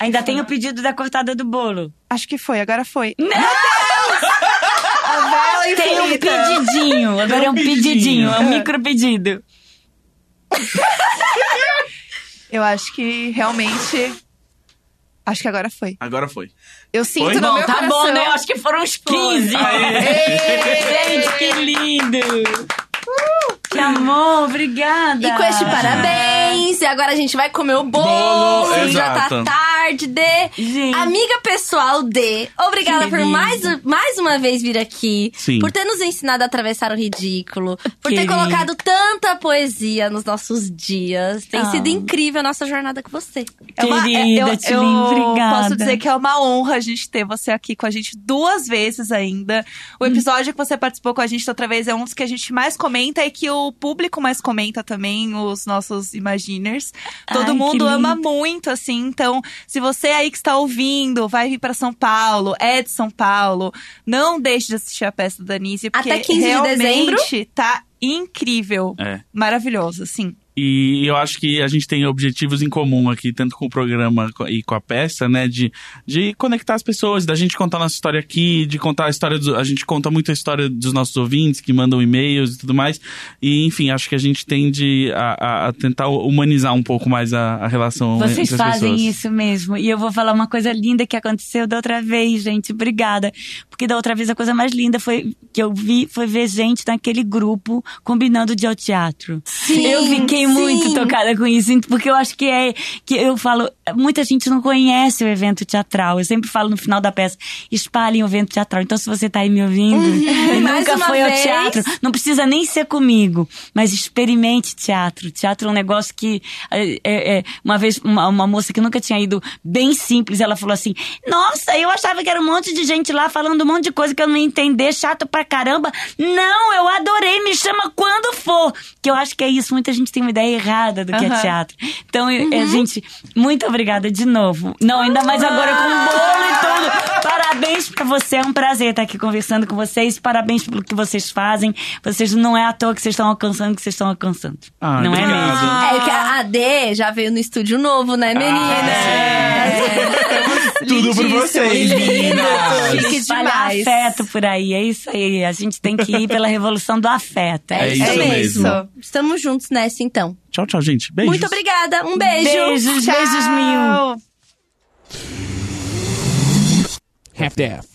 Ainda tem o pedido da cortada do bolo. Acho que foi, agora foi. Meu Deus! Tem um pedidinho. Agora é um pedidinho, é um micro pedido. Eu acho que realmente. Acho que agora foi. Agora foi. Eu sinto Foi? no Bom, meu tá coração. bom, né? Eu acho que foram uns 15. Gente, que lindo! Que amor, obrigada! E com este parabéns. E agora a gente vai comer o bolo. Bolo, já tá tarde, Dê. Gente. Amiga pessoal, Dê. Obrigada por mais, mais uma vez vir aqui. Sim. Por ter nos ensinado a atravessar o ridículo. Por ter Querida. colocado tanta poesia nos nossos dias. Tem Ah. sido incrível a nossa jornada com você. É uma- Querida, eu, Tilly, eu obrigada. posso dizer que é uma honra a gente ter você aqui com a gente duas vezes ainda. O episódio que você participou com a gente outra vez é um dos que a gente mais comenta e que o público mais comenta também, os nossos Todo Ai, mundo ama muito, assim. Então, se você aí que está ouvindo vai vir para São Paulo, é de São Paulo, não deixe de assistir a peça da Denise, porque Até 15 de realmente dezembro. tá incrível. É. Maravilhoso, assim. E eu acho que a gente tem objetivos em comum aqui, tanto com o programa e com a peça, né? De, de conectar as pessoas, da gente contar nossa história aqui, de contar a história dos. A gente conta muito a história dos nossos ouvintes que mandam e-mails e tudo mais. E, enfim, acho que a gente tende a, a- a tentar humanizar um pouco mais a, a relação Vocês entre as fazem pessoas. isso mesmo. E eu vou falar uma coisa linda que aconteceu da outra vez, gente. Obrigada. Porque da outra vez a coisa mais linda foi que eu vi foi ver gente naquele grupo combinando de ao teatro. Sim, eu fiquei sim. muito tocada com isso, porque eu acho que é que eu falo, muita gente não conhece o evento teatral. Eu sempre falo no final da peça, espalhem o evento teatral. Então se você tá aí me ouvindo e Mais nunca foi ao vez. teatro, não precisa nem ser comigo, mas experimente teatro. Teatro é um negócio que é, é, é, uma vez uma, uma moça que nunca tinha ido bem simples, ela falou assim: "Nossa, eu achava que era um monte de gente lá falando um monte de coisa que eu não ia entender, chato pra caramba. Não, eu adorei, me chama quando for". Que eu acho que é isso, muita gente tem ideia errada do que é teatro. Então, eu- é, gente, muito obrigada de novo. Não, ainda mais agora com o bolo e tudo. Parabéns pra você, é um prazer estar aqui conversando com vocês. Parabéns pelo que vocês fazem. Vocês não é à toa que vocês estão alcançando o que vocês estão alcançando. Ah, não é mesmo? É que a AD já veio no estúdio novo, né, menina? Tudo por vocês, meninas! Chique demais. afeto por aí, é isso aí. A gente tem que ir pela revolução do afeto. É isso É mesmo. isso. Estamos juntos nessa, então. Tchau, tchau, gente. Beijos. Muito obrigada. Um beijo. Beijos, beijos mil. Tchau. Half-Death.